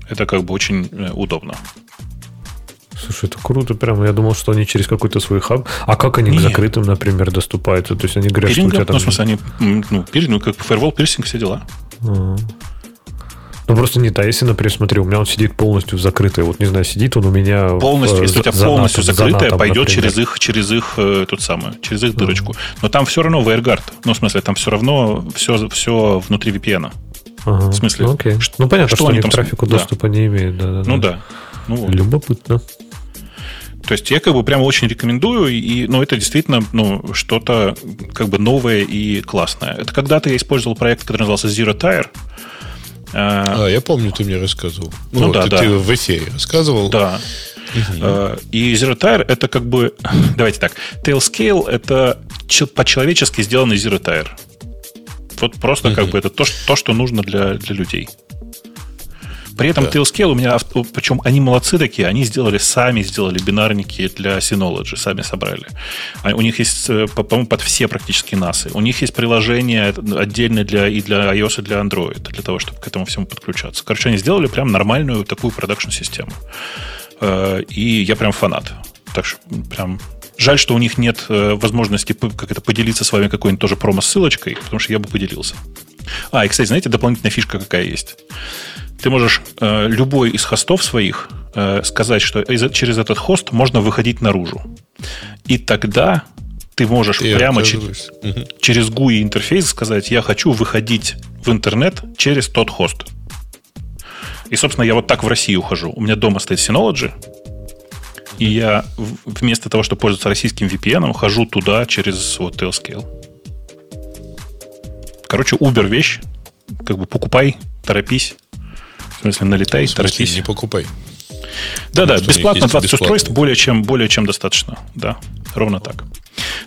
Это как бы очень э, удобно. Слушай, это круто прям. Я думал, что они через какой-то свой хаб. А как они Не. к закрытым, например, доступаются? То есть они говорят, что у тебя там... ну, в смысле, они, ну, пир- ну, как firewall пирсинг, все дела. А. Ну, просто не та. Если, например, смотри, у меня он сидит полностью в закрытой. Вот, не знаю, сидит он у меня... Полностью, в- если у тебя за полностью закрытая, натом, пойдет например. через их, через их э, тут самое, через их дырочку. Но там все равно WireGuard. Ну, в смысле, там все равно все, все внутри VPN. Ага. В смысле, Ну, окей. что- ну, понятно, что что, они к там с- трафику да. доступа не имеют. Да, да, Ну да. Ну, вот. Любопытно. То есть я как бы прямо очень рекомендую, и, ну, это действительно, ну, что-то как бы новое и классное. Это когда-то я использовал проект, который назывался Zero Tire. А, А, я помню, ты мне рассказывал. Ну да, ты, да. ты в эфире рассказывал. Да. Э, И Zero Tire это как бы... Давайте так. Tailscale это че- по-человечески сделанный Zero Tire. Вот просто как бы это то, что- то, что нужно для, для людей. При этом Да. Tailscale у меня... Причем они молодцы такие. Они сделали сами, сделали бинарники для Synology. Сами собрали. А У них есть, э, по- по-моему, под все практически НАСы. У них есть приложение отдельное для, и для iOS, и для Android, для того, чтобы к этому всему подключаться. Короче, они сделали прям нормальную такую продакшн-систему. Э, И я прям фанат. Так что прям жаль, что у них нет э, возможности как это поделиться с вами какой-нибудь тоже промо-ссылочкой, потому что я бы поделился. А, и, кстати, знаете, дополнительная фишка какая есть? Ты можешь э, любой из хостов своих э, сказать, что из- через этот хост можно выходить наружу. И тогда ты можешь Ты прямо че-. Мгм. через GUI интерфейс сказать, я хочу выходить в интернет через тот хост. И, собственно, я вот так в Россию ухожу. У меня дома стоит Synology, и я вместо того, чтобы пользоваться российским VPN, хожу туда через вот Tailscale. Короче, Uber вещь. Как бы покупай, торопись. В смысле, налетай, В смысле, торопись. не покупай. Да-да, бесплатно есть 20 бесплатно. устройств более чем, более чем достаточно. Да, ровно так.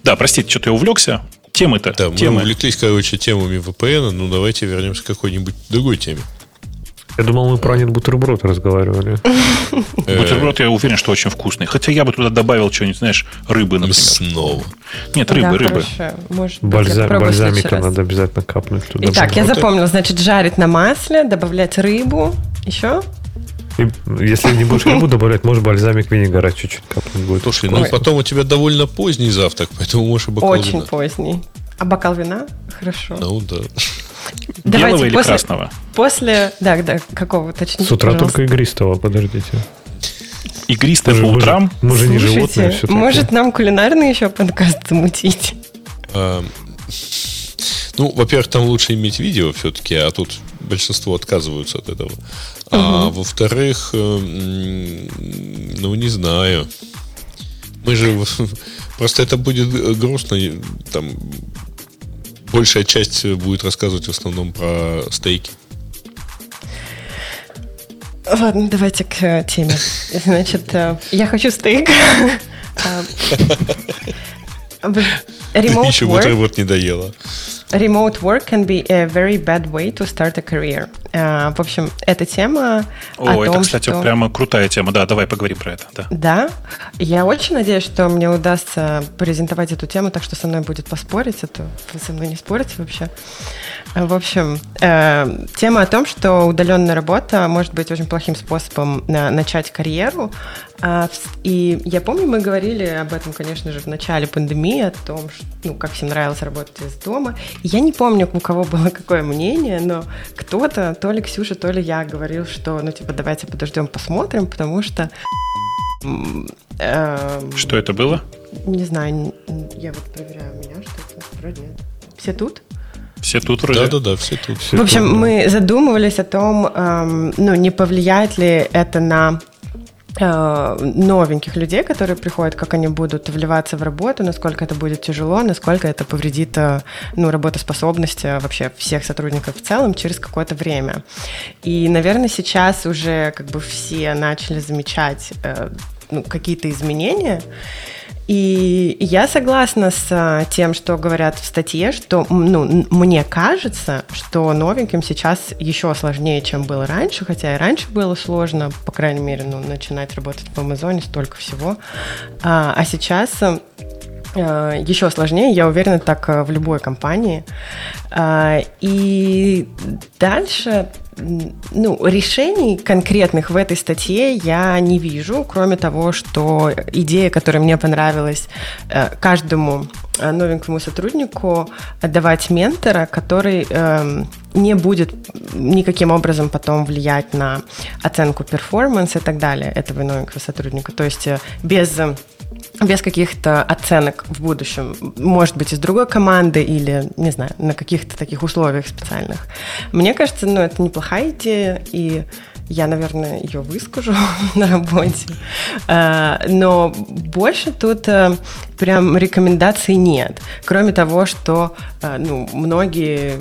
Да, простите, что-то я увлекся. Темы-то, Да, мы темы. увлеклись, короче, темами VPN, ну давайте вернемся к какой-нибудь другой теме. Я думал, мы про бутерброд разговаривали. Бутерброд, я уверен, что очень вкусный. Хотя я бы туда добавил что-нибудь, знаешь, рыбы, например. Снова. Нет, рыбы, рыбы. бальзамика надо обязательно капнуть туда. Итак, я Вот запомнила, значит, жарить на масле, добавлять рыбу. Еще? И если не будешь рыбу добавлять, можешь бальзамик винегара чуть-чуть капнуть будет. Слушай, ну потом у тебя довольно поздний завтрак, поэтому можешь и бокал Очень вина. поздний. А бокал вина? Хорошо. Ну да. Белого или после, красного? После, да, да, какого, точнее, С утра только игристого, подождите. Игристое по же- мы же- утрам. Мы же не Слушайте, животные все может нам кулинарный еще подкаст замутить? А, Ну, во-первых, там лучше иметь видео все-таки, а тут большинство отказываются от этого. А во-вторых, э, ну, не знаю. Мы же... Просто это будет э, грустно. Там большая часть будет рассказывать в основном про стейки. Ладно, давайте к э, теме. Значит, э, я хочу стейк. Э, Remote еще work, бутерброд не доела. remote work can be a very bad way to start a career. Э, В общем, эта тема О, о это, том, кстати, что... прямо крутая тема. Да, давай поговорим про это. Да. Да, я очень надеюсь, что мне удастся презентовать эту тему, так что со мной будет поспорить, а то вы со мной не спорите вообще. В общем, э, тема о том, что удаленная работа может быть очень плохим способом на- начать карьеру. А, в- И я помню, мы говорили об этом, конечно же, в начале пандемии, о том, что, ну, как всем нравилось работать из дома. И я не помню, у кого было какое мнение, но кто-то, то ли Ксюша, то ли я, говорил, что, ну, типа, давайте подождем, посмотрим, потому что эм, Что это было? не знаю, я вот проверяю у меня что-то. Вроде нет. Все тут? Все тут вроде. Да-да-да, все тут. В общем, мы задумывались о том, эм, ну, не повлияет ли это на новеньких людей, которые приходят, как они будут вливаться в работу, насколько это будет тяжело, насколько это повредит э, ну, работоспособность э, вообще всех сотрудников в целом через какое-то время. И, наверное, сейчас уже как бы все начали замечать э, ну, какие-то изменения. И я согласна с а, тем, что говорят в статье, что ну, мне кажется, что новеньким сейчас еще сложнее, чем было раньше, хотя и раньше было сложно, по крайней мере, ну, начинать работать в Амазоне, столько всего. А, а сейчас еще сложнее, я уверена, так э, в любой компании. А, И дальше, ну, решений конкретных в этой статье я не вижу, кроме того, что идея, которая мне понравилась, э, каждому э, новенькому сотруднику отдавать ментора, который эм, не будет никаким образом потом влиять на оценку перформанс и так далее этого новенького сотрудника. То есть э, без э, без каких-то оценок в будущем. Может быть, из другой команды или, не знаю, на каких-то таких условиях специальных. Мне кажется, ну, это неплохая идея, и я, наверное, ее выскажу на работе. А, но больше тут э, прям рекомендаций нет. Кроме того, что э, ну, многие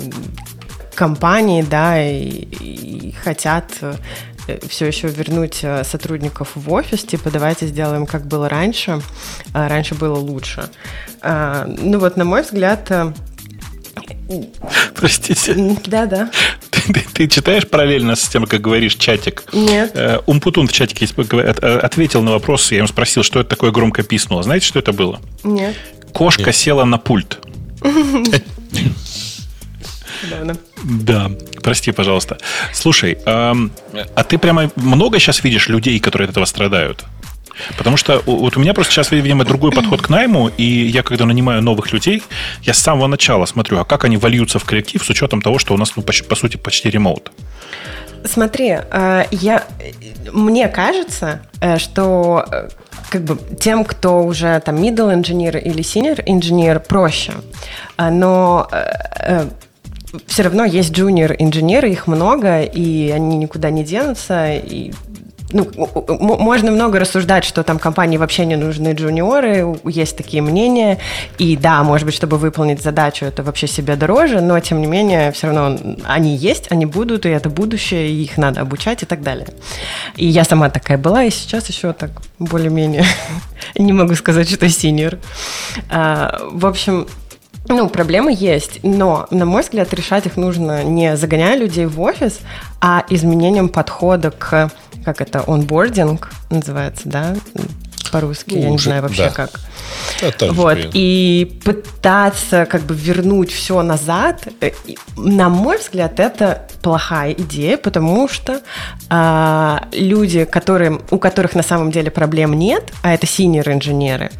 компании, да, и, и хотят все еще вернуть сотрудников в офис, типа давайте сделаем, как было раньше. А раньше было лучше. А, ну вот, на мой взгляд, Простите. Да, да. Ты, ты, ты читаешь параллельно с тем, как говоришь, чатик? Нет. Э, Умпутун в чатике э, ответил на вопрос, я ему спросил, что это такое громко писнуло. Знаете, что это было? Нет. Кошка Нет. села на пульт. Да, прости, пожалуйста. Слушай, а ты прямо много сейчас видишь людей, которые от этого страдают? Потому что вот у меня просто сейчас, видимо, другой подход к найму, и я, когда нанимаю новых людей, я с самого начала смотрю, а как они вольются в коллектив с учетом того, что у нас, ну, по, по сути, почти ремоут. Смотри, э, я, мне кажется, э, что э, как бы тем, кто уже там middle engineer или senior engineer, проще. Но все равно есть junior инженеры, их много, и они никуда не денутся, и ну, можно много рассуждать, что там компании вообще не нужны джуниоры, есть такие мнения, и да, может быть, чтобы выполнить задачу, это вообще себе дороже, но тем не менее, все равно они есть, они будут, и это будущее, и их надо обучать и так далее. И я сама такая была, и сейчас еще так более-менее не могу сказать, что синьор. А, в общем, ну, проблемы есть, но, на мой взгляд, решать их нужно не загоняя людей в офис, а изменением подхода к, как это, онбординг называется, да, по-русски, ну, я не знаю вообще да. как. Да, вот, и пытаться как бы вернуть все назад, э, на мой взгляд, это плохая идея, потому что а, люди, которые, у которых на самом деле проблем нет, а это senior инженеры,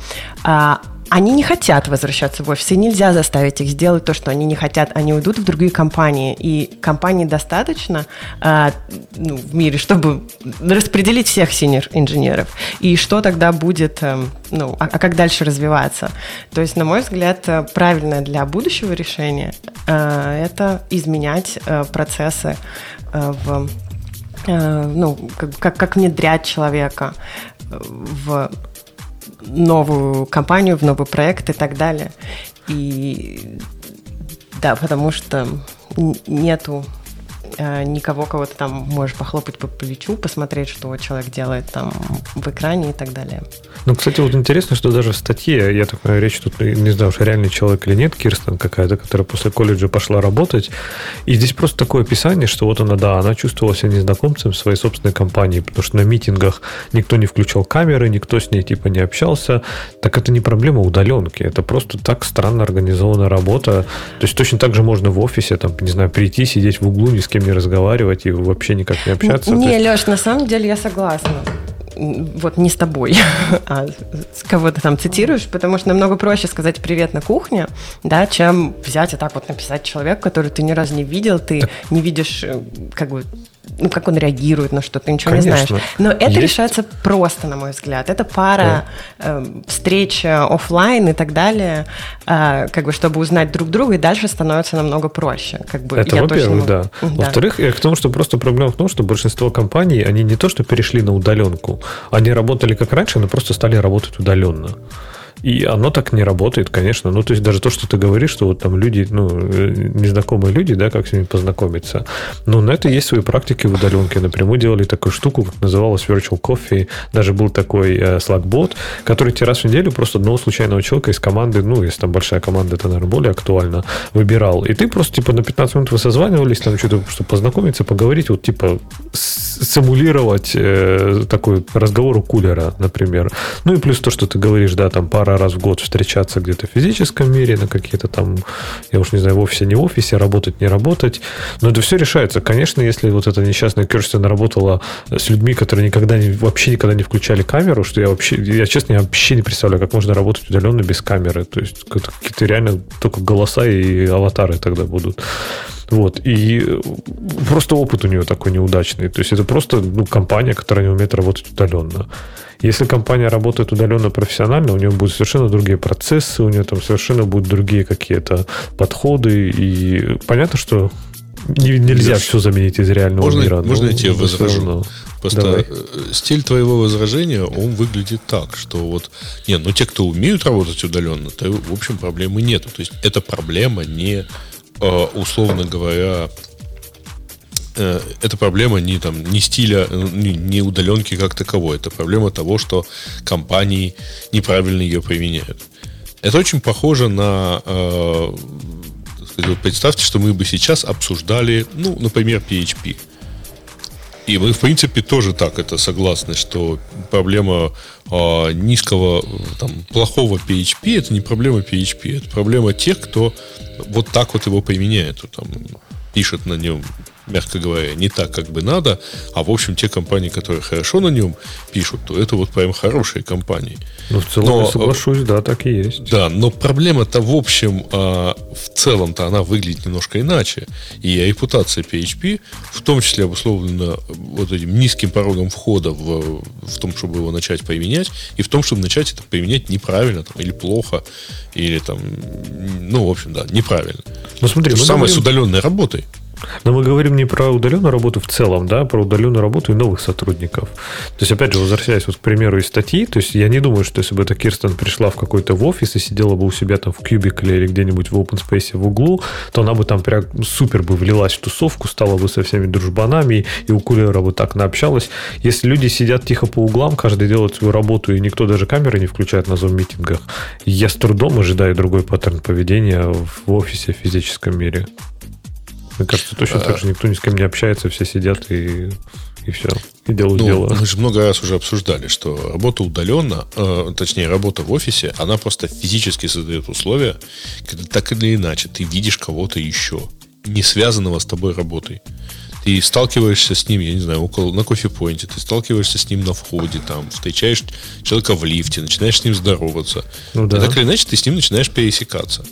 а, они не хотят возвращаться в офис, и нельзя заставить их сделать то, что они не хотят. Они уйдут в другие компании, и компаний достаточно э, ну, в мире, чтобы распределить всех senior-инженеров. И что тогда будет, э, ну, а, а как дальше развиваться? То есть, на мой взгляд, э, правильное для будущего решения э, это изменять э, процессы э, в э, ну, как, как внедрять человека в новую компанию, в новый проект и так далее. И да, потому что нету Э, никого, кого ты там можешь похлопать по плечу, посмотреть, что человек делает там в экране и так далее. Ну, кстати, вот интересно, что даже в статье, я так понимаю, речь тут, не знаю, уж реальный человек или нет, Кирстен какая-то, которая после колледжа пошла работать, и здесь просто такое описание, что вот она, да, она чувствовала себя незнакомцем в своей собственной компании, потому что на митингах никто не включал камеры, никто с ней типа не общался, так это не проблема удаленки, это просто так странно организованная работа, то есть точно так же можно в офисе, там, не знаю, прийти, сидеть в углу, ни с кем не разговаривать и вообще никак не общаться. Не, есть... Леш, на самом деле я согласна вот не с тобой, а с кого ты там цитируешь, потому что намного проще сказать привет на кухне, да, чем взять и так вот написать человек, который ты ни разу не видел, ты так... не видишь э, как бы ну, как он реагирует на что, ты ничего Конечно. не знаешь. Но это Есть... решается просто, на мой взгляд. Это пара да. э, встреч офлайн и так далее, э, как бы, чтобы узнать друг друга, и дальше становится намного проще. Как бы, это во-первых, да. да. Во-вторых, к тому, что просто проблема в том, что большинство компаний, они не то, что перешли на удаленку, они работали как раньше, но просто стали работать удаленно. И оно так не работает, конечно. Ну, то есть даже то, что ты говоришь, что вот там люди, ну, э, незнакомые люди, да, как с ними познакомиться. Ну, на это есть свои практики в удаленке. Напрямую делали такую штуку, как называлась Virtual Coffee. Даже был такой э, который тебе раз в неделю просто одного случайного человека из команды, ну, если там большая команда, это, наверное, более актуально, выбирал. И ты просто, типа, на 15 минут вы созванивались, там что-то, чтобы познакомиться, поговорить, вот, типа, симулировать э, такой разговор у кулера, например. Ну, и плюс то, что ты говоришь, да, там пара раз в год встречаться где-то в физическом мире, на какие-то там, я уж не знаю, в офисе, не в офисе, работать, не работать. Но это все решается. Конечно, если вот эта несчастная Керстен работала с людьми, которые никогда не, вообще никогда не включали камеру, что я вообще, я честно, я вообще не представляю, как можно работать удаленно без камеры. То есть какие-то реально только голоса и аватары тогда будут. Вот. И э, просто опыт у нее такой неудачный. То есть это просто ну, компания, которая не умеет работать удаленно. Если компания работает удаленно профессионально, у нее будут совершенно другие процессы, у нее там совершенно будут другие какие-то подходы. И понятно, что нельзя Леш, все заменить из реального можно, мира. Можно я тебе возражу? Просто Давай. Э, стиль твоего возражения, он выглядит так, что вот, нет, ну те, кто умеют работать удаленно, то, в общем, проблемы нету. То есть, эта проблема не, условно говоря, э, это проблема не, там, не стиля, не, не удаленки как таковой. Это проблема того, что компании неправильно ее применяют. Это очень похоже на... Э, представьте, что мы бы сейчас обсуждали, ну, например, PHP. И мы, в принципе, тоже так это согласны, что проблема э, низкого, там, плохого PHP это не проблема PHP, это проблема тех, кто вот так вот его применяет, там, пишет на нем мягко говоря, не так, как бы надо, а в общем те компании, которые хорошо на нем пишут, то это вот прям хорошие компании. Ну, в целом, но, я соглашусь, да, так и есть. Да, но проблема-то в общем, а, в целом-то она выглядит немножко иначе. И репутация PHP, в том числе обусловлена вот этим низким порогом входа в, в том, чтобы его начать применять, и в том, чтобы начать это применять неправильно там, или плохо, или там, ну, в общем, да, неправильно. Ну, смотри, То же самое говорим... с удаленной работой. Но мы говорим не про удаленную работу в целом, да, про удаленную работу и новых сотрудников. То есть, опять же, возвращаясь вот к примеру из статьи, то есть я не думаю, что если бы эта Кирстен пришла в какой-то в офис и сидела бы у себя там в кубикле или где-нибудь в open space в углу, то она бы там прям супер бы влилась в тусовку, стала бы со всеми дружбанами и у кулера бы так наобщалась. Если люди сидят тихо по углам, каждый делает свою работу, и никто даже камеры не включает на зум-митингах, я с трудом ожидаю другой паттерн поведения в офисе в физическом мире. Мне кажется, точно так же никто ни с кем не общается, все сидят и, и все, и делают ну, дело. Мы же много раз уже обсуждали, что работа удаленно, э, точнее, работа в офисе, она просто физически создает условия, когда так или иначе ты видишь кого-то еще, не связанного с тобой работой. Ты сталкиваешься с ним, я не знаю, около, на кофе-поинте, ты сталкиваешься с ним на входе, там, встречаешь человека в лифте, начинаешь с ним здороваться. Ну, да. И так или иначе ты с ним начинаешь пересекаться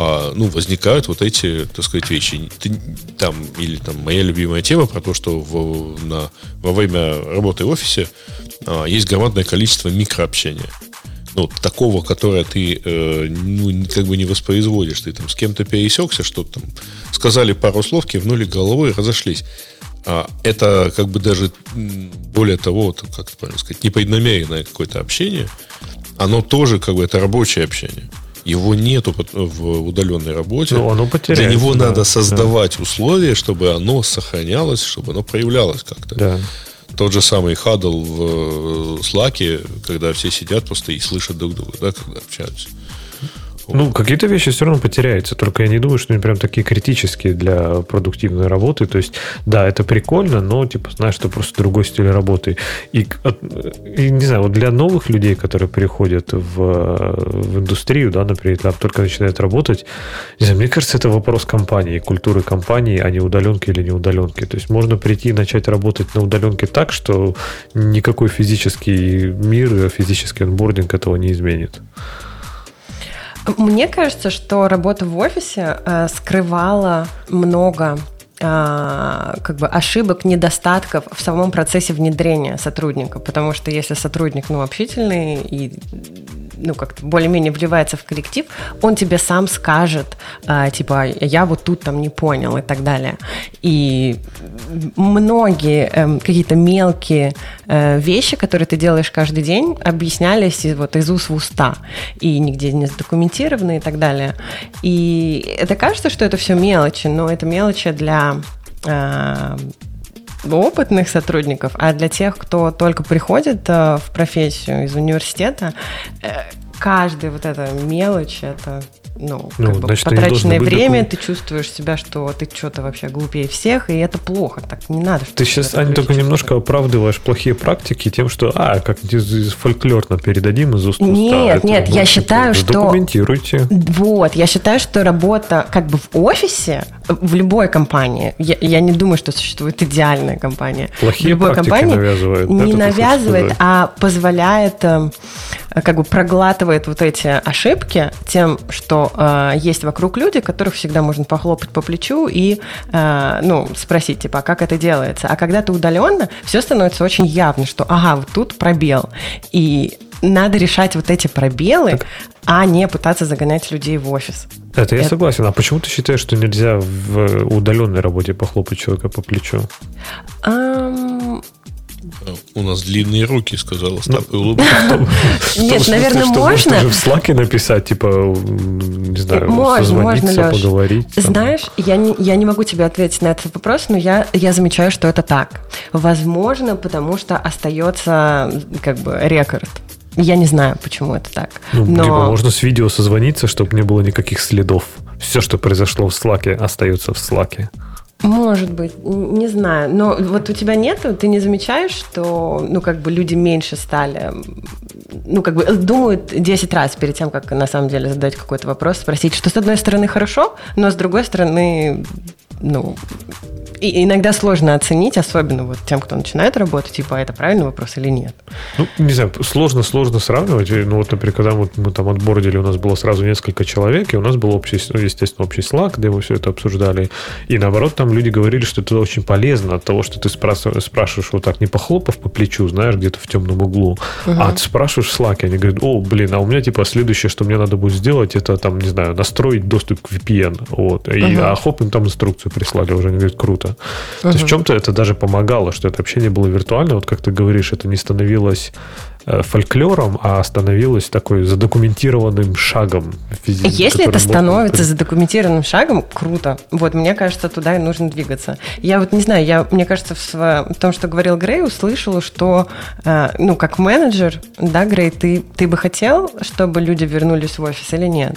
а, ну, возникают вот эти, так сказать, вещи. Ты, там, или там моя любимая тема про то, что в, на, во время работы в офисе а, есть громадное количество микрообщения. Ну, такого, которое ты э, ну, как бы не воспроизводишь. Ты там с кем-то пересекся, что-то там сказали пару слов, кивнули головой и разошлись. А, это как бы даже более того, как правильно сказать, непреднамеренное какое-то общение, оно тоже как бы это рабочее общение. Его нету в удаленной работе. Ну, оно Для него да, надо создавать да. условия, чтобы оно сохранялось, чтобы оно проявлялось как-то. Да. Тот же самый хадл в э, Slack, когда все сидят просто и слышат друг друга, да, когда общаются. Ну, какие-то вещи все равно потеряются, только я не думаю, что они прям такие критические для продуктивной работы. То есть, да, это прикольно, но, типа, знаешь, это просто другой стиль работы. И, и не знаю, вот для новых людей, которые приходят в, в индустрию, да, например, там только начинают работать, не знаю, мне кажется, это вопрос компании, культуры компании, а не удаленки или не удаленки. То есть, можно прийти и начать работать на удаленке так, что никакой физический мир, физический онбординг этого не изменит. Мне кажется, что работа в офисе э, скрывала много а, как бы ошибок, недостатков в самом процессе внедрения сотрудника, потому что если сотрудник ну, общительный и ну, как-то более-менее вливается в коллектив, он тебе сам скажет, а, типа, я вот тут там не понял и так далее. И многие э, какие-то мелкие э, вещи, которые ты делаешь каждый день, объяснялись вот, из уст в уста, и нигде не задокументированы и так далее. И это кажется, что это все мелочи, но это мелочи для э, опытных сотрудников, а для тех, кто только приходит э, в профессию из университета, э, каждая вот эта мелочь, это ну, ну как бы значит, потраченное время, такой... ты чувствуешь себя, что ты что-то вообще глупее всех, и это плохо, так не надо. Ты сейчас, Аня, только немножко оправдываешь плохие практики тем, что, а, как фольклорно передадим из уст Нет, нет, я считаю, что... Документируйте. Вот, я считаю, что работа как бы в офисе, в любой компании, я, я не думаю, что существует идеальная компания. Плохие в любой компании навязывает. Не да, навязывает, а позволяет эм, как бы проглатывает вот эти ошибки тем, что э, есть вокруг люди, которых всегда можно похлопать по плечу и, э, ну, спросить, типа, а как это делается. А когда ты удаленно, все становится очень явно, что, ага, вот тут пробел. И надо решать вот эти пробелы, так. а не пытаться загонять людей в офис. Это я Это... согласен. А почему ты считаешь, что нельзя в удаленной работе похлопать человека по плечу? Um... У нас длинные руки, сказала Стап ну, Нет, наверное, можно. в Slack написать, типа, не знаю, можно, можно, поговорить. Знаешь, я не, я не могу тебе ответить на этот вопрос, но я, я замечаю, что это так. Возможно, потому что остается как бы рекорд. Я не знаю, почему это так. Ну, но... Либо можно с видео созвониться, чтобы не было никаких следов. Все, что произошло в Slack, остается в Slack. Может быть, не знаю. Но вот у тебя нет, ты не замечаешь, что, ну, как бы люди меньше стали, ну, как бы думают 10 раз перед тем, как на самом деле задать какой-то вопрос, спросить, что с одной стороны хорошо, но с другой стороны, ну, и иногда сложно оценить, особенно вот тем, кто начинает работать, типа, а это правильный вопрос или нет. Ну, не знаю, сложно, сложно сравнивать. Ну, вот, например, когда вот мы там отбордили, у нас было сразу несколько человек, и у нас был общий, ну, естественно, общий Slack, где мы все это обсуждали. И наоборот, там люди говорили, что это очень полезно от того, что ты спрашиваешь, спрашиваешь вот так, не похлопав по плечу, знаешь, где-то в темном углу, угу. а ты спрашиваешь Slack, и они говорят, о, блин, а у меня, типа, следующее, что мне надо будет сделать, это, там, не знаю, настроить доступ к VPN. Вот. И, угу. А хоп, им там инструкцию прислали уже. Они говорят, круто. Uh-huh. То есть в чем-то это даже помогало, что это общение было виртуально. Вот как ты говоришь, это не становилось э, фольклором, а становилось такой задокументированным шагом. Если это становится будет... задокументированным шагом, круто. Вот, мне кажется, туда и нужно двигаться. Я вот не знаю, я, мне кажется, в, в том, что говорил Грей, услышала, что, э, ну, как менеджер, да, Грей, ты, ты бы хотел, чтобы люди вернулись в офис или нет?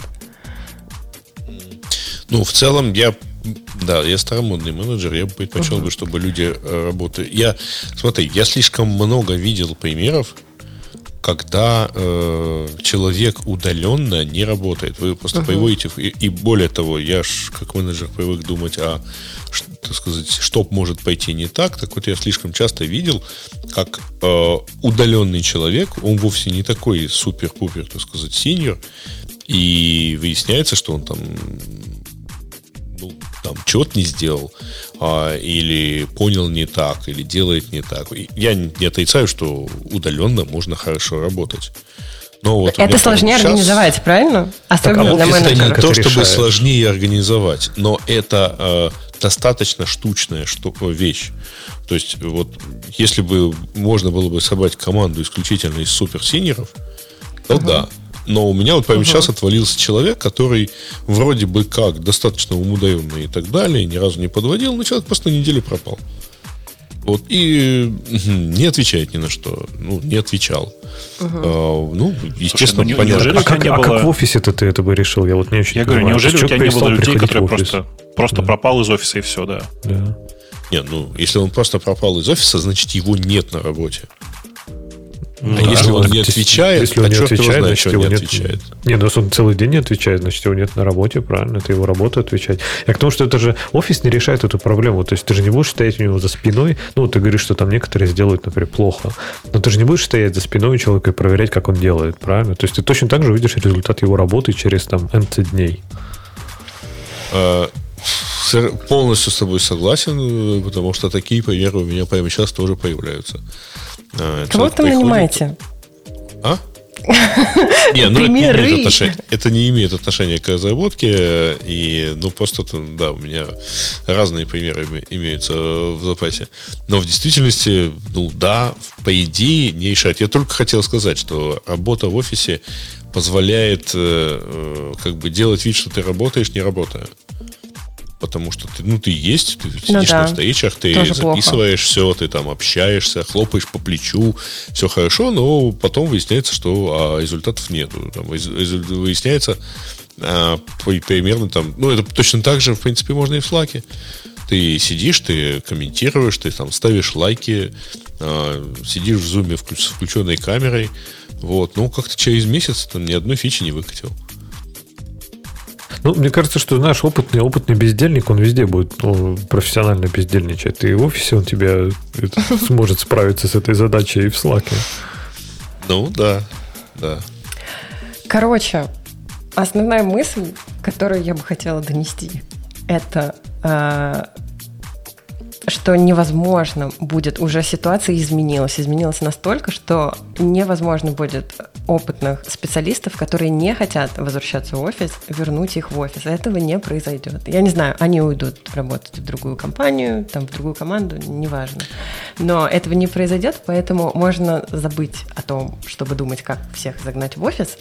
Ну, в целом, я да, я старомодный менеджер, я бы предпочел uh-huh. бы, чтобы люди э, работали. Я, смотри, я слишком много видел примеров, когда э, человек удаленно не работает. Вы просто uh-huh. приводите, и, и более того, я ж как менеджер привык думать, а так сказать, что может пойти не так. Так вот, я слишком часто видел, как э, удаленный человек, он вовсе не такой супер-пупер, так сказать, синьор, и выясняется, что он там там, чего-то не сделал, а, или понял не так, или делает не так. Я не отрицаю, что удаленно можно хорошо работать. Но вот это сложнее сейчас... организовать, правильно? Особенно так, а для менеджера. Это не то, чтобы решает. сложнее организовать, но это э, достаточно штучная что, вещь. То есть, вот, если бы можно было бы собрать команду исключительно из суперсинеров, то угу. да, но у меня вот прямо uh-huh. сейчас отвалился человек, который вроде бы как достаточно умудренный и так далее, ни разу не подводил, но человек просто на неделю пропал. Вот, и не отвечает ни на что. Ну, не отвечал. Угу. А, ну, естественно, Слушай, ну, понятно. А, как, а было... как в офисе-то ты это бы решил? Я вот не очень Я говорю, неужели у тебя не было людей, которые просто, просто да. пропал из офиса и все, да? Да. Не, ну, если он просто пропал из офиса, значит, его нет на работе. Ну, а если он не отвечает, если он не отвечает, значит, его не отвечает. Не, ну если он целый день не отвечает, значит, его нет на работе, правильно? Это его работа отвечать. Я к тому, что это же офис не решает эту проблему. То есть ты же не будешь стоять у него за спиной. Ну, ты говоришь, что там некоторые сделают, например, плохо. Но ты же не будешь стоять за спиной у человека и проверять, как он делает, правильно? То есть ты точно так же увидишь результат его работы через там N дней. А, полностью с тобой согласен, потому что такие примеры у меня прямо сейчас тоже появляются. А, Кого там нанимаете? А? Не, ну это не, имеет отношения, это не имеет отношения к разработке. И, ну, просто, да, у меня разные примеры имеются в запасе. Но в действительности, ну, да, по идее, не решать. Я только хотел сказать, что работа в офисе позволяет э, э как бы делать вид, что ты работаешь, не работая потому что ты, ну, ты есть, ты ну сидишь ну, да. на встречах, ты Тоже записываешь плохо. все, ты там общаешься, хлопаешь по плечу, все хорошо, но потом выясняется, что а, результатов нету. Там, выясняется а, примерно там, ну, это точно так же, в принципе, можно и в Slack. Ты сидишь, ты комментируешь, ты там ставишь лайки, а, сидишь в зуме с включенной камерой, вот, ну, как-то через месяц там ни одной фичи не выкатил. Ну, мне кажется, что, знаешь, опытный, опытный бездельник, он везде будет ну, профессионально бездельничать. И в офисе он тебя это, сможет справиться с этой задачей и в Slack. Ну, да. Да. Короче, основная мысль, которую я бы хотела донести, это э, что невозможно будет, уже ситуация изменилась, изменилась настолько, что невозможно будет опытных специалистов, которые не хотят возвращаться в офис, вернуть их в офис. Этого не произойдет. Я не знаю, они уйдут работать в другую компанию, там, в другую команду, неважно. Но этого не произойдет, поэтому можно забыть о том, чтобы думать, как всех загнать в офис,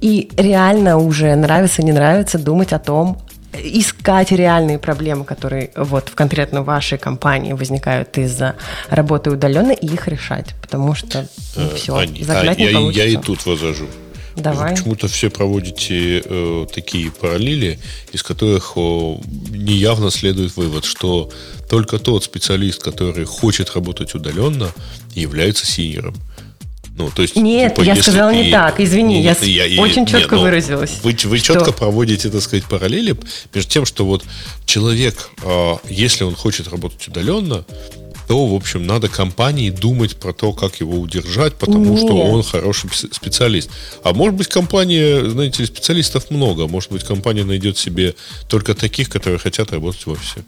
и реально уже нравится, не нравится думать о том, искать реальные проблемы, которые вот в конкретно вашей компании возникают из-за работы удаленно, и их решать, потому что ну, все, а, загнать а, не я, получится. Я и тут возражу. Давай. Почему-то все проводите э, такие параллели, из которых э, неявно следует вывод, что только тот специалист, который хочет работать удаленно, является синером. Ну, то есть, нет, типа, я сказала ты... не так, извини, нет, я, я очень четко нет, выразилась. Вы, вы что... четко проводите, так сказать, параллели между тем, что вот человек, а, если он хочет работать удаленно, то, в общем, надо компании думать про то, как его удержать, потому Нет. что он хороший специалист. А может быть, компания, знаете, специалистов много. Может быть, компания найдет себе только таких, которые хотят работать в офисе.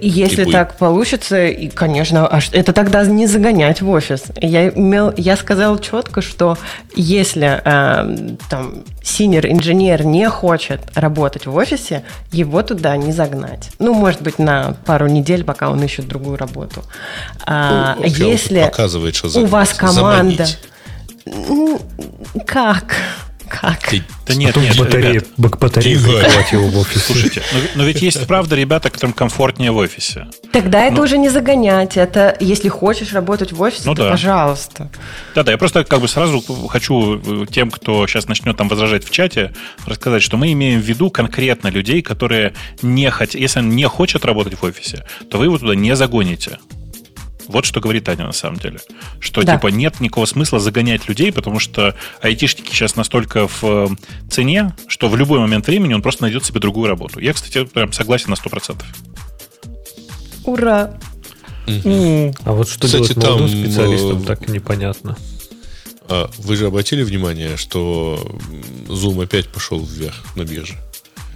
Если и так получится, и, конечно, а это тогда не загонять в офис. Я, имел, я сказал четко, что если э, там синер инженер не хочет работать в офисе, его туда не загнать. Ну, может быть, на пару недель, пока он ищет другую работу. А, ну, если показывает, что у вас команда... Заманить. Как? Как? Да нет, нет, батарея, ребят, батарея его в офисе. Слушайте, но, но ведь есть правда ребята, которым комфортнее в офисе. Тогда ну, это уже не загонять. Это если хочешь работать в офисе, ну, то да. пожалуйста. Да-да, я просто как бы сразу хочу э, тем, кто сейчас начнет там возражать в чате, рассказать, что мы имеем в виду конкретно людей, которые не хотят, если он не хочет работать в офисе, то вы его туда не загоните. Вот что говорит Таня на самом деле. Что да. типа нет никакого смысла загонять людей, потому что айтишники сейчас настолько в э, цене, что в любой момент времени он просто найдет себе другую работу. Я, кстати, прям согласен на 100%. Ура! Mm. А вот что Кстати, делать молодым там, специалистам, э, так непонятно. А вы же обратили внимание, что Zoom опять пошел вверх на бирже?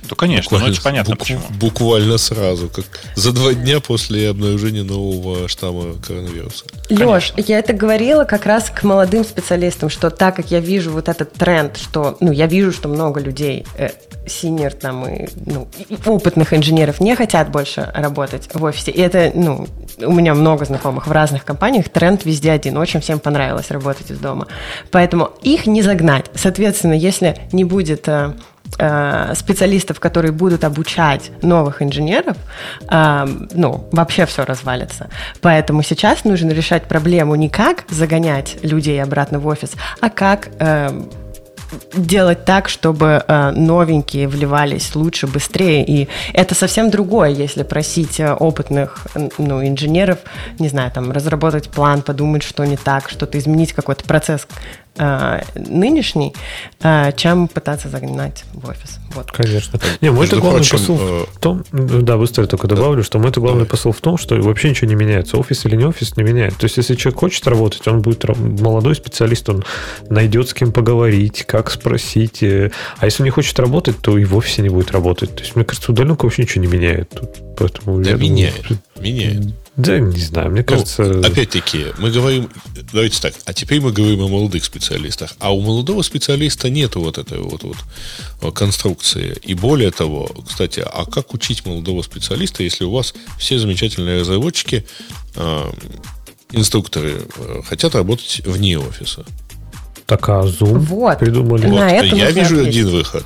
Да, конечно, буквально, ну это понятно бук, почему. Буквально сразу, как за два дня после обнаружения нового штамма коронавируса. Леш, я это говорила как раз к молодым специалистам, что так как я вижу вот этот тренд, что, ну, я вижу, что много людей, э, синер там и ну, опытных инженеров не хотят больше работать в офисе. И это, ну, у меня много знакомых в разных компаниях, тренд везде один. Очень всем понравилось работать из дома. Поэтому их не загнать. Соответственно, если не будет Э, специалистов, которые будут обучать новых инженеров, э, ну, вообще все развалится. Поэтому сейчас нужно решать проблему не как загонять людей обратно в офис, а как э, делать так, чтобы э, новенькие вливались лучше, быстрее. И это совсем другое, если просить э, опытных ну, инженеров, не знаю, там, разработать план, подумать, что не так, что-то изменить, какой-то процесс э, нынешний, э, чем пытаться загнать в офис. Вот. Конечно. Не, мой главный прочим, посыл э... в том, да, быстро только добавлю, да. что мой главный Давай. посыл в том, что вообще ничего не меняется. Офис или не офис не меняет. То есть, если человек хочет работать, он будет молодой специалист, он найдет с кем поговорить, как спросить. Э, а если он не хочет работать, то и в офисе не будет работать. То есть, мне кажется, удаленка вообще ничего не меняет. Поэтому да, меняет. Думаю, меняет. Да, не знаю, мне ну, кажется... Опять-таки, мы говорим... Давайте так, а теперь мы говорим о молодых специалистах. А у молодого специалиста нет вот этой вот, вот э, конструкции. И более того, кстати, а как учить молодого специалиста, если у вас все замечательные разработчики, э, инструкторы, э, хотят работать вне офиса? Так, а Zoom вот. придумали? Вот. Я вижу ответить. один выход.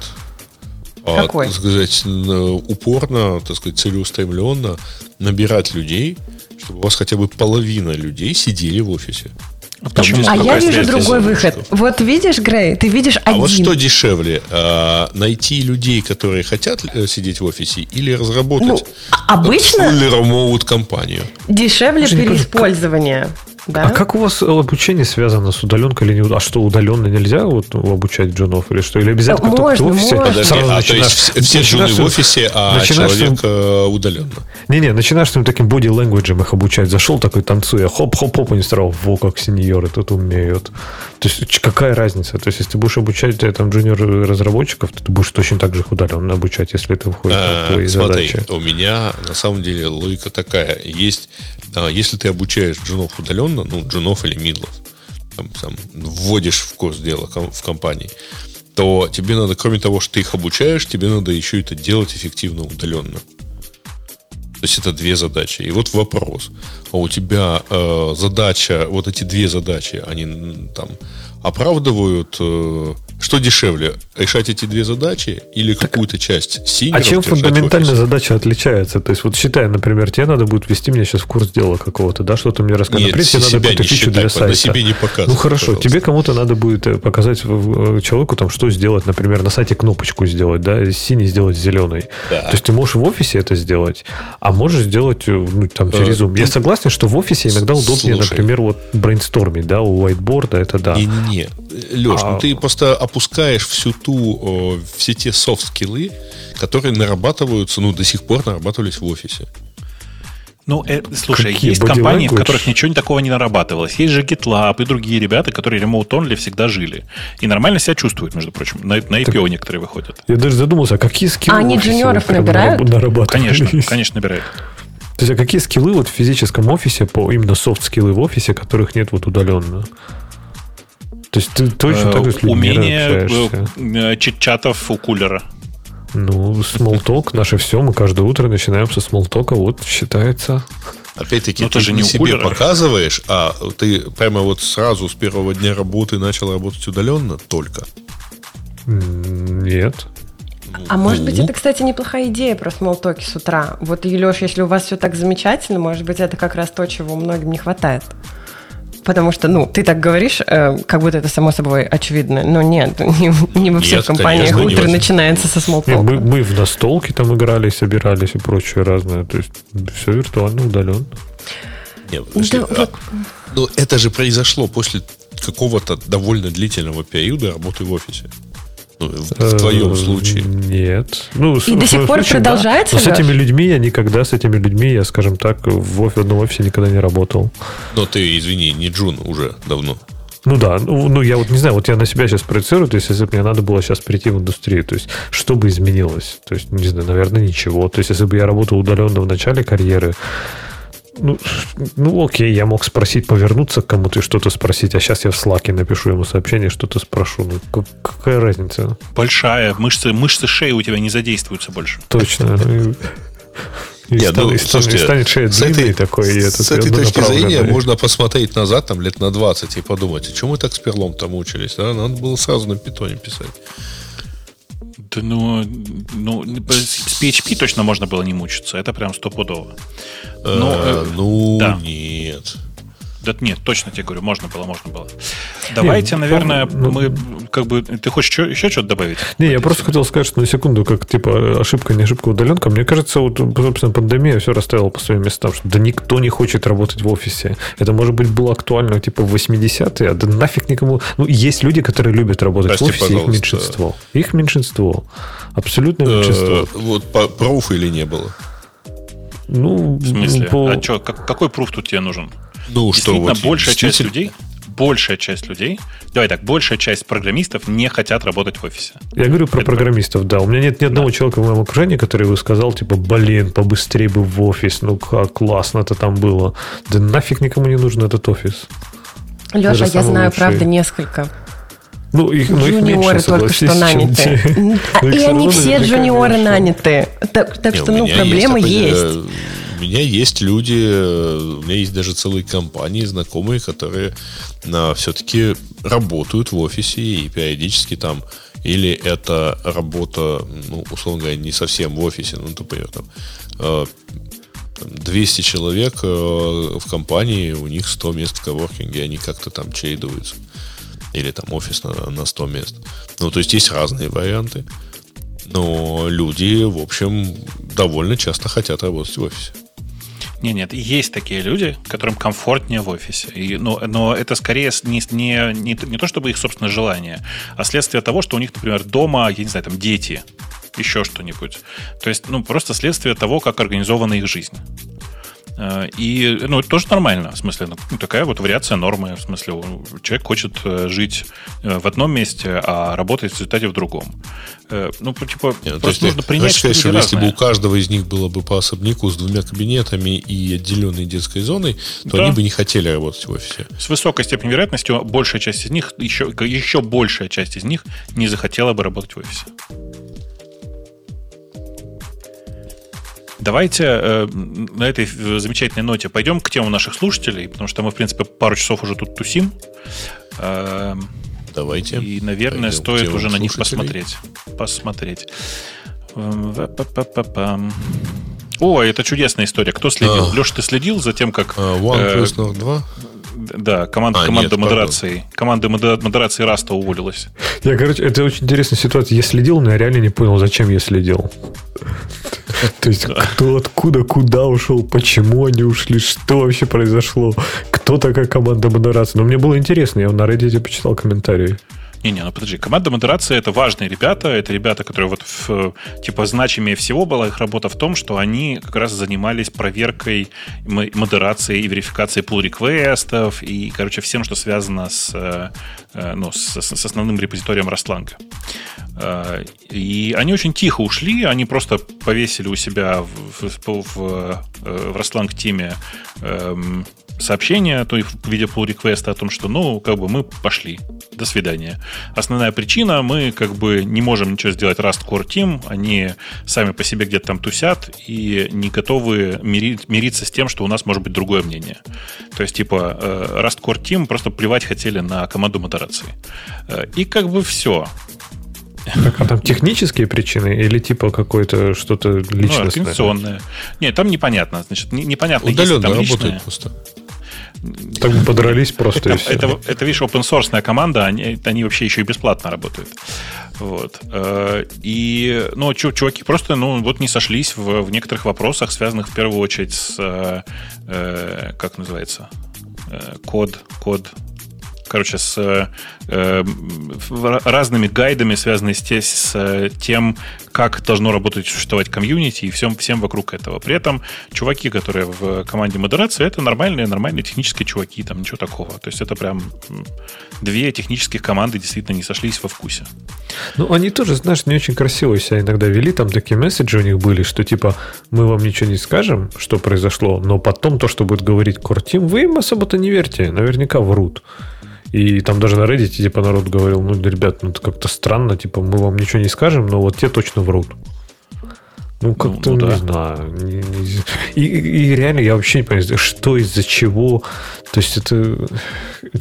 А, Какой? так сказать, упорно, так сказать, целеустремленно набирать людей, чтобы у вас хотя бы половина людей сидели в офисе. А, почему? а я вижу другой выход. Вот видишь, Грей, ты видишь один. А вот что дешевле? Э, найти людей, которые хотят э, сидеть в офисе, или разработать ну, обычно fully remote компанию? Дешевле переиспользование. Да? А как у вас обучение связано с удаленкой или не? А что, удаленно нельзя вот обучать джунов или что? Или обязательно Да, только ты в можно, офисе? можно. Сразу а то начинаешь- есть все- джуны в офисе, а начинаешь человек им- э, удаленно. Не-не, начинаешь с таким боди language их обучать. Зашел такой, танцуя, хоп-хоп-хоп, они сразу, во, как сеньоры тут умеют. То есть, какая разница? То есть, если ты будешь обучать э, там джуниор-разработчиков, то ты будешь точно так же их удаленно обучать, если это входит в Э, твои Смотри, задачи. у меня на самом деле логика такая. Есть, а, если ты обучаешь джунов удаленно, ну, джунов или мидлов, там, там, вводишь в курс дела в компании, то тебе надо, кроме того, что ты их обучаешь, тебе надо еще это делать эффективно удаленно. То есть это две задачи. И вот вопрос. А у тебя э, задача, вот эти две задачи, они там оправдывают, э, что дешевле, решать эти две задачи или какую-то часть А синеров чем держать в фундаментально офисе? задача отличается? То есть, вот считай, например, тебе надо будет ввести меня сейчас в курс дела какого-то, да, что-то мне рассказать. Нет, Например, тебе надо какую-то не фичу считай, для на сайта. себе не показывай, Ну хорошо, пожалуйста. тебе кому-то надо будет э, показать в- человеку, там, что сделать, например, на сайте кнопочку сделать, да, синий сделать зеленой. Да. То есть ты можешь в офисе это сделать, а можешь сделать э, ну, там, через Э, Zoom. Я тут- согласен, что в офисе иногда удобнее, Слушай. например, вот брейнстормить, да, у whiteboard это да. Не-не-не. Леш, А- ну ты просто опускаешь всю ту, э, все те софт-скиллы, которые нарабатываются, ну, до сих пор нарабатывались в офисе. Ну, э, слушай, Какие? есть компании, в language? которых ничего такого не нарабатывалось. Есть же GitLab и другие ребята, которые remote-only всегда жили. И нормально себя чувствуют, между прочим. На, на IPO некоторые выходят. Я даже задумался, а какие скиллы А они в джуниоров набирают? Конечно, конечно, набирают. То есть, а какие скиллы вот в физическом офисе, по именно софт-скиллы в офисе, которых нет вот удаленно? То есть ты точно Э, так же с людьми Умение общаешься? э, чит-чатов у кулера. Ну, small наше все, мы каждое утро начинаем со small вот считается. Опять-таки, Ну, ты ты же не себе кулера. показываешь, а ты прямо вот сразу с первого дня работы начал работать удаленно только. Нет. А может быть, Ну. это, кстати, неплохая идея про смолтоки с утра. Вот, Елеш, если у вас все так замечательно, может быть, это как раз то, чего многим не хватает. Потому что, ну, ты так говоришь, э, как будто это само собой очевидно. Но нет, не, не во всех Нет, компаниях конечно, не утро всех. начинается со Не, смолтока. мы, мы в настолке там играли, собирались и прочее разное. То есть все виртуально, удаленно. Нет, подожди, Да, а, вот. ну, это же произошло после какого-то довольно длительного периода работы в офисе. Ну, в, в твоем Э, случае. Нет. Ну, И до сих пор случае, продолжается, Но с этими людьми я никогда, с этими людьми я, скажем так, в офи- в одном офисе никогда не работал. Но ты, извини, не Джун уже давно. Ну да, ну, ну, я вот не знаю, вот я на себя сейчас проецирую, то есть если бы мне надо было сейчас прийти в индустрию, то есть что бы изменилось? То есть, не знаю, наверное, ничего. То есть если бы я работал удаленно в начале карьеры, ну, ну окей, я мог спросить, повернуться к кому-то и что-то спросить, а сейчас я в слаке напишу ему сообщение, что-то спрошу. Ну, как- какая разница? Большая. Мышцы, мышцы шеи у тебя не задействуются больше. Точно. И, и Нет, стан- ну, и стан- слушайте, и станет шея с длинной этой- такой, и с этой точки зрения можно посмотреть назад, там, лет на 20 и подумать, а чему мы так с перлом-то мучились? Да? Надо было сразу на питоне писать. Да, ну, ну, с PHP точно можно было не мучиться. Это прям стопудово. Ну, Э, э, ну, да. нет. Да нет, точно тебе говорю, можно было, можно было. Давайте, ну, наверное, ну, мы как бы... Ты хочешь чё- еще что-то добавить? Не, я просто хотел сказать, что на секунду, как типа ошибка, не ошибка, удаленка. Мне кажется, вот, собственно, пандемия все расставила по своим местам, что да никто не хочет работать в офисе. Это, может быть, было актуально типа в 80-е, а да нафиг никому... Ну, есть люди, которые любят работать Прости, в офисе, их меньшинство. Их меньшинство. Абсолютное Э, меньшинство. вот пруфа или не было? Ну, В смысле? по- А что, какой пруф тут тебе нужен? Ну, что вот большая часть людей, большая часть людей, давай так, большая часть программистов не хотят работать в офисе. Я говорю про Это программистов, да. У меня нет ни одного человека в моем окружении, который бы сказал, типа, блин, побыстрее бы в офис, ну как классно это там было. Да нафиг никому не нужен этот офис. Леша, я знаю, лучший. правда, несколько. Ну, их, ну, их Джуниоры меньше, только что наняты. Ну, И они все джуниоры наняты. Так, что, ну, проблемы есть. Э, меня есть люди, э, у меня есть даже целые компании, знакомые, которые все-таки работают в офисе и периодически там или это работа, ну, условно говоря, не совсем в офисе, ну, например, там, э, там 200 человек э, в компании, у них 100 мест в коворкинге, они как-то там чередуются. Или там офис на, на 100 мест. Ну, то есть есть разные варианты. Но люди, в общем, довольно часто хотят работать в офисе. Нет, нет, есть такие люди, которым комфортнее в офисе. И, но, но это скорее не, не, не, не то, чтобы их собственное желание, а следствие того, что у них, например, дома, я не знаю, там дети, еще что-нибудь. То есть, ну, просто следствие того, как организована их жизнь. Э, и, ну, это тоже нормально, в смысле, ну, такая вот вариация нормы, в смысле, человек хочет э, жить э, в одном месте, а работать в результате в другом. Ну, типа, Нет, просто нужно принять, что, что если бы у каждого из них было бы по особняку с двумя кабинетами и отделенной детской зоной, то да. они бы не хотели работать в офисе. С высокой степенью вероятности большая часть из них, еще, еще большая часть из них не захотела бы работать в офисе. Давайте э, на этой замечательной ноте пойдем к тему наших слушателей, потому что мы, в принципе, пару часов уже тут тусим. Э, Давайте. И, наверное, стоит уже на них посмотреть. Посмотреть. О, это чудесная история. Кто следил? А, Леша, ты следил за тем, как... А, One э, 2? Да, команда, а, команда нет, модерации. Пардон. Команда модерации Раста уволилась. Я, короче, это очень интересная ситуация. Я следил, но я реально не понял, зачем я следил. То есть, кто, откуда, куда ушел, почему они ушли, что вообще произошло, кто такая команда модерации. Но мне было интересно, я на Reddit почитал комментарии. Не-не, ну подожди, команда модерации это важные ребята, это ребята, которые вот в, типа значимее всего была их работа в том, что они как раз занимались проверкой модерацией и верификацией pull реквестов и, короче, всем, что связано с, э, ну, с, с основным репозиторием Растланга. Э, и они очень тихо ушли, они просто повесили у себя в, в, в, в э, теме эм, сообщение, то есть в виде pull реквеста о том, что, ну, как бы мы пошли, до свидания. Основная причина, мы как бы не можем ничего сделать Rust Core Team, они сами по себе где-то там тусят и не готовы мирить, мириться с тем, что у нас может быть другое мнение. То есть, типа, э, Rust Core Team просто плевать хотели на команду модерации. Э, и как бы все. Так, а там технические причины или типа какое-то что-то личностное? Ну, организационное. Нет, там непонятно. Значит, непонятно, Удаленно есть там работает личное. просто. Так подрались просто. Это, это, это, видишь, open source команда, они, вообще еще и бесплатно работают. Вот. Э, и, ну, чуваки просто, ну, вот не сошлись в, в некоторых вопросах, связанных в первую очередь с, э, э как называется, код, код короче, с э, разными гайдами, связанными с, с тем, как должно работать, существовать комьюнити и всем, всем вокруг этого. При этом чуваки, которые в команде модерации, это нормальные, нормальные технические чуваки, там ничего такого. То есть это прям две технических команды действительно не сошлись во вкусе. Ну, они тоже, знаешь, не очень красиво себя иногда вели. Там такие месседжи у них были, что типа мы вам ничего не скажем, что произошло, но потом то, что будет говорить Core вы им особо-то не верьте. Наверняка врут. И там даже на Reddit типа народ говорил, ну, ребят, ну это как-то странно, типа мы вам ничего не скажем, но вот те точно врут. Ну, как-то, ну, ну, не да. знаю. И, и реально я вообще не понимаю, что из-за чего. То есть это...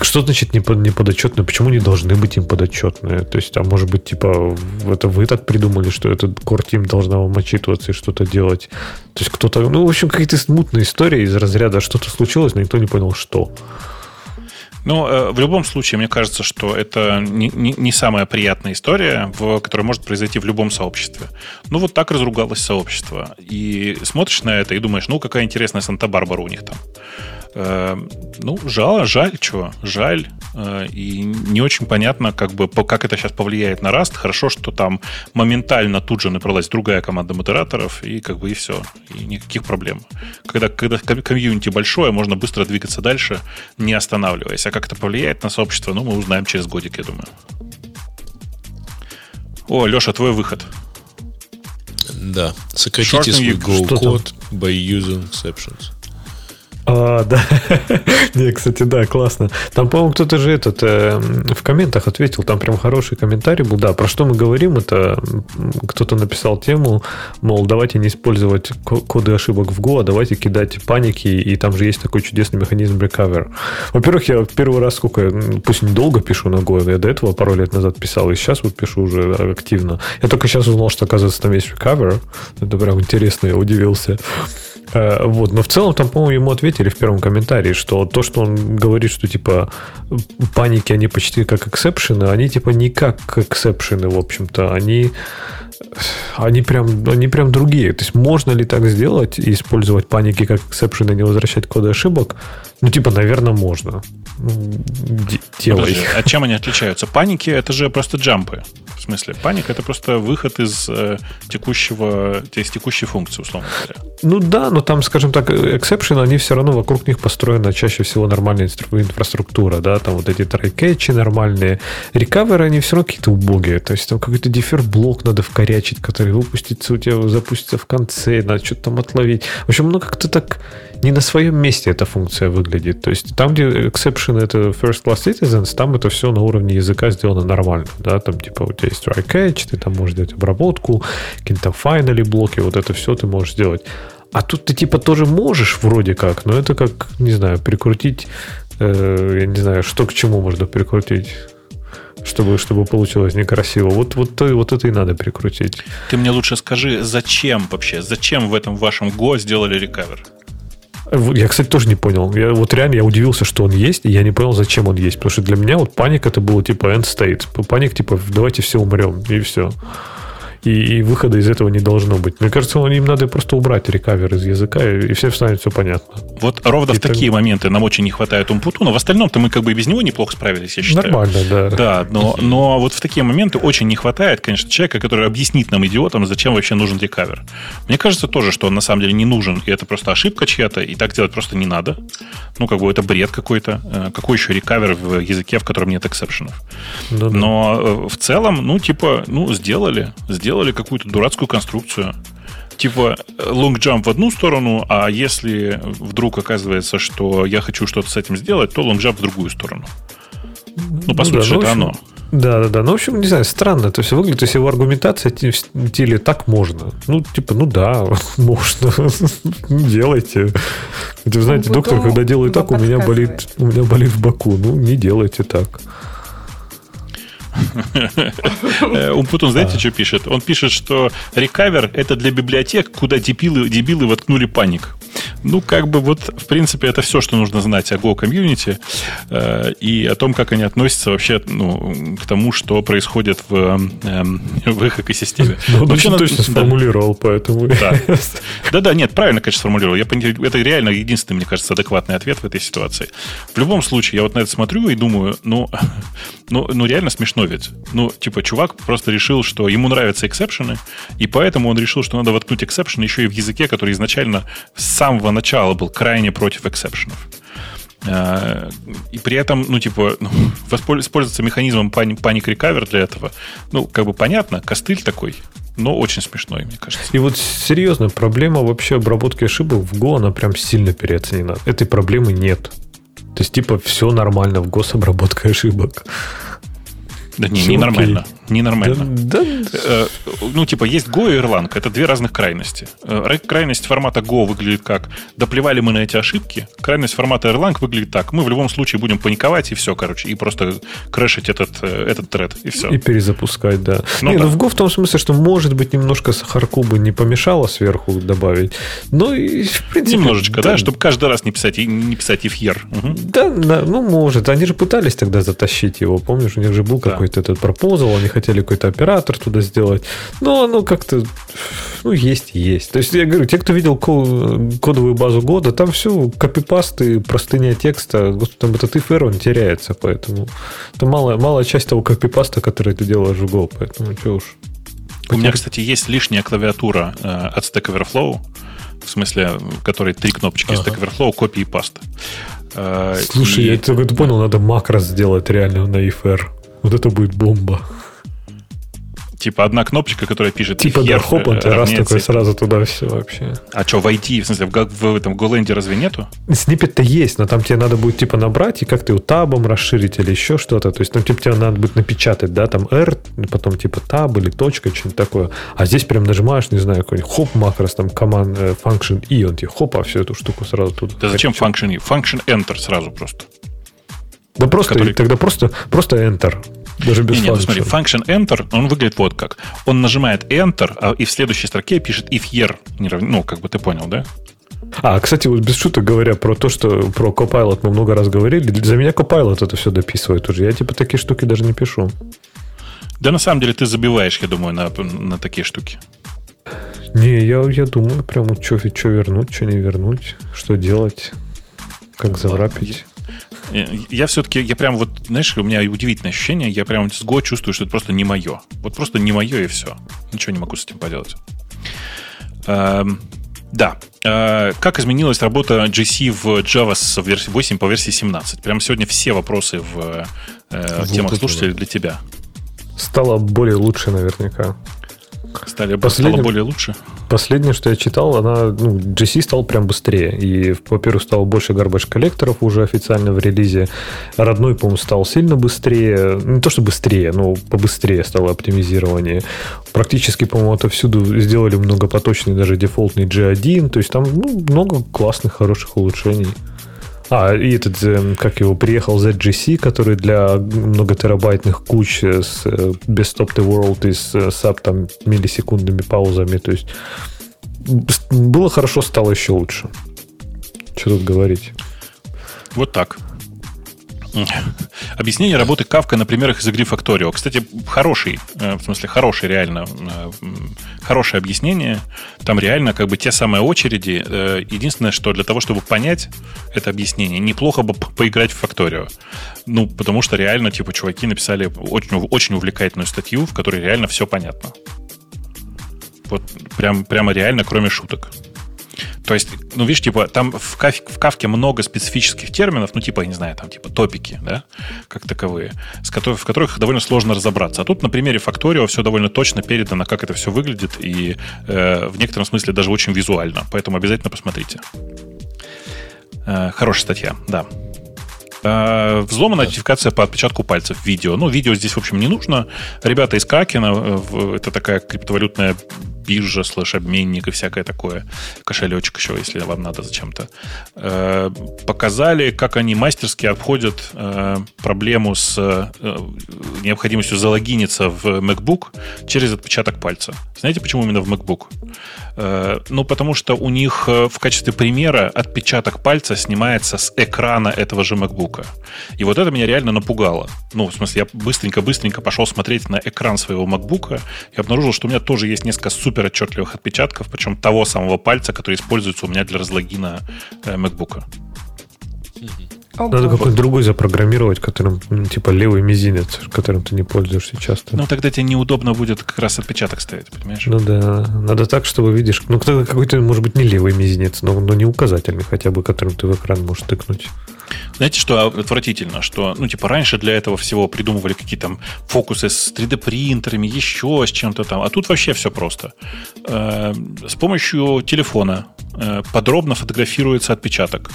Что значит не, под, не подотчетные? Почему не должны быть им подотчетные? То есть, а может быть, типа, это вы так придумали, что этот team должна вам отчитываться и что-то делать? То есть кто-то... Ну, в общем, какая-то смутная история из разряда что-то случилось, но никто не понял, что. Ну, э, в любом случае, мне кажется, что это не, не, не самая приятная история, в, которая может произойти в любом сообществе. Ну, вот так разругалось сообщество. И смотришь на это и думаешь, ну, какая интересная Санта-Барбара у них там. Э, ну, жаль, жаль, чего, жаль. Э, и не очень понятно, как бы, как это сейчас повлияет на Rust. Хорошо, что там моментально тут же набралась другая команда модераторов, и как бы и все. И никаких проблем. Когда, когда комьюнити большое, можно быстро двигаться дальше, не останавливаясь. А как это повлияет на сообщество, ну, мы узнаем через годик, я думаю. О, Леша, твой выход. Да. Сократите свой Go-код by using exceptions. А, да. Не, кстати, да, классно. Там, по-моему, кто-то же этот э, в комментах ответил, там прям хороший комментарий был. Да, про что мы говорим, это кто-то написал тему, мол, давайте не использовать коды ошибок в Go, а давайте кидать паники, и там же есть такой чудесный механизм recover. Во-первых, я первый раз, сколько, пусть недолго пишу на Go, я до этого пару лет назад писал, и сейчас вот пишу уже активно. Я только сейчас узнал, что, оказывается, там есть recover. Это прям интересно, я удивился. Э, вот, но в целом там, по-моему, ему ответили в первом комментарии, что то, что он говорит, что типа паники, они почти как эксепшены, они типа не как эксепшены, в общем-то, они они прям, они прям другие. То есть можно ли так сделать и использовать паники как exception и не возвращать коды ошибок? Ну, типа, наверное, можно. Ну, делай. Подожди, а чем они отличаются? Паники это же просто jump ы. В смысле, паника это просто выход из э, текущего, из текущей функции, условно говоря. Ну да, но там, скажем так, exception, они все равно вокруг них построена чаще всего нормальная инфраструктура, да, там вот эти try-catch и нормальные. Recover ы, они все равно какие-то убогие. То есть там какой-то defer -блок надо вкорячить, который выпустится у тебя, запустится в конце, надо что-то там отловить. В общем, ну как-то так не на своем месте эта функция выглядит. То есть там, где exception это first class citizens, там это все на уровне языка сделано нормально. Да? Там типа у тебя есть try catch, ты там можешь делать обработку, какие-то finally блоки, вот это все ты можешь сделать. А тут ты типа тоже можешь вроде как, но это как, не знаю, прикрутить, э, я не знаю, что к чему можно прикрутить чтобы, чтобы получилось некрасиво. Вот, вот, то, вот это и надо прикрутить. Ты мне лучше скажи, зачем вообще, зачем в этом вашем Go сделали рекавер? Я, кстати, тоже не понял. Я, вот реально я удивился, что он есть, и я не понял, зачем он есть. Потому что для меня вот паник это было типа end state. Паник типа давайте все умрем, и все и, и выхода из этого не должно быть. Мне кажется, им надо просто убрать рекавер из языка, и, и всем станет все понятно. Вот ровно и в так... такие моменты нам очень не хватает умпуту, но в остальном-то мы как бы и без него неплохо справились, я считаю. Нормально, да. Да, но, но вот в такие моменты очень не хватает, конечно, человека, который объяснит нам, идиотам, зачем вообще нужен рекавер. Мне кажется тоже, что он на самом деле не нужен, и это просто ошибка чья-то, и так делать просто не надо. Ну, как бы это бред какой-то. Э, какой еще рекавер в языке, в котором нет эксепшенов? Да, да. Но э, в целом, ну, типа, ну, сделали. Сделали какую-то дурацкую конструкцию. Типа long jump в одну сторону, а если вдруг оказывается, что я хочу что-то с этим сделать, то long jump в другую сторону. Ну, по ну, сути, да, ну, это общем, оно. Да, да, да. Ну, в общем, не знаю, странно. То есть выглядит, то есть его аргументация в стиле так можно. Ну, типа, ну да, можно. Делайте. Вы знаете, ну, доктор, когда делает так, у меня болит, у меня болит в боку. Ну, не делайте так. Э, Умпутун, знаете, что пишет? Он пишет, что рекавер — это для библиотек, куда дебилы, дебилы воткнули паник. Ну, как бы вот, в принципе, это все, что нужно знать о Go комьюнити э, и о том, как они относятся вообще ну, к тому, что происходит в, э, в их экосистеме. Ну, он очень точно сформулировал, поэтому... Да-да, нет, правильно, конечно, сформулировал. Я, это реально единственный, мне кажется, адекватный ответ в этой ситуации. В любом случае, я вот на это смотрю и думаю, ну, ну, ну реально смешно ведь. Ну, типа, чувак просто решил, что ему нравятся exception ы, и поэтому он решил, что надо воткнуть exception ы еще и в языке, который изначально с самого начала был крайне против exception ов. Э, и при этом, ну, типа, ну, воспользоваться механизмом panic recover для этого, ну, как бы понятно, костыль такой, но очень смешной, мне кажется. И вот серьезно, проблема вообще обработки ошибок в Go, она прям сильно переоценена. Этой проблемы нет. То есть, типа, все нормально в гособработке ошибок. Да не, ненормально. Ненормально. Да, да. Э, ну, типа, есть Go и Erlang. Это две разных крайности. Э, крайность формата Go выглядит как «доплевали мы на эти ошибки». Крайность формата Erlang выглядит так. Мы в любом случае будем паниковать и все, короче. И просто крэшить этот, э, этот тред. И все. И перезапускать, да. Ну, не, да. ну в Go в том смысле, что может быть немножко сахарку бы не помешало сверху добавить. Но и, в принципе... Немножечко, да, да чтобы каждый раз не писать, не писать here. Угу. Да, да, ну может. Они же пытались тогда затащить его. Помнишь, у них же был да. какой-то этот пропозал, они хотели какой-то оператор туда сделать. Но оно как-то, ну, есть, есть. То есть, я говорю, те, кто видел кодовую базу года, там все копипасты, простыня текста, там этот if он теряется, поэтому это малая, малая часть того копипаста, который ты делаешь в Go, поэтому что уж. У меня, кстати, есть лишняя клавиатура э, от Stack Overflow, в смысле, в которой три кнопочки ага. Stack Overflow, копии и паста. Э, Слушай, и... я только понял, надо макрос сделать реально на IFR. Вот это будет бомба. Типа одна кнопочка, которая пишет Типа да, хоп, он раз такой сразу туда все вообще. А что, войти, в смысле, в, в этом Голенде разве нету? Сниппет-то есть, но там тебе надо будет типа набрать и как ты его табом расширить или еще что-то. То есть там типа тебе надо будет напечатать, да, там R, потом типа таб или точка, что-нибудь такое. А здесь прям нажимаешь, не знаю, какой хоп макрос, там команд э, function и он тебе хоп, а всю эту штуку сразу туда. Да зачем function и? Function enter сразу просто. Да просто, который... тогда просто, просто Enter. Даже без не, не, ну смотри, function enter, он выглядит вот как. Он нажимает Enter, а и в следующей строке пишет if here. Ну, как бы ты понял, да? А, кстати, вот без шуток говоря про то, что про Copilot мы много раз говорили, за меня Copilot это все дописывает уже. Я типа такие штуки даже не пишу. Да на самом деле ты забиваешь, я думаю, на, на такие штуки. Не, я, я думаю, прям что что вернуть, что не вернуть, что делать, как заврапить. Я, я все-таки, я прям вот, знаешь, у меня удивительное ощущение, я прям с год чувствую, что это просто не мое. Вот просто не мое и все. Ничего не могу с этим поделать. Эм, да. Э, как изменилась работа GC в Java с версии 8 по версии 17? Прямо сегодня все вопросы в, э, в темах слушателей для тебя. Стало более лучше наверняка. Стали, Последним... стало более лучше? Последнее, что я читал, она, ну, GC стал прям быстрее. И, во-первых, стало больше garbage коллекторов уже официально в релизе. Родной, по-моему, стал сильно быстрее. Не то, что быстрее, но побыстрее стало оптимизирование. Практически, по-моему, отовсюду сделали многопоточный даже дефолтный G1. То есть там ну, много классных, хороших улучшений. А, и этот, эм, как его, приехал ZGC, который для многотерабайтных куч с э, без Stop the World и с SAP э, там миллисекундными паузами. То есть было хорошо, стало еще лучше. Что тут говорить? Вот так. Объяснение работы Кавка на примерах из игры Factorio. Кстати, хороший, э, в смысле, хороший реально, э, хорошее объяснение. Там реально как бы те самые очереди. Э, единственное, что для того, чтобы понять это объяснение, неплохо бы поиграть в Factorio. Ну, потому что реально, типа, чуваки написали очень, очень увлекательную статью, в которой реально все понятно. Вот прям, прямо реально, кроме шуток. То есть, ну, видишь, типа, там в, каф, в кавке много специфических терминов, ну, типа, я не знаю, там, типа, топики, да, как таковые, с которых, в которых довольно сложно разобраться. А тут на примере Factorio все довольно точно передано, как это все выглядит, и э, в некотором смысле даже очень визуально. Поэтому обязательно посмотрите. Э, хорошая статья, да. Э, взломана нотификация по отпечатку пальцев видео. Ну, видео здесь, в общем, не нужно. Ребята из Какина, э, это такая криптовалютная биржа, слэш-обменник и всякое такое, кошелечек еще, если вам надо зачем-то, э, показали, как они мастерски обходят э, проблему с э, необходимостью залогиниться в MacBook через отпечаток пальца. Знаете, почему именно в MacBook? Ну, потому что у них в качестве примера отпечаток пальца снимается с экрана этого же MacBook. И вот это меня реально напугало. Ну, в смысле, я быстренько-быстренько пошел смотреть на экран своего MacBook и обнаружил, что у меня тоже есть несколько супер супер отчетливых отпечатков, причем того самого пальца, который используется у меня для разлогина э, MacBook. Надо какой-то другой запрограммировать, которым, типа, левый мизинец, которым ты не пользуешься часто. Ну, тогда тебе неудобно будет как раз отпечаток ставить, понимаешь? Ну да. Надо так, чтобы видишь. Ну, какой-то, может быть, не левый мизинец, но, но не указательный хотя бы, которым ты в экран можешь тыкнуть. Знаете, что отвратительно? Что, ну, типа, раньше для этого всего придумывали какие-то там фокусы с 3D-принтерами, еще с чем-то там. А тут вообще все просто. Э, с помощью телефона э, подробно фотографируется отпечаток.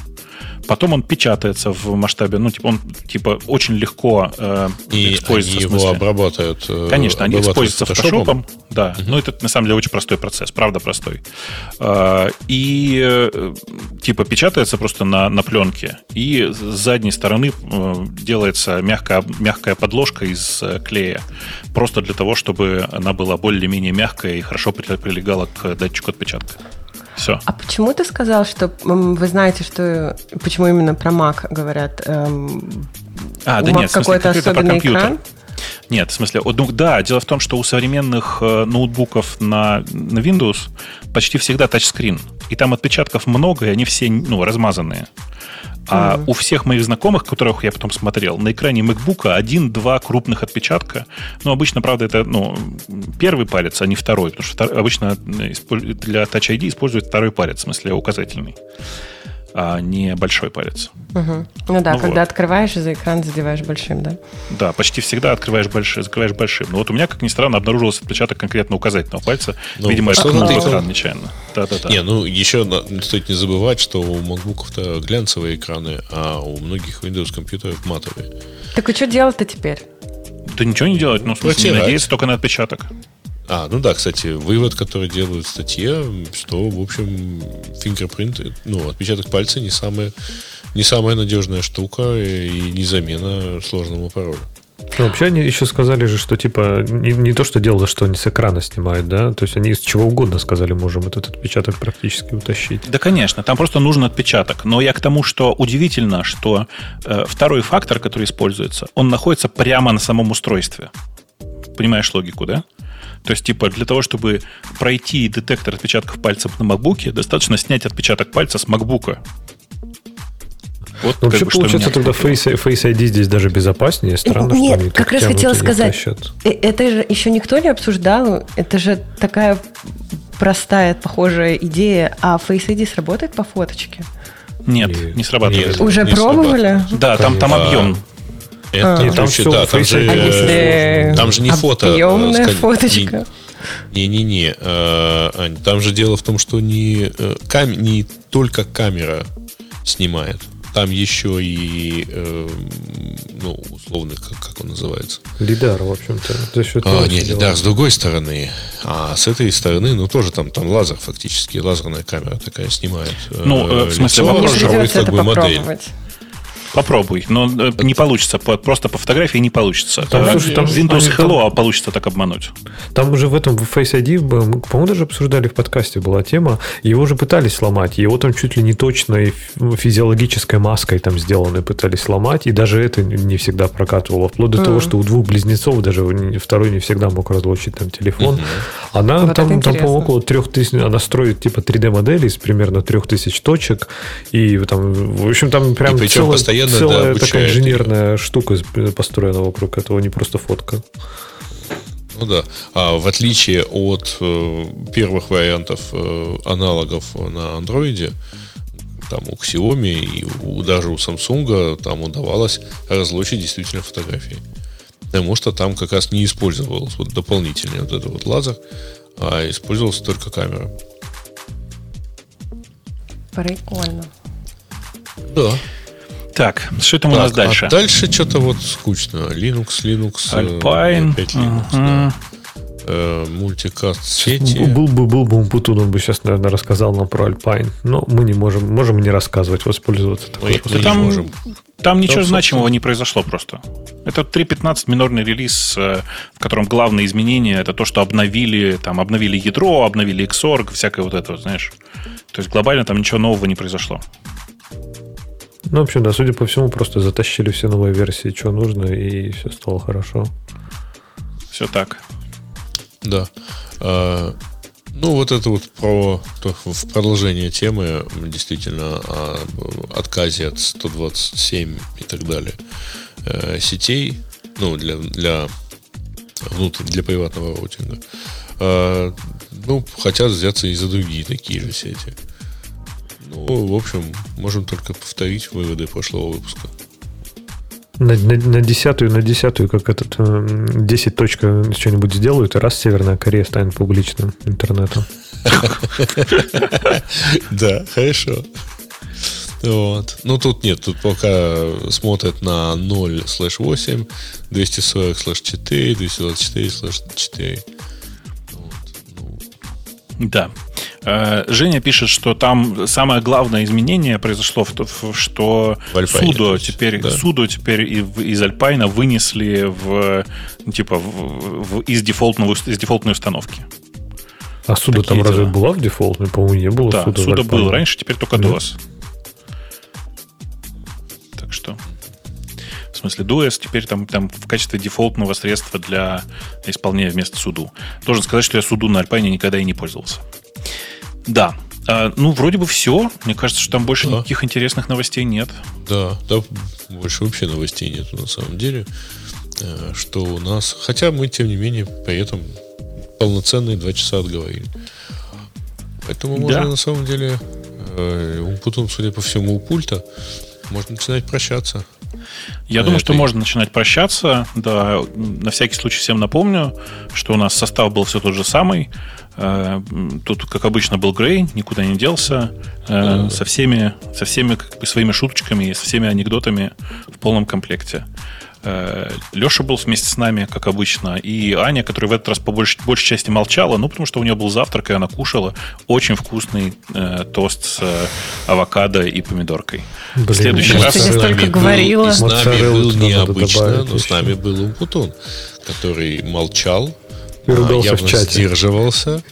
Потом он печатается в масштабе, ну, типа, он, типа, очень легко э, и используется. Они его обрабатывают. Э, Конечно, они используются фотошопом. Да, uh-huh. ну, это на самом деле очень простой процесс, правда простой. Э, и, э, типа, печатается просто на, на пленке, и с задней стороны э, делается мягкая, мягкая подложка из клея, просто для того, чтобы она была более-менее мягкая и хорошо прилегала к датчику отпечатка. Все. А почему ты сказал, что вы знаете, что почему именно про Mac говорят? Эм, а, да нет, какой-то особенный экран? Нет, в смысле, ну да, дело в том, что у современных э, ноутбуков на, на Windows почти всегда тачскрин. И там отпечатков много, и они все ну, размазанные. А mm-hmm. у всех моих знакомых, которых я потом смотрел, на экране MacBook один-два крупных отпечатка. Ну, обычно, правда, это ну, первый палец, а не второй. Потому что обычно для Touch ID используют второй палец, в смысле указательный а не большой палец. Угу. Ну да, ну когда вот. открываешь и за экран задеваешь большим, да? Да, почти всегда открываешь большим, закрываешь большим. Но вот у меня, как ни странно, обнаружился отпечаток конкретно указательного пальца. Ну, Видимо, я ткнул в экран нечаянно. Да-да-да. Не, ну еще стоит не забывать, что у MacBook-то глянцевые экраны, а у многих Windows компьютеров матовые. Так и что делать-то теперь? Да ничего не делать, ну, в смысле, не надеяться только на отпечаток. А, ну да, кстати, вывод, который делают в статье, что, в общем, фингерпринт, ну, отпечаток пальца не самая, не самая надежная штука и не замена сложному паролю. Ну, вообще они еще сказали же, что типа не, не то, что дело, что они с экрана снимают, да, то есть они из чего угодно сказали, можем этот отпечаток практически утащить. Да, конечно, там просто нужен отпечаток. Но я к тому, что удивительно, что э, второй фактор, который используется, он находится прямо на самом устройстве. Понимаешь логику, да? То есть, типа, для того, чтобы пройти детектор отпечатков пальцев на MacBook, достаточно снять отпечаток пальца с MacBook. Вот, ну, вообще, бы, получается, тогда Face, Face ID здесь даже безопаснее. Странно, Нет, что они как раз хотела сказать, э, это же еще никто не обсуждал. Это же такая простая, похожая идея. А Face ID сработает по фоточке? Нет, не, не срабатывает. Нет, Уже не пробовали? Срабатывает. Да, там, там объем. Это, а, там, все, да, там, же, а если там же не фото. Объемная фоточка. Не-не-не. Э, там же дело в том, что не, э, кам, не только камера снимает там еще и, э, ну, условно, как, как он называется? Лидар, в общем-то. А, нет, лидар с другой стороны. А с этой стороны, ну, тоже там, там лазер фактически, лазерная камера такая снимает. Ну, э, в смысле, вопрос же, как бы модель. Попробуй, но э, не получится. Просто по фотографии не получится. Там, слушай, там Windows Hello там, получится так обмануть. Там уже в этом в Face ID, мы, по-моему, даже обсуждали в подкасте была тема. Его уже пытались сломать. Его там чуть ли не точной физиологической маской там сделаны пытались сломать. И даже это не всегда прокатывало. Вплоть до mm-hmm. того, что у двух близнецов даже второй не всегда мог разлучить там телефон. Mm-hmm. Она вот там, там по около трех тысяч, она строит типа 3D-модели из примерно трех тысяч точек. И там, в общем, там прям и целая, постоянно постоянно целая да, такая инженерная ее. штука построена вокруг этого, не просто фотка. Ну да. А в отличие от э, первых вариантов э, аналогов на андроиде, там у Xiaomi и у, даже у Samsung там удавалось разлучить действительно фотографии. Потому что там как раз не использовался вот дополнительный вот этот вот лазер, а использовалась только камера. Прикольно. Да. Так, что там так, у нас дальше? А дальше что-то вот скучно. Linux, Linux. Э, Alpine. Опять Linux, uh-huh. да. Э, мультикаст сети. Был бы, был бы Умпутун, он бы сейчас, наверное, рассказал нам про Alpine. Но мы не можем, можем не рассказывать, воспользоваться такой. Мы, мы там, можем. Там ничего там, значимого не произошло просто. Это 3.15 минорный релиз, э, в котором главное изменение это то, что обновили, там, обновили ядро, обновили Xorg, всякое вот это, знаешь. То есть глобально там ничего нового не произошло. Ну, в общем, да, судя по всему, просто затащили все новые версии, что нужно, и все стало хорошо. Все так. Да. А, ну, вот это вот про то, в продолжение темы действительно о отказе от 127 и так далее э, сетей, ну, для, для, внутрь, для приватного роутинга. А, ну, хотят взяться и за другие такие же сети. Ну, в общем, можем только повторить выводы прошлого выпуска. На, на, на десятую, на десятую, как этот 10 э, точка что-нибудь сделают, и раз Северная Корея станет публичным интернетом. Да, хорошо. Вот. Ну, тут нет, тут пока смотрят на 0 слэш 8, 240 слэш 4, 224 слэш 4. Да. Э, Женя пишет, что там самое главное изменение произошло в том, что Судо теперь, да. Судо теперь из Альпайна вынесли в типа в, в, из, дефолтного, из дефолтной установки. А Судо там дела. разве была в дефолтной? По-моему, не было да, Судо. Судо был раньше, теперь только да. DOS. Так что в смысле, DOS теперь там, там в качестве дефолтного средства для исполнения вместо суду. Должен сказать, что я суду на Альпайне никогда и не пользовался. Да. А, ну, вроде бы все. Мне кажется, что там больше да. никаких интересных новостей нет. Да, да, больше вообще новостей нет на самом деле. Э, что у нас... Хотя мы, тем не менее, при этом полноценные два часа отговорили. Поэтому можно да. на самом деле э, потом, судя по всему, у пульта можно начинать прощаться. Я думаю, что можно начинать прощаться. Да, на всякий случай всем напомню, что у нас состав был все тот же самый. Э, тут, как обычно, был Грей, никуда не делся, mm-hmm. со всеми, со всеми как бы, своими шуточками и со всеми анекдотами в полном комплекте. Э, Леша был вместе с нами, как обычно, и Аня, которая в этот раз по большей, большей части молчала, ну, потому что у нее был завтрак, и она кушала очень вкусный э, тост с э, авокадо и помидоркой. Блин, в следующий раз... Я столько говорила. С нами был необычно, но с нами был Умпутун, который молчал, и ругался явно в чате. сдерживался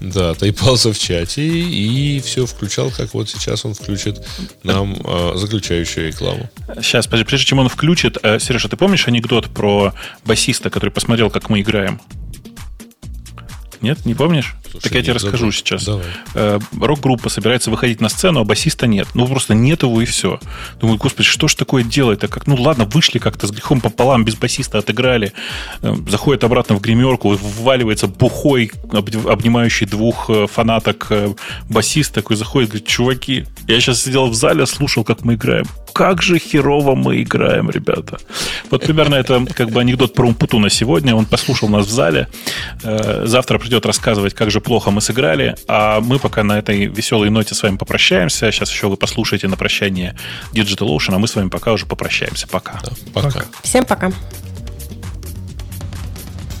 Да, тайпался в чате и все включал, как вот сейчас он включит нам э, заключающую рекламу. Сейчас, прежде чем он включит, э, Сережа, ты помнишь анекдот про басиста, который посмотрел, как мы играем? Нет, не помнишь? Слушай, так я тебе нет, расскажу забыл. сейчас. Давай. Э, Рок-группа собирается выходить на сцену, а басиста нет. Ну, просто нет его и все. Думаю, господи, что ж такое делать-то? Как, ну, ладно, вышли как-то с грехом пополам, без басиста отыграли. Э, Заходит обратно в гримерку, вваливается бухой, об- обнимающий двух э, фанаток басист такой заходит, говорит, чуваки, я сейчас сидел в зале, слушал, как мы играем. Как же херово мы играем, ребята. Вот примерно это как бы анекдот про Умпутуна сегодня. Он послушал нас в зале. Завтра придет рассказывать, как же плохо мы сыграли. А мы пока на этой веселой ноте с вами попрощаемся. Сейчас еще вы послушаете на прощание Digital Ocean, а мы с вами пока уже попрощаемся. Пока. Пока. Всем пока.